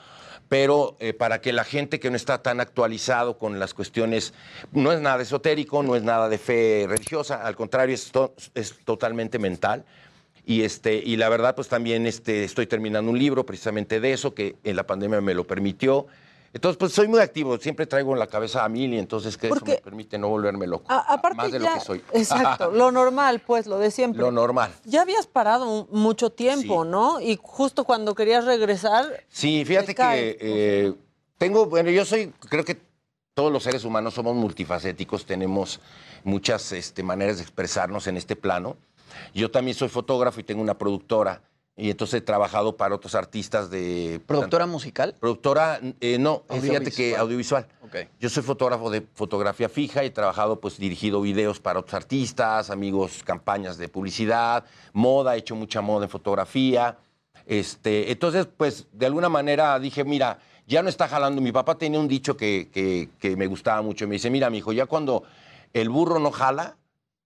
pero eh, para que la gente que no está tan actualizado con las cuestiones, no es nada esotérico, no es nada de fe religiosa, al contrario, es, to- es totalmente mental. Y, este, y la verdad, pues también este, estoy terminando un libro precisamente de eso, que en la pandemia me lo permitió. Entonces, pues soy muy activo, siempre traigo en la cabeza a mil y entonces que eso me permite no volverme loco. A- aparte más de ya- lo que soy. Exacto, lo normal, pues, lo de siempre. Lo normal. Ya habías parado mucho tiempo, ¿no? Y justo cuando querías regresar, Sí, fíjate que eh, tengo, bueno, yo soy, creo que todos los seres humanos somos multifacéticos, tenemos muchas este, maneras de expresarnos en este plano. Yo también soy fotógrafo y tengo una productora. Y entonces he trabajado para otros artistas de... ¿Productora musical? Productora, eh, no, eh, fíjate que Audiovisual. audiovisual. Yo soy fotógrafo de fotografía fija y he trabajado, pues, dirigido videos para otros artistas, amigos, campañas de publicidad, moda, he hecho mucha moda en fotografía. Este, entonces, pues, de alguna manera dije, mira, ya no está jalando. Mi papá tenía un dicho que, que- que me gustaba mucho. Me dice, mira, mi hijo, ya cuando el burro no jala,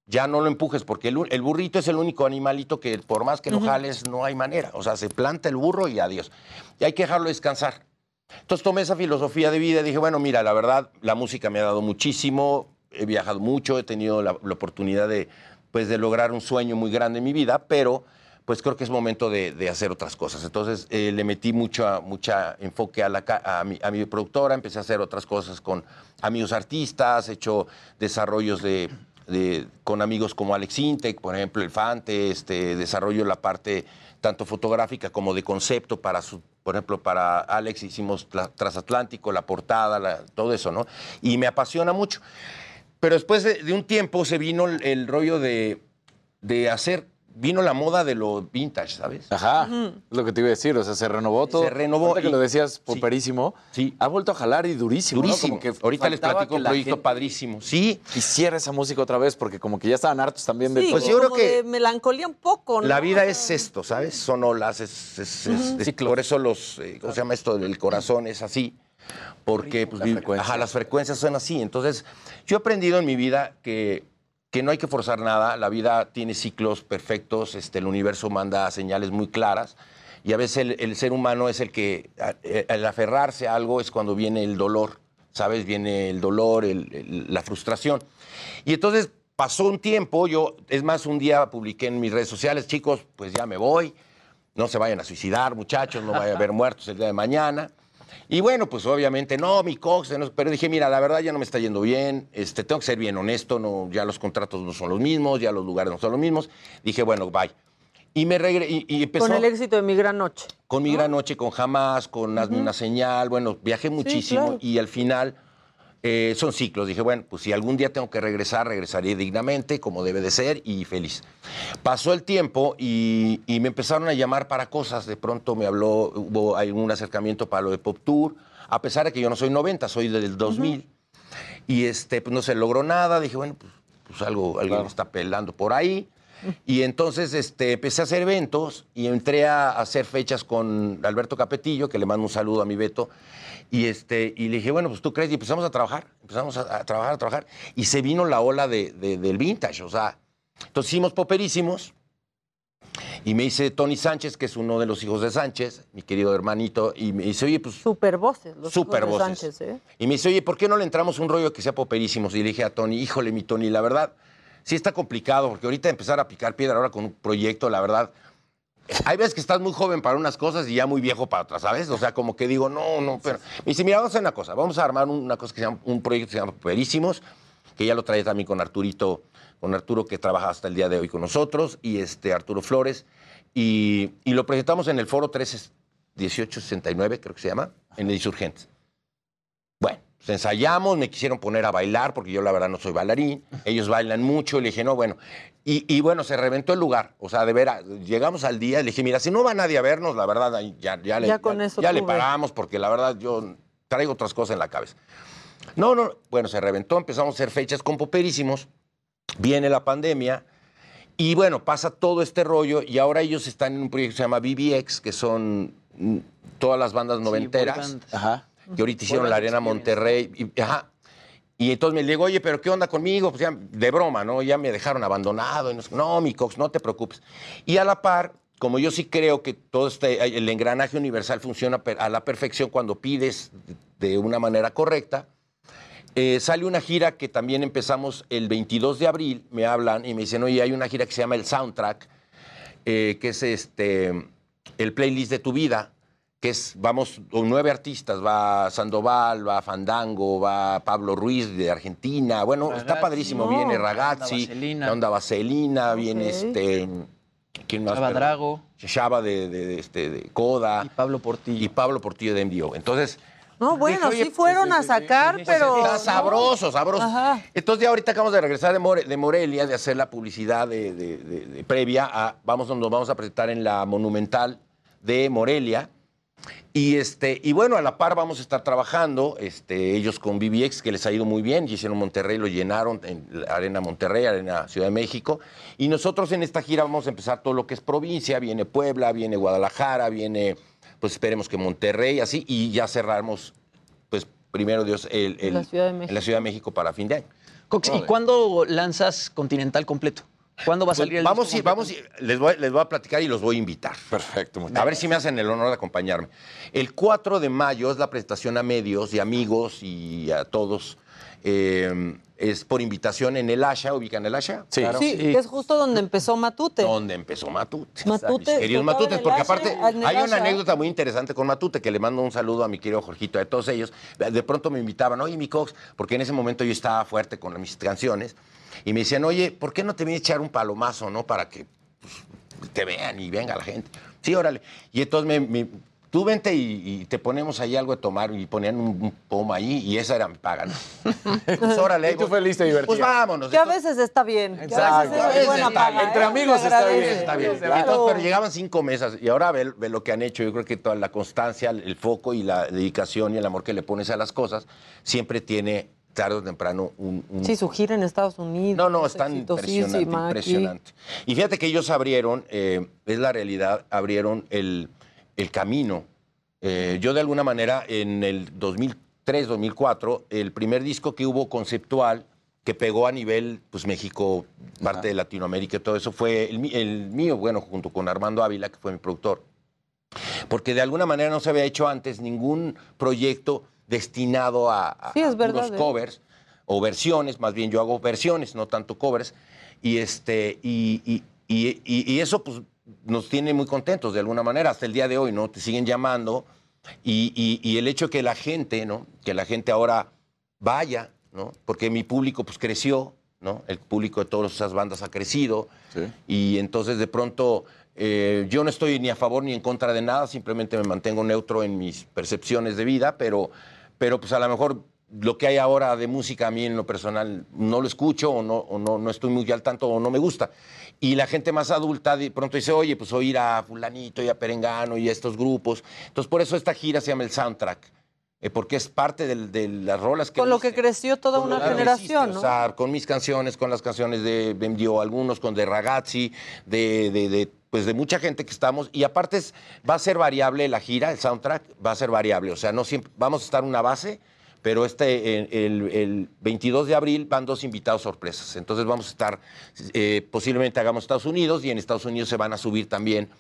ya no lo empujes, porque el, el burrito es el único animalito que por más que lo Ujú. jales, no hay manera. O sea, se planta el burro y adiós. Y hay que dejarlo descansar. Entonces tomé esa filosofía de vida y dije, bueno, mira, la verdad, la música me ha dado muchísimo, he viajado mucho, he tenido la, la oportunidad de, pues, de lograr un sueño muy grande en mi vida, pero pues creo que es momento de, de hacer otras cosas. Entonces eh, le metí mucho, mucha enfoque a, la, ca- a, mi, a mi productora, empecé a hacer otras cosas con amigos artistas, he hecho desarrollos de, con amigos como Alex Intec, por ejemplo, El Fante, este, desarrollo la parte tanto fotográfica como de concepto para su, por ejemplo, para Alex hicimos Transatlántico, la portada, todo eso, ¿no? Y me apasiona mucho. Pero después de, de un tiempo se vino el, el rollo de, de hacer, vino la moda de lo vintage, ¿sabes? Ajá, es lo que te iba a decir, o sea, se renovó todo. Se renovó Ahorita que y- lo decías, poperísimo. Sí. Ha vuelto a jalar y durísimo. ¿no? Durísimo. Como que Ahorita les platico un proyecto gente padrísimo. Sí. Quisiera esa música otra vez, porque como que ya estaban hartos también de sí, todo. Pues yo creo que- de melancolía un poco, ¿no? La vida es esto, ¿sabes? Son olas, es, es- es- por eso los, eh, ¿cómo se llama esto? El corazón es así, porque pues, ajá, las frecuencias son así. Entonces, yo he aprendido en mi vida que, que no hay que forzar nada, la vida tiene ciclos perfectos, este, el universo manda señales muy claras, y a veces el, el ser humano es el que, a- eh, al aferrarse a algo es cuando viene el dolor, ¿sabes? Viene el dolor, el- el- la frustración. Y entonces pasó un tiempo, yo, es más, un día publiqué en mis redes sociales, chicos, pues ya me voy, no se vayan a suicidar, muchachos, no vaya a haber muertos el día de mañana. Y bueno, pues obviamente, no, mi cox, pero dije, mira, la verdad ya no me está yendo bien, este, tengo que ser bien honesto, no, ya los contratos no son los mismos, ya los lugares no son los mismos. Dije, bueno, bye. Y me regre y, y empezó Con el éxito de Mi Gran Noche. con mi gran noche, con jamás, con hazme una señal, bueno, viajé muchísimo claro. y al final eh, son ciclos. Dije, bueno, pues si algún día tengo que regresar, regresaré dignamente, como debe de ser y feliz. Pasó el tiempo y, y me empezaron a llamar para cosas. De pronto me habló, hubo algún acercamiento para lo de Pop Tour, a pesar de que yo no soy 90, soy del 2000. Y este, pues no se logró nada. Dije, bueno, pues, pues algo, alguien está pelando por ahí. Y entonces este, empecé a hacer eventos y entré a hacer fechas con Alberto Capetillo, que le mando un saludo a mi Beto. Y, este, y le dije, bueno, pues tú crees, y empezamos a trabajar, empezamos a, a trabajar, a trabajar. Y se vino la ola de, de- del vintage, o sea, entonces hicimos poperísimos. Y me dice Tony Sánchez, que es uno de los hijos de Sánchez, mi querido hermanito, y me dice, oye, pues Super voces, los Super hijos de voces. Sánchez, ¿eh? y me dice, oye, ¿por qué no le entramos un rollo que sea poperísimos? Y le dije a Tony, híjole, mi Tony, la verdad, sí está complicado, porque ahorita empezar a picar piedra ahora con un proyecto, la verdad, hay veces que estás muy joven para unas cosas y ya muy viejo para otras, ¿sabes? O sea, como que digo, no, no, pero... Me dice, mira, vamos a hacer una cosa, vamos a armar una cosa que se llama, un proyecto que se llama Poperísimos, que ya lo trae también con Arturito, con Arturo que trabaja hasta el día de hoy con nosotros, y este Arturo Flores, y, lo presentamos en el foro 131869, creo que se llama, en el Insurgentes. Pues ensayamos, me quisieron poner a bailar, porque yo la verdad no soy bailarín, ellos bailan mucho, y le dije, no, bueno, y, y bueno, se reventó el lugar, o sea, de veras, llegamos al día, le dije, mira, si no va nadie a vernos, la verdad, ya, ya, le, Ya con eso ya le paramos, porque la verdad yo traigo otras cosas en la cabeza. No, no, bueno, se reventó, empezamos a hacer fechas con poperísimos, viene la pandemia, y bueno, pasa todo este rollo, y ahora ellos están en un proyecto que se llama BBX, que son mm, todas las bandas noventeras, Ajá. Que ahorita hicieron la Arena Monterrey, y, ajá. Y entonces me digo, oye, pero ¿qué onda conmigo? Pues ya, de broma, ¿no? Ya me dejaron abandonado. Y no, no, mi Cox, no te preocupes. Y a la par, como yo sí creo que todo este, el engranaje universal funciona a la perfección cuando pides de una manera correcta, eh, sale una gira que también empezamos el 22 de abril, me hablan y me dicen, oye, hay una gira que se llama El Soundtrack, eh, que es este, el playlist de tu vida, que es, vamos, con nueve artistas, va Sandoval, va Fandango, va Pablo Ruiz de Argentina, bueno, está padrísimo, No. viene Onda Ragazzi, Vaselina. la onda Vaselina, viene este, ¿quién más? Chava Perdón. Drago. Chava de, de- de, este, de Coda. Y Pablo Portillo. Y Pablo Portillo de MDO. Entonces, No, bueno, Dije, oye, sí fueron a sacar, pero... Está sabroso, sabroso. Ajá. Entonces ya ahorita acabamos de regresar de, More- de Morelia, de hacer la publicidad de, de- de- de previa a, vamos, nos vamos a presentar en la Monumental de Morelia. Y, este, y bueno, a la par vamos a estar trabajando, este, ellos con BBX, que les ha ido muy bien, y hicieron Monterrey, lo llenaron en Arena Monterrey, Arena Ciudad de México. Y nosotros en esta gira vamos a empezar todo lo que es provincia, viene Puebla, viene Guadalajara, viene, pues esperemos que Monterrey, así, y ya cerramos, pues primero Dios, el, el- La Ciudad de México. en la Ciudad de México para fin de año. Cox, ¿y cuándo lanzas Continental completo? ¿Cuándo va a Pues salir el vamos, disco ir- vamos, a ir- les voy, les voy a platicar y los voy a invitar. Perfecto. A ver si me hacen el honor de acompañarme. El 4 de mayo es la presentación a medios y amigos y a todos. eh, es por invitación en el Asha, ¿ubican el Asha? Sí, que es justo donde empezó Matute. Donde empezó Matute. Matute. Mis queridos Matutes, porque Asha, aparte hay una Asha. anécdota muy interesante con Matute, que le mando un saludo a mi querido Jorgito, a todos ellos. De pronto me invitaban, oye, mi Cox, porque en ese momento yo estaba fuerte con mis canciones, y me decían, oye, ¿por qué no te vienes a echar un palomazo, no? Para que pues, te vean y venga la gente. Sí, órale. Y entonces me, me- tú vente y, y te ponemos ahí algo de tomar y ponían un, un pomo ahí y esa era mi paga. ¿no? Pues órale. Y tú feliz te divertías. Pues vámonos. Que a veces está bien. que a Exacto. veces A es veces buena está paga, bien. ¿eh? Entre amigos está bien, está bien. Claro. Entonces, pero llegaban cinco mesas y ahora ve, ve lo que han hecho. Yo creo que toda la constancia, el foco y la dedicación y el amor que le pones a las cosas siempre tiene tarde o temprano un, un- Sí, su gira en Estados Unidos. no, no, es están exitosísima impresionante, aquí. impresionante. Y fíjate que ellos abrieron, eh, es la realidad, abrieron el, el camino. Eh, yo de alguna manera en el 2003, 2004, el primer disco que hubo conceptual que pegó a nivel, pues México, parte de Latinoamérica y todo eso, fue el, el mío, bueno, junto con Armando Ávila, que fue mi productor. Porque de alguna manera no se había hecho antes ningún proyecto destinado a, a Sí, es a verdad, puros ¿eh? covers o versiones, más bien yo hago versiones, no tanto covers, y, este, y, y- y- y- y eso pues, nos tiene muy contentos de alguna manera, hasta el día de hoy, ¿no? Te siguen llamando, y, y- y el hecho que la gente, ¿no? Que la gente ahora vaya, ¿no? Porque mi público pues creció, ¿no? El público de todas esas bandas ha crecido, y entonces de pronto eh, yo no estoy ni a favor ni en contra de nada, simplemente me mantengo neutro en mis percepciones de vida, pero, pero pues a lo mejor lo que hay ahora de música a mí en lo personal no lo escucho o no, o no, no estoy muy al tanto o no me gusta. Y la gente más adulta de pronto dice, oye, pues oír a fulanito y a Perengano y a estos grupos. Entonces por eso esta gira se llama el soundtrack, eh, porque es parte de, las rolas que Con lo que creció toda una generación, existe, ¿no? O sea, con mis canciones, con las canciones de Bendio, algunos con de Ragazzi, de, de- de, pues de mucha gente que estamos. Y aparte es- va a ser variable la gira, el soundtrack va a ser variable. O sea, no siempre vamos a estar una base, pero este el, el- el 22 de abril van dos invitados sorpresas. Entonces vamos a estar, eh, posiblemente hagamos Estados Unidos y en Estados Unidos se van a subir también.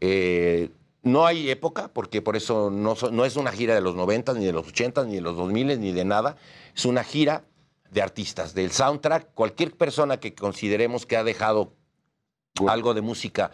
eh, no hay época, porque por eso no, no es una gira de los 90, ni de los 80, ni de los 2000, ni de nada. Es una gira de artistas, del soundtrack. Cualquier persona que consideremos que ha dejado algo de música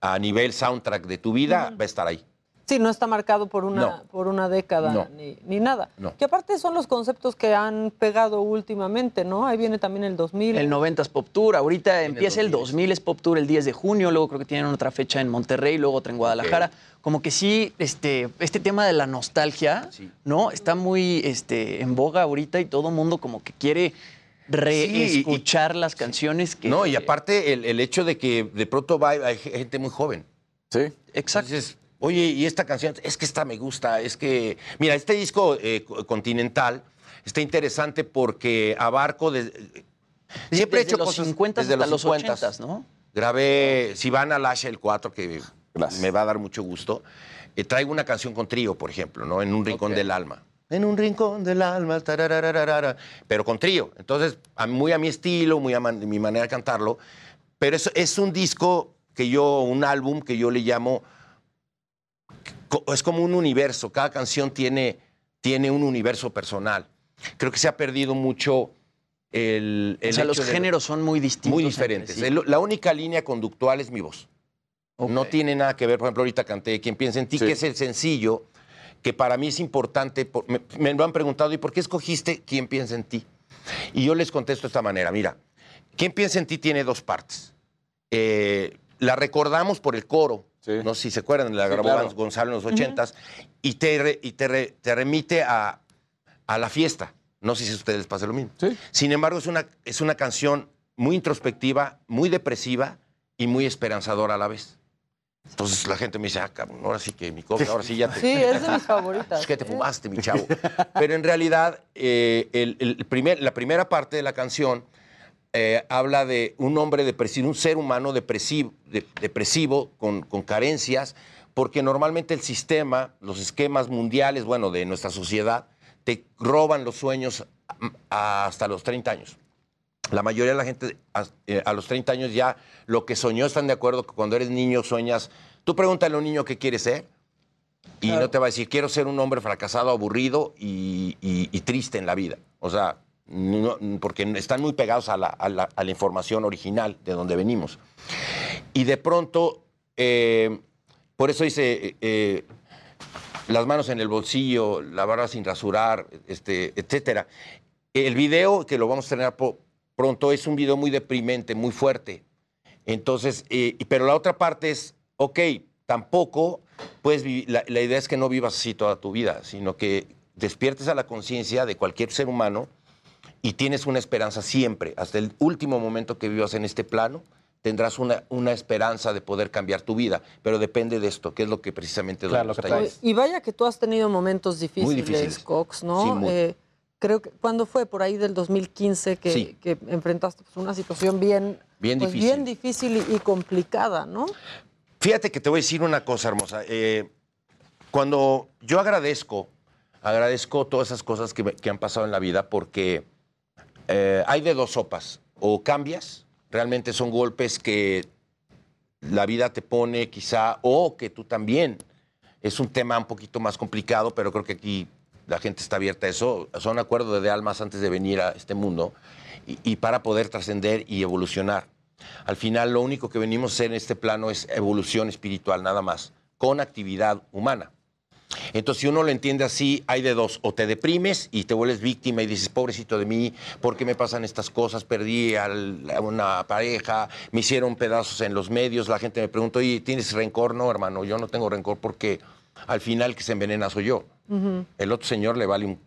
a nivel soundtrack de tu vida, va a estar ahí. Sí, no está marcado por una, No. por una década No. ni, ni nada. No. Que aparte son los conceptos que han pegado últimamente, ¿no? Ahí viene también el 2000. El 90 es Pop Tour, ahorita empieza el 2000 es Pop Tour el 10 de junio, luego creo que tienen otra fecha en Monterrey, luego otra en Guadalajara. Como que sí, este, este tema de la nostalgia, ¿no? Está muy este, en boga ahorita y todo el mundo como que quiere reescuchar las canciones que... No, y aparte el, el hecho de que de pronto va, hay gente muy joven. Sí. Exacto. Entonces, oye, y esta canción, es que esta me gusta, es que... Mira, este disco eh, co- continental está interesante porque abarco... De, siempre he desde hecho los cosas 50 desde hasta los los 50, 80s, ¿no? Grabé, si van al Asha el 4, que me va a dar mucho gusto, eh, traigo una canción con trío, por ejemplo, ¿no? En un rincón del alma. En un rincón del alma, pero con trío. Entonces, muy a mi estilo, muy a man- mi manera de cantarlo. Pero es, es un disco que yo, un álbum que yo le llamo, es como un universo, cada canción tiene, tiene un universo personal. Creo que se ha perdido mucho el... el o sea, los de- géneros son muy distintos. muy diferentes. sí. La única línea conductual es mi voz. No tiene nada que ver, por ejemplo, ahorita canté Quien piensa en ti, que es el sencillo que para mí es importante. por- me, me lo han preguntado, ¿y por qué escogiste Quien piensa en ti? Y yo les contesto de esta manera, mira, Quien piensa en ti tiene dos partes. Eh, la recordamos por el coro, no sé si se acuerdan, la Sí, grabó claro. Gonzalo en los ochentas, y te, re- y te, re- te remite a, a la fiesta. No sé si a ustedes les pasa lo mismo. Sin embargo, es una, es una canción muy introspectiva, muy depresiva y muy esperanzadora a la vez. Entonces la gente me dice, ah, cabrón, ahora sí que mi cosa, ahora sí ya te... Sí, es de mis favoritas. Es que te fumaste, mi chavo. Pero en realidad, eh, el- el primer, la primera parte de la canción eh, habla de un hombre depresivo, un ser humano depresivo, de- depresivo con, con carencias, porque normalmente el sistema, los esquemas mundiales, bueno, de nuestra sociedad, te roban los sueños mm, hasta los 30 años. La mayoría de la gente a, eh, a los 30 años ya lo que soñó están de acuerdo que cuando eres niño sueñas. Tú pregúntale a un niño qué quiere ser y no te va a decir quiero ser un hombre fracasado, aburrido y, y- y triste en la vida. O sea, no- porque están muy pegados a la, a la- a la información original de donde venimos. Y de pronto, eh, por eso dice, eh, eh, las manos en el bolsillo, la barba sin rasurar, este, etcétera. El video, que lo vamos a tener pronto, es un video muy deprimente, muy fuerte. Entonces, eh, y- pero la otra parte es, ok, tampoco, pues la, la idea es que no vivas así toda tu vida, sino que despiertes a la conciencia de cualquier ser humano y tienes una esperanza siempre, hasta el último momento que vivas en este plano, tendrás una, una esperanza de poder cambiar tu vida, pero depende de esto, que es lo que precisamente Claro, los lo que talleres. Y vaya que tú has tenido momentos difíciles, difíciles. Cox, ¿no? Sí, muy. Eh, creo que, ¿cuándo fue? Por ahí del 2015 que, Sí. que enfrentaste pues, una situación bien, Bien pues, difícil. bien difícil y, y complicada, ¿no? Fíjate que te voy a decir una cosa hermosa. Eh, cuando yo agradezco, agradezco todas esas cosas que han pasado en la vida porque eh, hay de dos sopas. O cambias, realmente son golpes que la vida te pone quizá, o que tú también. Es un tema un poquito más complicado, pero creo que aquí la gente está abierta a eso. Son acuerdos de almas antes de venir a este mundo y, para poder trascender y evolucionar. Al final, lo único que venimos a hacer en este plano es evolución espiritual, nada más, con actividad humana. Entonces, si uno lo entiende así, hay de dos. O te deprimes y te vuelves víctima y dices, pobrecito de mí, ¿por qué me pasan estas cosas? Perdí a una pareja, me hicieron pedazos en los medios, la gente me pregunta, oye, ¿tienes rencor? No, hermano, yo no tengo rencor porque al final el que se envenena soy yo. El otro señor le vale un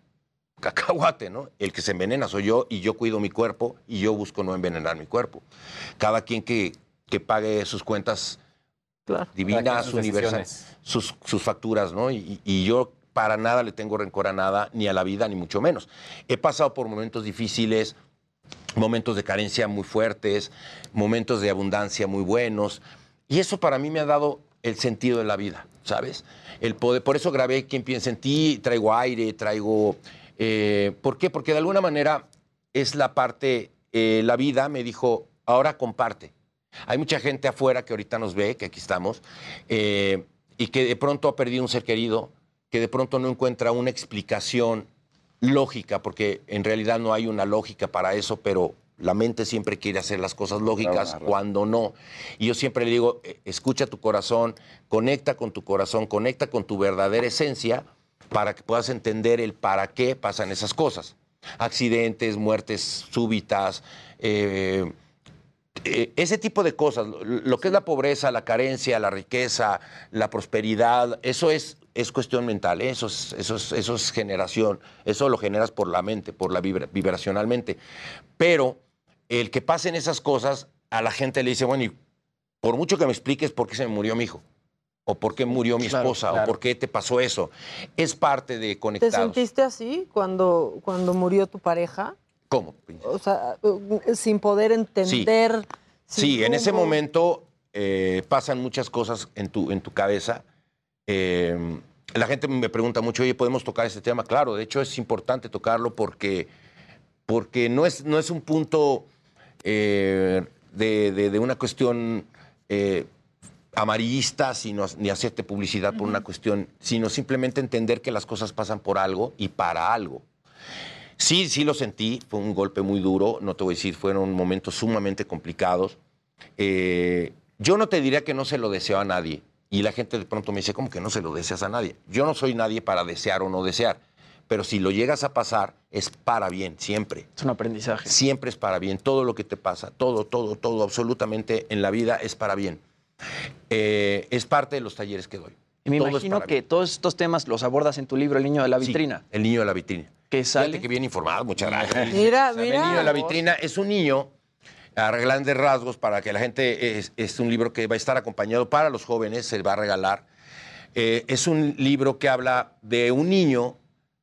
cacahuate, ¿no? El que se envenena soy yo y yo cuido mi cuerpo y yo busco no envenenar mi cuerpo. Cada quien que, que pague sus cuentas divinas, sus universales, sus, sus facturas, ¿no? Y, y yo para nada le tengo rencor a nada, ni a la vida, ni mucho menos. He pasado por momentos difíciles, momentos de carencia muy fuertes, momentos de abundancia muy buenos, y eso para mí me ha dado el sentido de la vida, ¿sabes? El poder, por eso grabé Quien piensa en ti, traigo aire, traigo... eh, ¿Por qué? Porque de alguna manera es la parte, eh, la vida me dijo, ahora comparte. Hay mucha gente afuera que ahorita nos ve, que aquí estamos, eh, y que de pronto ha perdido un ser querido, que de pronto no encuentra una explicación lógica, porque en realidad no hay una lógica para eso, pero la mente siempre quiere hacer las cosas lógicas Claro. cuando no. Y yo siempre le digo, eh, escucha tu corazón, conecta con tu corazón, conecta con tu verdadera esencia para que puedas entender el para qué pasan esas cosas. Accidentes, muertes súbitas, eh, eh, ese tipo de cosas, lo, lo que es la pobreza, la carencia, la riqueza, la prosperidad, eso es, es cuestión mental, ¿eh? eso, es, eso, es, eso es generación, eso lo generas por la mente, por la vibra- vibracionalmente. Pero el que pasen esas cosas, a la gente le dice, bueno, y por mucho que me expliques por qué se me murió mi hijo, o por qué murió mi Claro, esposa, claro. o por qué te pasó eso, es parte de ¿Te conectados. sentiste así cuando, cuando murió tu pareja? ¿Cómo? O sea, sin poder entender. sin Sí, en ese momento eh, pasan muchas cosas en tu, en tu cabeza. Eh, la gente me pregunta mucho, oye, ¿podemos tocar este tema? Claro, de hecho es importante tocarlo porque, porque no, es, no es un punto eh, de, de- de una cuestión eh, amarillista, sino, ni hacerte publicidad por una cuestión, sino simplemente entender que las cosas pasan por algo y para algo. Sí, sí lo sentí, fue un golpe muy duro, no te voy a decir, fueron momentos sumamente complicados. Eh, yo no te diría que no se lo deseo a nadie. Y la gente de pronto me dice, ¿cómo que no se lo deseas a nadie? Yo no soy nadie para desear o no desear. Pero si lo llegas a pasar, es para bien, siempre. Es un aprendizaje. Siempre es para bien. Todo lo que te pasa, todo, todo, todo, absolutamente en la vida es para bien. Eh, es parte de los talleres que doy. Y me Todo imagino que bien. todos estos temas los abordas en tu libro El niño de la Sí, vitrina. el niño de la vitrina. Que sale. Fíjate que bien informado, muchas gracias. Mira, O sea, mira. El niño de la vitrina es un niño, a grandes rasgos, para que la gente, es, es un libro que va a estar acompañado para los jóvenes, se va a regalar. Eh, es un libro que habla de un niño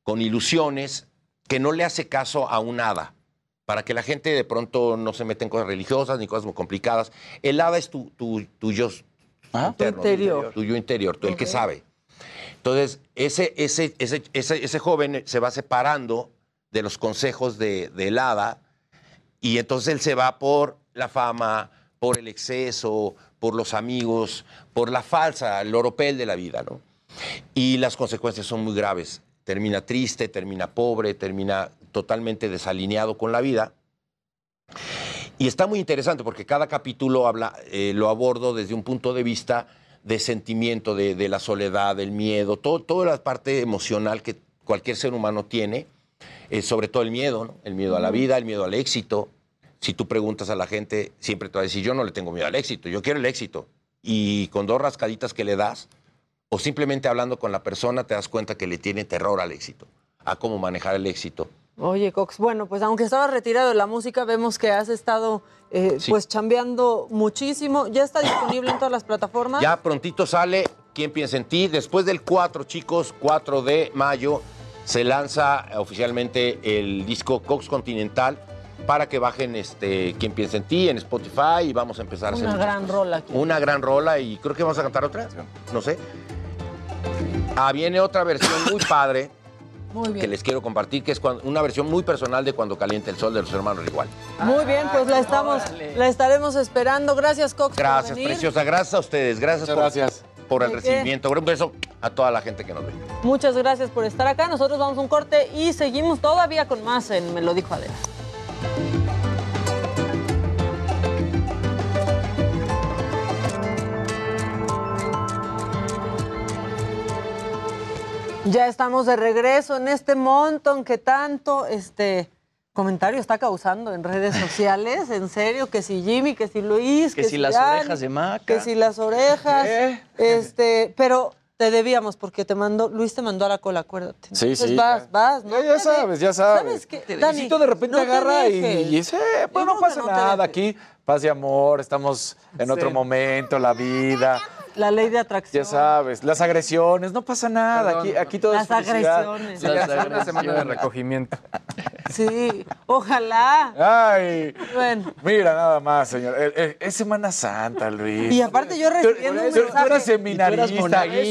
con ilusiones que no le hace caso a un hada, para que la gente de pronto no se meta en cosas religiosas ni cosas muy complicadas. El hada es tu, tu, tu yo interno, Tu interior. tu yo interior, tu- el que sabe. Entonces, ese, ese, ese, ese, ese joven se va separando de los consejos de, del hada y entonces él se va por la fama, por el exceso, por los amigos, por la falsa, el oropel de la vida, ¿no? Y las consecuencias son muy graves. Termina triste, termina pobre, termina totalmente desalineado con la vida. Y está muy interesante porque cada capítulo habla, eh, lo abordo desde un punto de vista de sentimiento, de, de la soledad, del miedo, todo, toda la parte emocional que cualquier ser humano tiene, eh, sobre todo el miedo, ¿no? el miedo a la vida, el miedo al éxito. Si tú preguntas a la gente, siempre te va a decir, yo no le tengo miedo al éxito, yo quiero el éxito. Y con dos rascaditas que le das, o simplemente hablando con la persona, te das cuenta que le tiene terror al éxito, a cómo manejar el éxito. Oye, Cox, bueno, pues aunque estabas retirado de la música, vemos que has estado eh, Sí. pues chambeando muchísimo. ¿Ya está disponible en todas las plataformas? Ya prontito sale ¿Quién piensa en ti? Después del 4, chicos, 4 de mayo, se lanza oficialmente el disco Cox Continental para que bajen este ¿Quién piensa en ti? en Spotify y vamos a empezar a hacer Una gran rola. aquí. una gran rola y creo que vamos a cantar otra, no sé. Ah, viene otra versión muy padre Muy que les quiero compartir, que es cuando- una versión muy personal de Cuando calienta el sol de los hermanos Igual. Muy bien, pues la estamos, la estaremos esperando. Gracias, Cox, por Gracias, venir. preciosa. Gracias a ustedes. Gracias, por, gracias. por el recibimiento. Un beso a toda la gente que nos ve. Muchas gracias por estar acá. Nosotros vamos a un corte y seguimos todavía con más en Me lo dijo Adela. Ya estamos de regreso en este montón que tanto este comentario está causando en redes sociales. En serio, que si Jimmy, que si Luis, Que si las orejas de Maca. que si las orejas. Este, pero te debíamos porque te mandó, Luis te mandó a la cola, acuérdate. Sí, Entonces sí. vas, vas, ¿no? Ya, ya sabes, ya sabes. ¿Sabes qué? Te- Dani, de repente no agarra y, y dice, eh, pues no que pasa no nada, aquí paz y amor, estamos en otro momento, la vida. La ley de atracción. Ya sabes, las agresiones, no pasa nada, Perdón. aquí, aquí todo Las es felicidad. agresiones. Sí, ya es una semana de recogimiento. Sí, ojalá. Ay, Bueno. mira nada más, señor. Eh, eh, Es Semana Santa, Luis. Y aparte yo recibiendo un Tú- tú eres mensaje. seminarista,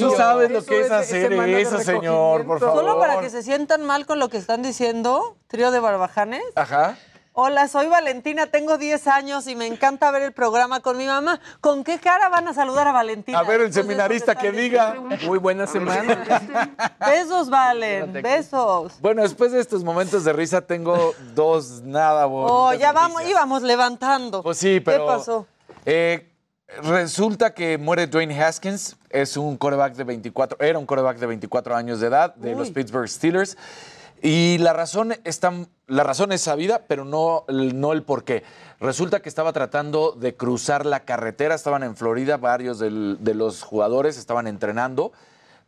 tú sabes lo que es hacer eso, señor, por favor. Solo para que se sientan mal con lo que están diciendo, trío de barbajanes. Ajá. Hola, soy Valentina, tengo 10 años y me encanta ver el programa con mi mamá. ¿Con qué cara van a saludar a Valentina? A ver, el seminarista que diga. Muy buena semana. Besos, Valen, besos. Bueno, después de estos momentos de risa, tengo dos nada bonitas Oh, ya vamos, íbamos levantando. Pues sí, pero. ¿Qué pasó? eh, resulta que muere Dwayne Haskins, es un coreback de 24, era un coreback de 24 años de edad de los. Pittsburgh Steelers. Y la razón, está, la razón es sabida, pero no, no el por qué. Resulta que estaba tratando de cruzar la carretera, estaban en Florida, varios de los jugadores estaban entrenando,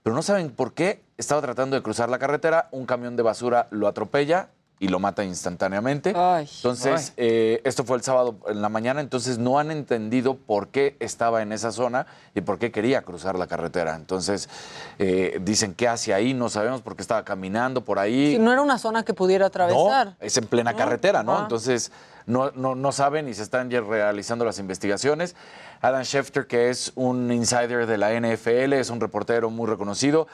pero no saben por qué. Estaba tratando de cruzar la carretera, un camión de basura lo atropella y lo mata instantáneamente. Entonces, eh, esto fue el sábado en la mañana, entonces no han entendido por qué estaba en esa zona y por qué quería cruzar la carretera. Entonces, eh, dicen qué hace ahí, no sabemos por qué estaba caminando por ahí. Si no era una zona que pudiera atravesar. No, es en plena No, carretera, ¿no? ah. Entonces, no, no, no saben y se están ya realizando las investigaciones. Adam Schefter, que es un insider de la NFL, es un reportero muy reconocido,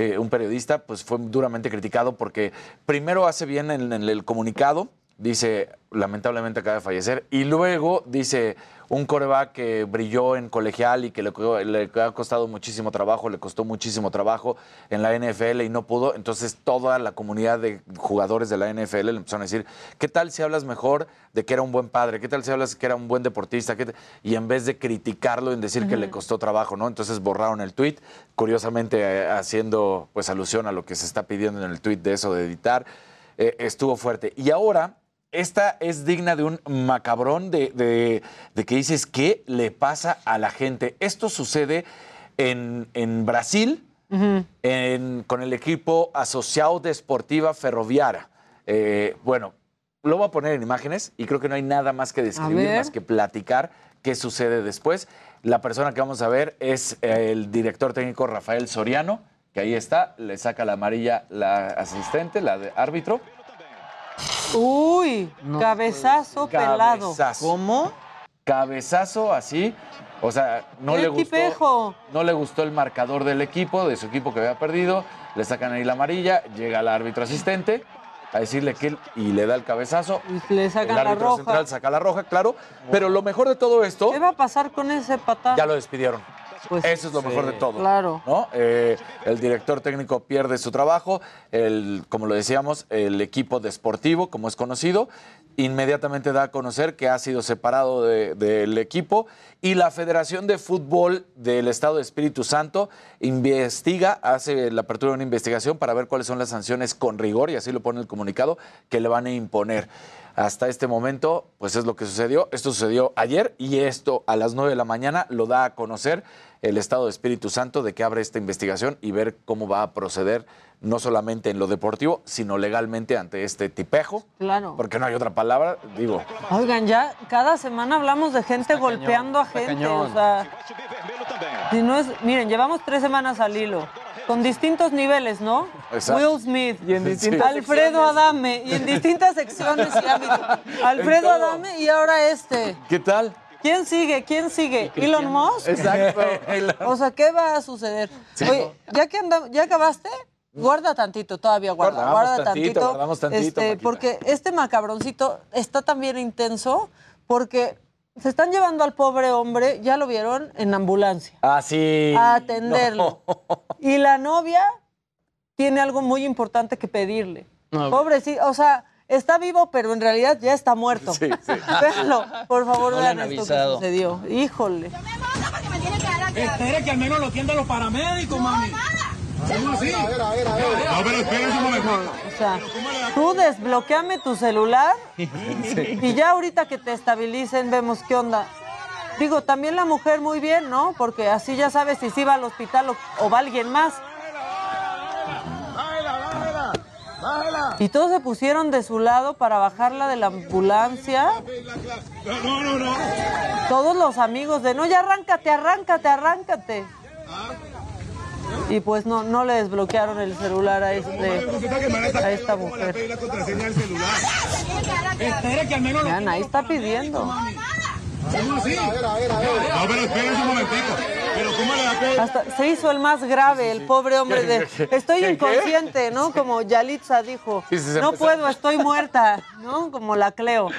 eh, un periodista, pues fue duramente criticado porque primero hace bien en, en el comunicado, dice, lamentablemente acaba de fallecer, y luego dice, un coreback que brilló en colegial y que le, ha costado muchísimo trabajo, le costó muchísimo trabajo en la NFL y no pudo. Entonces toda la comunidad de jugadores de la NFL le empezaron a decir, ¿qué tal si hablas mejor de que era un buen padre? ¿Qué tal si hablas que era un buen deportista? ¿Qué te-?" Y en vez de criticarlo, en decir que le costó trabajo, ¿no? Entonces borraron el tweet, curiosamente eh, haciendo pues alusión a lo que se está pidiendo en el tweet de eso de editar. Eh, estuvo fuerte. Y ahora, esta es digna de un macabrón de, de- de que dices, ¿qué le pasa a la gente? Esto sucede en, en Brasil, en- con el equipo Asociado de Esportiva Ferroviaria. Eh, bueno, lo voy a poner en imágenes y creo que no hay nada más que describir, más que platicar qué sucede después. La persona que vamos a ver es eh, el director técnico Rafael Soriano, que ahí está, le saca la amarilla la asistente, la de árbitro. Uy, cabezazo pelado. Cabezazo. ¿Cómo? Cabezazo así. O sea, no ¡Qué le gustó. tipejo! No le gustó el marcador del equipo, de su equipo que había perdido. Le sacan ahí la amarilla, llega el árbitro asistente a decirle que él y le da el cabezazo. Le sacan el la árbitro roja. central saca la roja, claro. Pero lo mejor de todo esto, ¿Qué va a pasar con ese patán? ya lo despidieron. Pues, Eso es lo mejor de todo. Claro. ¿no? Eh, el director técnico pierde su trabajo, el, como lo decíamos, el equipo deportivo, como es conocido, inmediatamente da a conocer que ha sido separado de- del equipo y la Federación de Fútbol del Estado de Espíritu Santo investiga, hace la apertura de una investigación para ver cuáles son las sanciones con rigor, y así lo pone el comunicado, que le van a imponer. Hasta este momento, pues es lo que sucedió. Esto sucedió ayer y esto a las 9 de la mañana lo da a conocer el Estado de Espíritu Santo de que abre esta investigación y ver cómo va a proceder no solamente en lo deportivo, sino legalmente ante este tipejo, Claro. porque no hay otra palabra, digo. Oigan, ya cada semana hablamos de gente golpeando a gente. cañón. O sea, si no es, miren, llevamos tres semanas al hilo. Con distintos niveles, ¿no? Exacto. Will Smith, Y en distintas Alfredo Adame, y en distintas secciones y ámbitos. Alfredo. Adame y ahora este. ¿Qué tal? ¿Quién sigue? ¿Quién sigue? ¿Elon Musk? Exacto. O sea, ¿qué va a suceder? Sí. Oye, ¿ya que ya acabaste? Guarda tantito, todavía guarda, Guardamos guarda tantito, tantito. guardamos tantito, este, Maquita. porque este macabroncito está también intenso porque se están llevando al pobre hombre, ya lo vieron, en ambulancia, Ah, sí. a atenderlo. No. Y la novia tiene algo muy importante que pedirle. No. Pobrecito, o sea, está vivo, pero en realidad ya está muerto. Sí, sí. Véanlo, por favor, No vean esto que avisado. sucedió. Híjole. Espere que al menos lo atiendan los paramédicos, mami. ¿Cómo así? No, pero espérese un momento. O sea, tú desbloqueame tu celular y ya ahorita que te estabilicen vemos qué onda. Digo, también la mujer muy bien, ¿no? Porque así ya sabes si sí va al hospital o, o va alguien más. Y todos se pusieron de su lado para bajarla de la ambulancia. No, no, no. Todos los amigos de, no, ya arráncate, arráncate, arráncate. Y pues no, no le desbloquearon el celular a, este, a esta mujer. Vean, ahí está pidiendo. ¿Cómo así? No, pero espérese un momentico. Pero ¿cómo le da que... Hasta se hizo el más grave, el pobre hombre de estoy inconsciente, ¿no? Como Yalitza dijo, no puedo, estoy muerta, ¿no? Como la Cleo.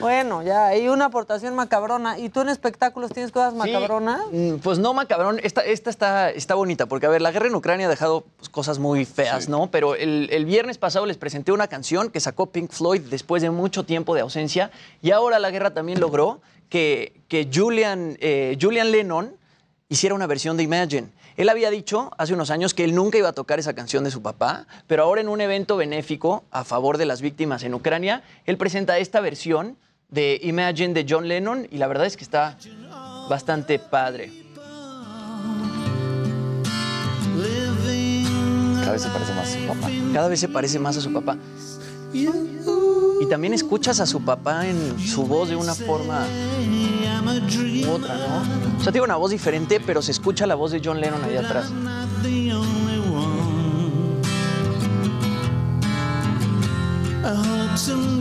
Bueno, ya, hay una aportación macabrona. ¿Y tú en espectáculos tienes cosas macabronas? Mm, Pues no, macabrón. Esta, esta está, está bonita, porque, a ver, la guerra en Ucrania ha dejado pues, cosas muy feas, ¿no? Pero el, el viernes pasado les presenté una canción que sacó Pink Floyd después de mucho tiempo de ausencia, y ahora la guerra también logró que, que Julian, eh, Julian Lennon hiciera una versión de Imagine. Él había dicho hace unos años que él nunca iba a tocar esa canción de su papá, pero ahora en un evento benéfico a favor de las víctimas en Ucrania, él presenta esta versión de Imagine de John Lennon y la verdad es que está bastante padre. Cada vez se parece más a su papá. Cada vez se parece más a su papá. Y también escuchas a su papá en su voz de una forma u otra, ¿no? O sea, tiene una voz diferente, pero se escucha la voz de John Lennon allá atrás.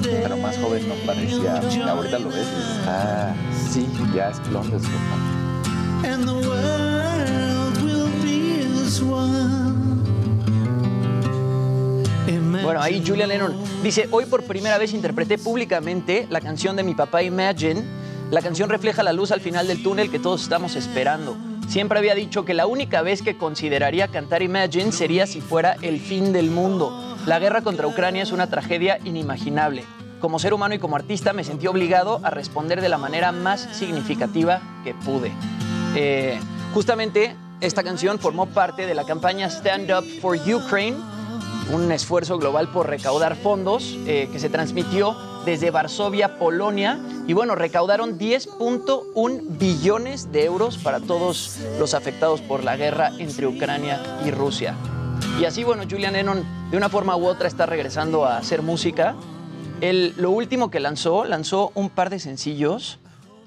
Pero más joven no parecía. Ahorita lo ves y ah, sí, ya es clon de su. Bueno, ahí Julia Lennon dice, hoy por primera vez interpreté públicamente la canción de mi papá Imagine La canción refleja la luz al final del túnel que todos estamos esperando. Siempre había dicho que la única vez que consideraría cantar Imagine sería si fuera el fin del mundo. La guerra contra Ucrania es una tragedia inimaginable. Como ser humano y como artista me sentí obligado a responder de la manera más significativa que pude. Eh, justamente esta canción formó parte de la campaña Stand Up for Ukraine, un esfuerzo global por recaudar fondos eh, que se transmitió desde Varsovia, Polonia. Y bueno, recaudaron 10.1 billones de euros para todos los afectados por la guerra entre Ucrania y Rusia. Y así, bueno, Julian Lennon de una forma u otra está regresando a hacer música. Él, lo último que lanzó, lanzó un par de sencillos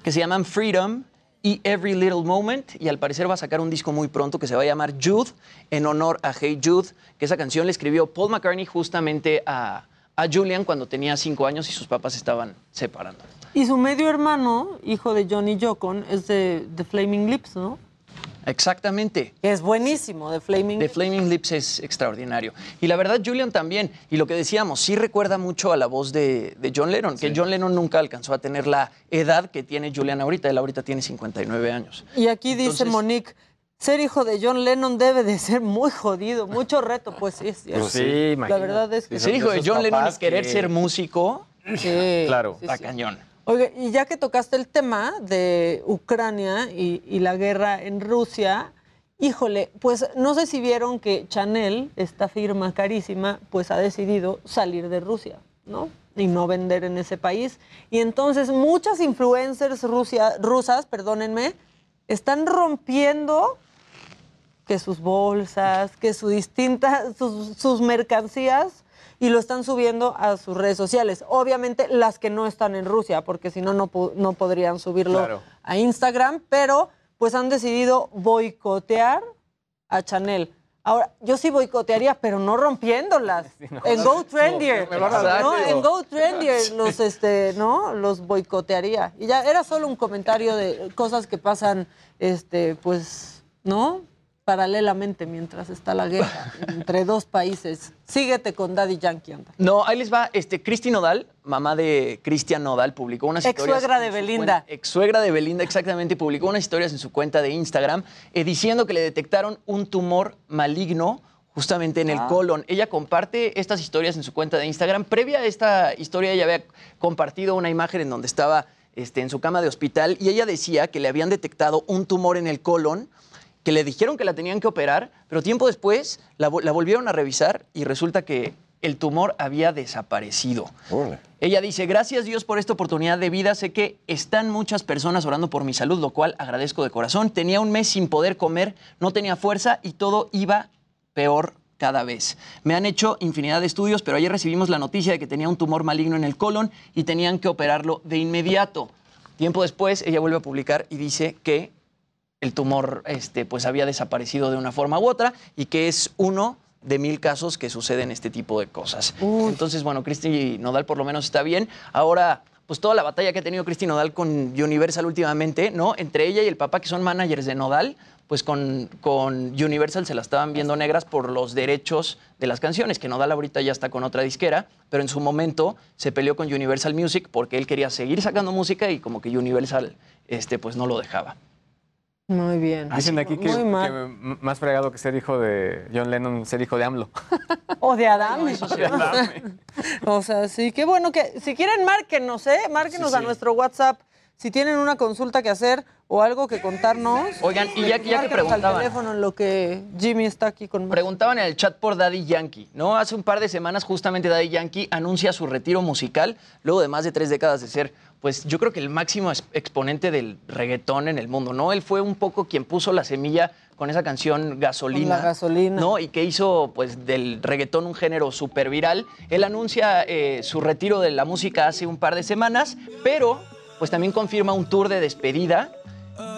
que se llaman Freedom y Every Little Moment y al parecer va a sacar un disco muy pronto que se va a llamar Jude en honor a Hey Jude, que esa canción le escribió Paul McCartney justamente a, a Julian cuando tenía cinco años y sus papás estaban separando. Y su medio hermano, hijo de Johnny Jocon, es de The Flaming Lips, ¿no? Exactamente. Es buenísimo, The Flaming The Flaming Lips es extraordinario. Y la verdad, Julian también. Y lo que decíamos, sí recuerda mucho a la voz de, de John Lennon, que John Lennon nunca alcanzó a tener la edad que tiene Julian ahorita. Él ahorita tiene 59 años. Y aquí dice Entonces- Monique, ser hijo de John Lennon debe de ser muy jodido, mucho reto, pues sí, es cierto. Pues sí, La verdad es que Ser hijo de John Lennon y querer que- ser músico, Sí, Claro. sí, está sí. cañón. Oiga, y ya que tocaste el tema de Ucrania y, la guerra en Rusia, híjole, pues no sé si vieron que Chanel, esta firma carísima, pues ha decidido salir de Rusia, ¿no? Y no vender en ese país. Y entonces muchas influencers rusia- rusas, perdónenme, están rompiendo que sus bolsas, que su distintas, sus, sus mercancías y lo están subiendo a sus redes sociales. Obviamente las que no están en Rusia, porque si no, no, po- no podrían subirlo Claro. a Instagram, pero pues han decidido boicotear a Chanel. Ahora, yo sí boicotearía, pero no rompiéndolas. En Go Trendier. ¿no? En Go Trendier los, este, ¿no? los boicotearía. Y ya era solo un comentario de cosas que pasan, este, pues, ¿no? Paralelamente mientras está la guerra entre dos países. Síguete con Daddy Yankee, anda. No, ahí les va. Este, Cristi Nodal, mamá de Cristian Nodal, publicó unas Ex historias. suegra de en su Belinda. Ex suegra de Belinda, exactamente. Publicó unas historias en su cuenta de Instagram eh, diciendo que le detectaron un tumor maligno justamente en el Ah. colon. Ella comparte estas historias en su cuenta de Instagram. Previa a esta historia, ella había compartido una imagen en donde estaba este, en su cama de hospital y ella decía que le habían detectado un tumor en el colon que le dijeron que la tenían que operar, pero tiempo después la, vo- la volvieron a revisar y resulta que el tumor había desaparecido. Ella dice, gracias Dios por esta oportunidad de vida. Sé que están muchas personas orando por mi salud, lo cual agradezco de corazón. Tenía un mes sin poder comer, no tenía fuerza y todo iba peor cada vez. Me han hecho infinidad de estudios, pero ayer recibimos la noticia de que tenía un tumor maligno en el colon y tenían que operarlo de inmediato. Tiempo después, ella vuelve a publicar y dice que el tumor este, pues había desaparecido de una forma u otra y que es uno de mil casos que suceden este tipo de cosas. Entonces, bueno, Cristi Nodal por lo menos está bien. Ahora, pues toda la batalla que ha tenido Cristi Nodal con Universal últimamente, ¿no? Entre ella y el papá, que son managers de Nodal, pues con, con Universal se la estaban viendo negras por los derechos de las canciones, que Nodal ahorita ya está con otra disquera, pero en su momento se peleó con Universal Music porque él quería seguir sacando música y como que Universal este, pues no lo dejaba. Muy bien. Dicen aquí que, que más fregado que ser hijo de John Lennon, ser hijo de AMLO. O de Adame. De Adame. o sea, sí, qué bueno que si quieren márquenos, ¿eh? Márquenos Sí, a nuestro WhatsApp si tienen una consulta que hacer o algo que contarnos. Oigan, y ya- ya que preguntaban. al teléfono en lo que Jimmy está aquí con Preguntaban en el chat por Daddy Yankee, ¿no? Hace un par de semanas justamente Daddy Yankee anuncia su retiro musical luego de más de tres décadas de ser, pues yo creo que el máximo exponente del reggaetón en el mundo, ¿no? Él fue un poco quien puso la semilla con esa canción Gasolina. Con la gasolina. ¿no? Y que hizo pues del reggaetón un género súper viral. Él anuncia eh, su retiro de la música hace un par de semanas, pero pues también confirma un tour de despedida.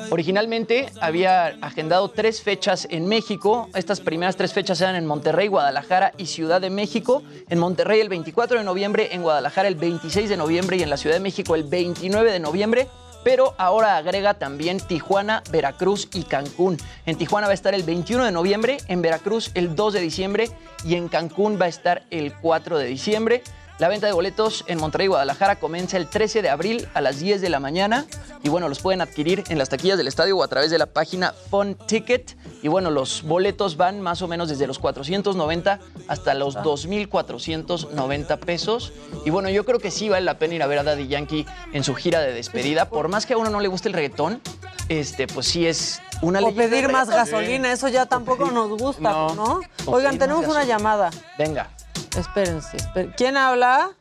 Originalmente había agendado tres fechas en México. Estas primeras tres fechas eran en Monterrey, Guadalajara y Ciudad de México. En Monterrey el 24 de noviembre, en Guadalajara el 26 de noviembre y en la Ciudad de México el 29 de noviembre. Pero ahora agrega también Tijuana, Veracruz y Cancún. En Tijuana va a estar el 21 de noviembre, en Veracruz el 2 de diciembre y en Cancún va a estar el 4 de diciembre. La venta de boletos en Monterrey y Guadalajara comienza el 13 de abril a las 10 de la mañana. Y bueno, los pueden adquirir en las taquillas del estadio o a través de la página Fun Ticket. Y bueno, los boletos van más o menos desde los 490 hasta los 2.490 pesos. Y bueno, yo creo que sí vale la pena ir a ver a Daddy Yankee en su gira de despedida. Por más que a uno no le guste el reggaetón, este, pues sí es una O pedir más gasolina, eso ya tampoco nos gusta, No. ¿no? Oigan, tenemos una llamada. Venga. Espérense, espérense. ¿Quién habla?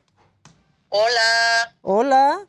Hola. Hola.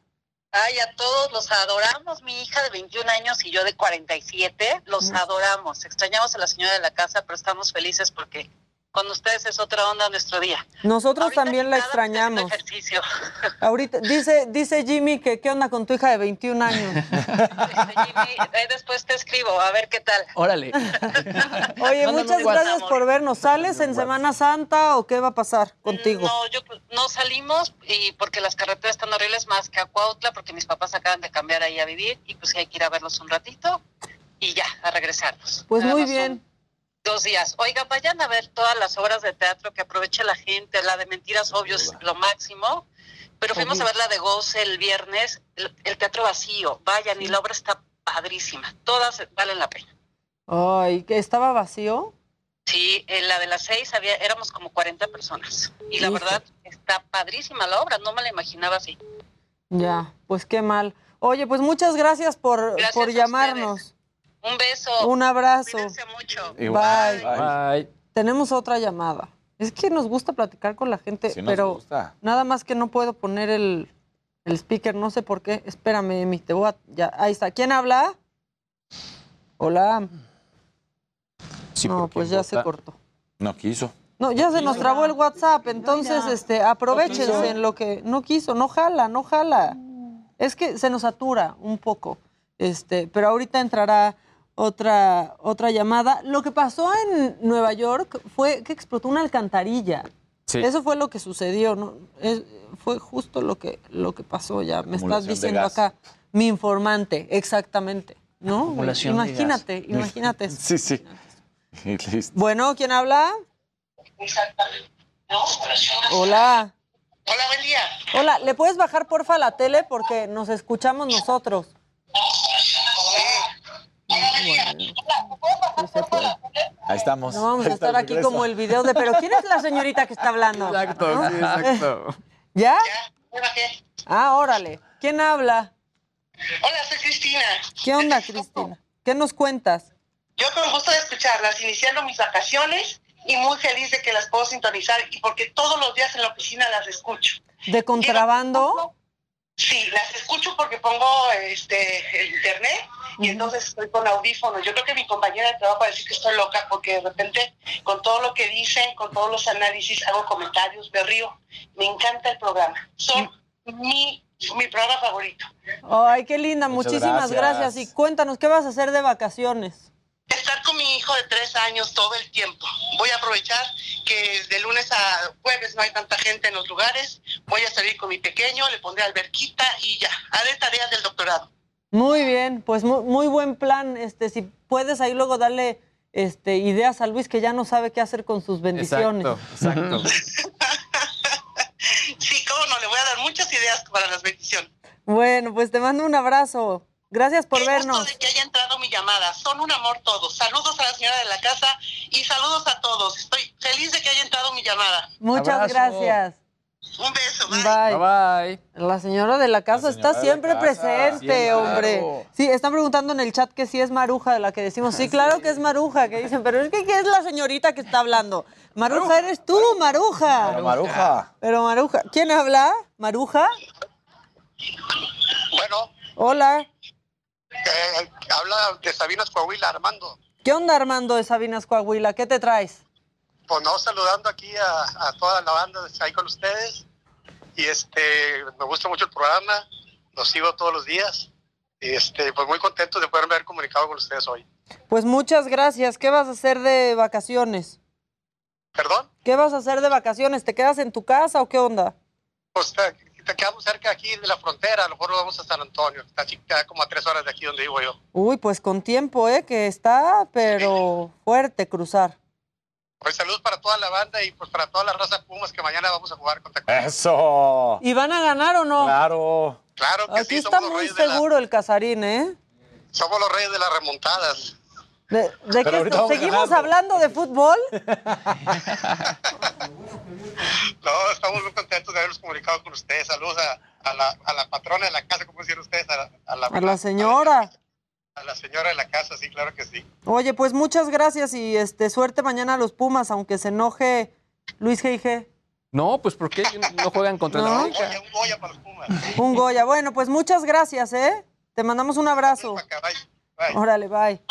Ay, a todos los adoramos. Mi hija de 21 años y yo de 47, los adoramos. Extrañamos a la señora de la casa, pero estamos felices porque con ustedes es otra onda nuestro día. Nosotros Ahorita también la extrañamos. ejercicio. Ahorita dice dice Jimmy que qué onda con tu hija de 21 años. Jimmy, eh, después te escribo, a ver qué tal. Órale. Oye, Mándame muchas gracias por vernos. ¿Sales en Semana Santa o qué va a pasar contigo? No, yo no salimos y porque las carreteras están horribles más que a Cuautla, porque mis papás acaban de cambiar ahí a vivir y pues hay que ir a verlos un ratito y ya, a regresarnos. Pues Nada muy bien. un- Dos días. Oiga, vayan a ver todas las obras de teatro que aproveche la gente. La de Mentiras Obvios, lo máximo. Pero fuimos a ver la de Goce el viernes, el, el teatro vacío. Vayan, y la obra está padrísima. Todas valen la pena. Ay, que estaba vacío. Sí, en la de las seis había, éramos como 40 personas. Y la verdad, está padrísima la obra. No me la imaginaba así. Ya, pues qué mal. Oye, pues muchas gracias por, Gracias por a llamarnos. Un beso. Un abrazo. Cuídense mucho. Bye. Bye. Tenemos otra llamada. Es que nos gusta platicar con la gente, Sí pero nada más que no puedo poner el, el speaker, no sé por qué. Espérame, Emi, te voy a... Ya, ahí está. ¿Quién habla? Hola. Sí, no, ¿por pues ya se cortó. No quiso. No, ya se nos trabó el WhatsApp, entonces este, aprovechense en lo que no quiso, no jala, no jala. Es que se nos satura un poco. Este, pero ahorita entrará otra otra llamada. Lo que pasó en Nueva York fue que explotó una alcantarilla. Sí. Eso fue lo que sucedió, ¿no? Es- fue justo lo que lo que pasó ya. Me estás diciendo acá mi informante, exactamente, ¿no? Acumulación de gas. Imagínate, imagínate. eso. Sí, sí. Listo. Bueno, ¿quién habla? Exactamente. Hola. Hola, buen día. Hola, ¿le puedes bajar porfa la tele porque nos escuchamos nosotros? Ahí estamos. No vamos Ahí a estar aquí regreso. como el video de, pero ¿quién es la señorita que está hablando? Exacto, ¿No? sí, exacto. ¿Ya? Ya bajé. Ah, órale. ¿Quién habla? Hola, soy Cristina. ¿Qué onda, Cristina? ¿Qué nos cuentas? Yo con gusto de escucharlas, iniciando mis vacaciones y muy feliz de que las puedo sintonizar y porque todos los días en la oficina las escucho. ¿De contrabando? Sí, las escucho porque pongo este el internet y entonces estoy con audífonos. Yo creo que mi compañera de trabajo va a decir que estoy loca porque de repente con todo lo que dicen, con todos los análisis, hago comentarios, me río. Me encanta el programa. Son mi, mi programa favorito. Ay, qué linda. Muchas Muchísimas gracias. gracias. Y cuéntanos, ¿qué vas a hacer de vacaciones? Estar con mi hijo de tres años todo el tiempo. Voy a aprovechar que de lunes a jueves no hay tanta gente en los lugares. Voy a salir con mi pequeño, le pondré alberquita y ya. Haré tareas del doctorado. Muy bien, pues muy, muy buen plan. Este, si puedes ahí luego darle este, ideas a Luis que ya no sabe qué hacer con sus bendiciones. Exacto, exacto. Sí, cómo no, le voy a dar muchas ideas para las bendiciones. Bueno, pues te mando un abrazo. Gracias por Qué vernos. gusto de que haya entrado mi llamada. Son un amor todos. Saludos a la señora de la casa y saludos a todos. Estoy feliz de que haya entrado mi llamada. Muchas Abrazo. gracias. Un beso. Bye. Bye. La señora de la casa está siempre casa, presente, siempre. hombre. Claro. Sí, están preguntando en el chat que si es Maruja de la que decimos. Sí, claro que es Maruja, que dicen, pero es que ¿qué es la señorita que está hablando? Maruja eres tú, Maruja. Pero Maruja. Pero Maruja, ¿quién habla? ¿Maruja? Bueno, Hola. eh, habla de Sabinas Coahuila, Armando. ¿Qué onda, Armando de Sabinas Coahuila? ¿Qué te traes? Pues no, saludando aquí a, a toda la banda que está ahí con ustedes. Y este, me gusta mucho el programa, lo sigo todos los días. Y este, pues muy contento de poderme haber comunicado con ustedes hoy. Pues muchas gracias. ¿Qué vas a hacer de vacaciones? ¿Perdón? ¿Qué vas a hacer de vacaciones? ¿Te quedas en tu casa o qué onda? Pues te, te quedamos cerca aquí de la frontera, a lo mejor vamos a San Antonio, está queda como a tres horas de aquí donde vivo yo. Uy, pues con tiempo, ¿eh? Que está, pero fuerte cruzar. Pues salud para toda la banda y pues para toda la raza Pumas que mañana vamos a jugar contra ¡Eso! ¿Y van a ganar o no? Claro. Claro que Aquí sí, está somos los muy reyes de la- seguro el Casarín, ¿eh? Somos los reyes de las remontadas. ¿De, qué ahorita vamos ¿Seguimos ganando. hablando de fútbol? No, estamos muy contentos de habernos comunicado con ustedes. Saludos a, a la, a la patrona de la casa, como decían ustedes, a la, a la- A la señora. A la señora de la casa, sí, claro que sí. Oye, pues muchas gracias y este suerte mañana a los Pumas, aunque se enoje Luis G.I.G. No, pues ¿por qué no juegan contra No. la América? Un Goya. Bueno, pues muchas gracias, ¿eh? Te mandamos un abrazo. Órale, bye.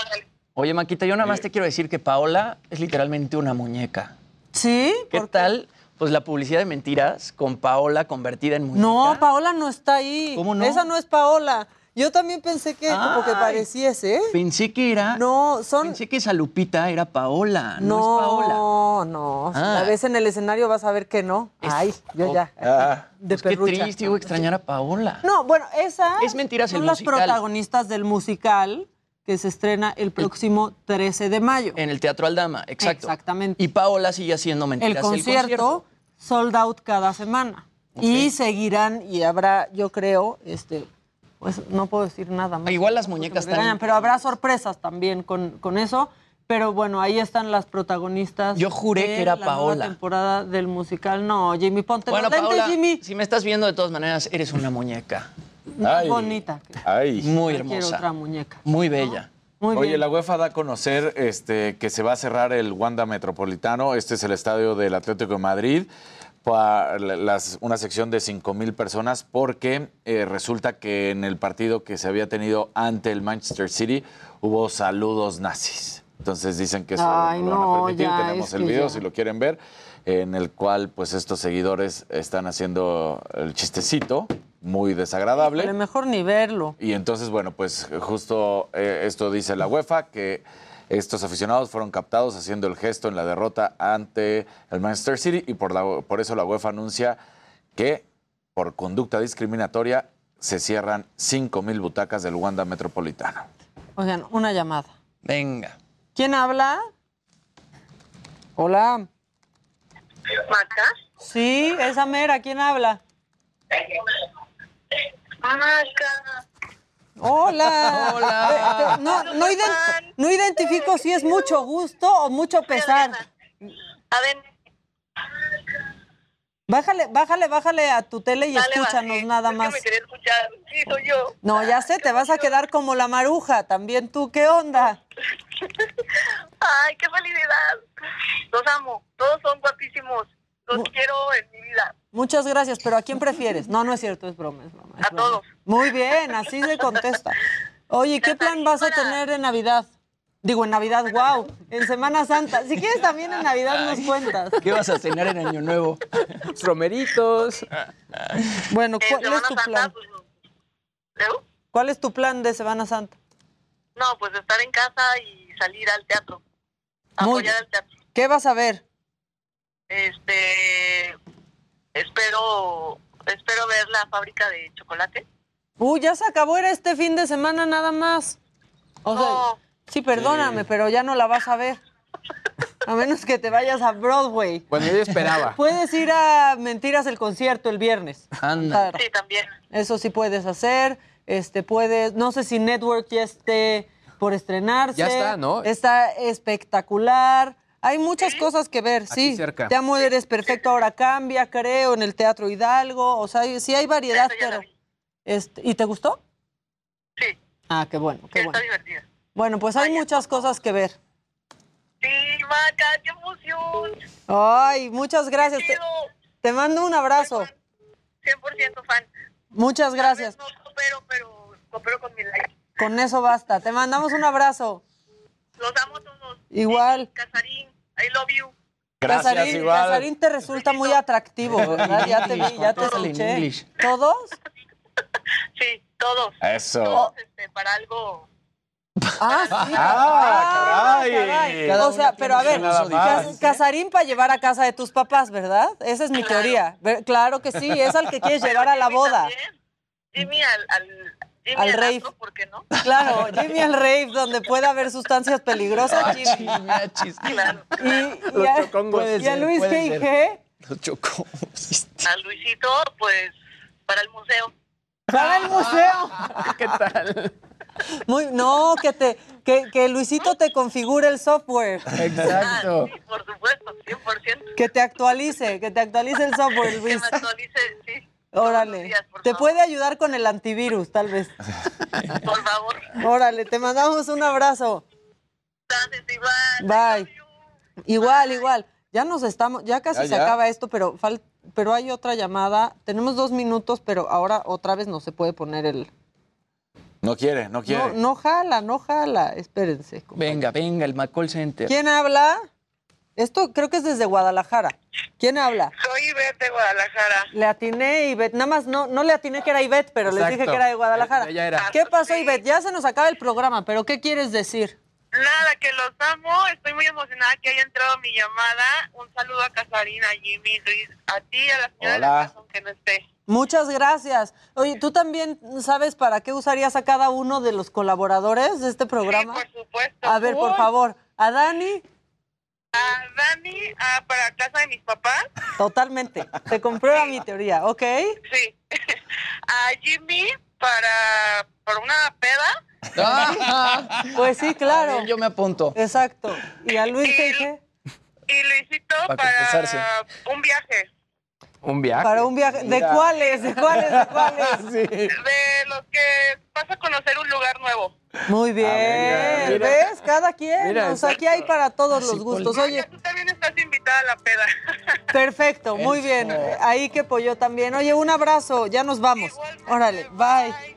Oye, Maquita, yo nada más te quiero decir que Paola es literalmente una muñeca. ¿Sí? ¿Qué tal? Pues la publicidad de mentiras con Paola convertida en muñeca. No, Paola no está ahí. ¿Cómo no? Esa no es Paola. Yo también pensé que como que pareciese. ¿eh? Pensé que era. No, son. Pensé que esa Lupita era Paola. No, No, es Paola. no. Ah. A veces en el escenario vas a ver que no. Ay, yo ya. de Pues qué perrucha. triste, iba a extrañar a Paola. No, bueno, esa Es mentiras son el las musical. protagonistas del musical que se estrena el próximo 13 de mayo. En el Teatro Aldama, exacto. Exactamente. Y Paola sigue haciendo El mentiras. concierto, sold out cada semana. Y seguirán y habrá, yo creo, este, pues no puedo decir nada más. Igual las muñecas están- Pero habrá sorpresas también con, con eso. Pero bueno, ahí están las protagonistas. Yo juré de que era la nueva Paola. temporada del musical. No, Jimmy, ponte Bueno, los lentes, Paola, Jimmy. si me estás viendo de todas maneras, eres una muñeca. Muy bonita. Ay. Muy hermosa. otra muñeca. Muy bella. Muy Oye, bien. la UEFA da a conocer este, que se va a cerrar el Wanda Metropolitano. Este es el estadio del Atlético de Madrid. Para las- una sección de 5 mil personas porque eh, resulta que en el partido que se había tenido ante el Manchester City hubo saludos nazis. Entonces dicen que eso Ay, lo van a no, permitir. ya, Tenemos el video ya. si lo quieren ver, en el cual pues estos seguidores están haciendo el chistecito, muy desagradable. Pero mejor ni verlo. Y entonces, bueno, pues justo eh, esto dice la UEFA, que estos aficionados fueron captados haciendo el gesto en la derrota ante el Manchester City y por, la- por eso la UEFA anuncia que por conducta discriminatoria se cierran 5.000 butacas del Wanda Metropolitano. Oigan, una llamada. Venga. ¿Quién habla? Hola. ¿Maca? Sí, esa mera. ¿Quién habla? Maca. Hola. Hola. No, no, ident- no identifico si es mucho gusto o mucho pesar. A ver. Bájale, bájale, bájale a tu tele y Dale, escúchanos nada Es que más. me quería escuchar. Sí, soy yo. No, ya sé, te vas a quedar como la maruja. También tú, ¿qué onda? Ay, qué felicidad. Los amo. Todos son guapísimos. Los quiero en mi vida. Muchas gracias, pero ¿a quién prefieres? No, no es cierto, es broma, es broma. es A broma. todos. Muy bien, así se contesta. Oye, ¿qué plan vas a tener en Navidad? Digo, en Navidad, wow, en Semana Santa. Si quieres también en Navidad nos cuentas. ¿Qué vas a cenar en Año Nuevo? Romeritos. Bueno, En ¿cuál es tu plan? pues. ¿Cuál es tu plan de Semana Santa? No, pues estar en casa y salir al teatro. Muy Apoyar al teatro. ¿Qué vas a ver? Este. Espero. Espero ver la fábrica de chocolate. Uy, ya se acabó, era este fin de semana nada más. O sea, sí, perdóname, pero ya no la vas a ver. A menos que te vayas a Broadway. Bueno, yo esperaba. Puedes ir a Mentiras el concierto el viernes. Anda. Sí, también. Eso sí puedes hacer. Este puedes, no sé si Network ya esté por estrenarse. Ya está, ¿no? Está espectacular. Hay muchas cosas que ver, Aquí sí. cerca. Te amo, eres perfecto, ahora cambia, creo, en el Teatro Hidalgo. O sea, sí hay variedad, pero. Este, ¿Y te gustó? Sí. Ah, qué bueno, qué Está bueno. divertida. Bueno, pues hay muchas cosas que ver. Sí, Maca, qué emoción. Ay, muchas gracias. Te, te mando un abrazo. 100% fan. Muchas gracias. No coopero, pero coopero con mi like. Con eso basta. Te mandamos un abrazo. Los amo todos. Igual. Casarín, I love you. Gracias, Casarín, igual. Casarín te resulta muy atractivo, ¿verdad? Ya te vi, ya te escuché. ¿Todos? Sí, todos. Eso. Todos este, para algo. Ah, sí. Ah, caray. O sea, pero a ver. Cas- Casarín para llevar a casa de tus papás, ¿verdad? Esa es mi teoría. Ver- Claro que sí, es al que quieres llevar a la boda. Jimmy al, al Jimmy al al rave. antro, ¿por qué no? Claro, Jimmy al rave, donde pueda haber sustancias peligrosas. Jimmy. Claro. Y, y Los a, y a Luis puede G. ser. G. Lo chocó. A Luisito, pues, para el museo. Para el museo. ¿Qué tal? Muy, no, que te, que, que Luisito te configure el software. Exacto. Sí, por supuesto, 100%. Que te actualice, que te actualice el software, Luis. Que me actualice, sí. Órale. Te puede ayudar con el antivirus, tal vez. Por favor. Órale, te mandamos un abrazo. Bye. Igual, igual. Ya nos estamos, ya casi Ya, se ya. acaba esto, pero fal- pero hay otra llamada. Tenemos dos minutos, pero ahora otra vez no se puede poner el. No quiere, no quiere. No, no jala, no jala. Espérense. Venga, venga, el McCall Center. ¿Quién habla? Esto creo que es desde Guadalajara. ¿Quién habla? Soy Ivette de Guadalajara. Le atiné Ivette. Nada más no, no le atiné que era Ivette, pero les dije que era de Guadalajara. Ya era. ¿Qué pasó, Ivette? Ya se nos acaba el programa, pero ¿qué quieres decir? Nada, que los amo. Estoy muy emocionada que haya entrado mi llamada. Un saludo a Casarina, a Jimmy, Luis, a ti y a la señora de la Hola. casa, aunque no esté. Muchas gracias. Oye, ¿tú también sabes para qué usarías a cada uno de los colaboradores de este programa? por supuesto. A ver, por favor, a Dani, A Dani, ah, para casa de mis papás. totalmente. Se comprueba mi teoría, ¿ok? Sí. A Jimmy, para, para una peda. Pues sí, claro. Yo me apunto. Exacto. ¿Y a Luis G? Y Luisito, Para para, un viaje. Un viaje. Para un viaje. ¿De Mira. cuáles? ¿De cuáles? ¿De cuáles? De los que vas a conocer un lugar nuevo. Muy bien. mira, mira. ¿Ves? Cada quien. Mira, o sea, aquí hay para todos los gustos. Oye, Tú también estás invitada a la peda. perfecto. Muy bien. Ahí que pollo también. Oye, un abrazo. Ya nos vamos. Órale. Bye.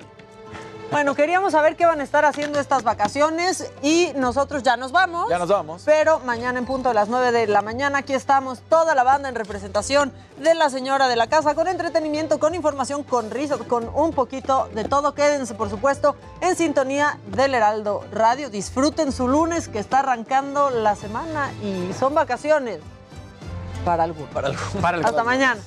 Bueno, queríamos saber qué van a estar haciendo estas vacaciones y nosotros ya nos vamos. Ya nos vamos. Pero mañana en punto de las 9 de la mañana aquí estamos toda la banda en representación de la señora de la casa con entretenimiento, con información, con risas, con un poquito de todo. Quédense, por supuesto, en sintonía del Heraldo Radio. Disfruten su lunes que está arrancando la semana y son vacaciones para algunos. Para algunos. Hasta mañana.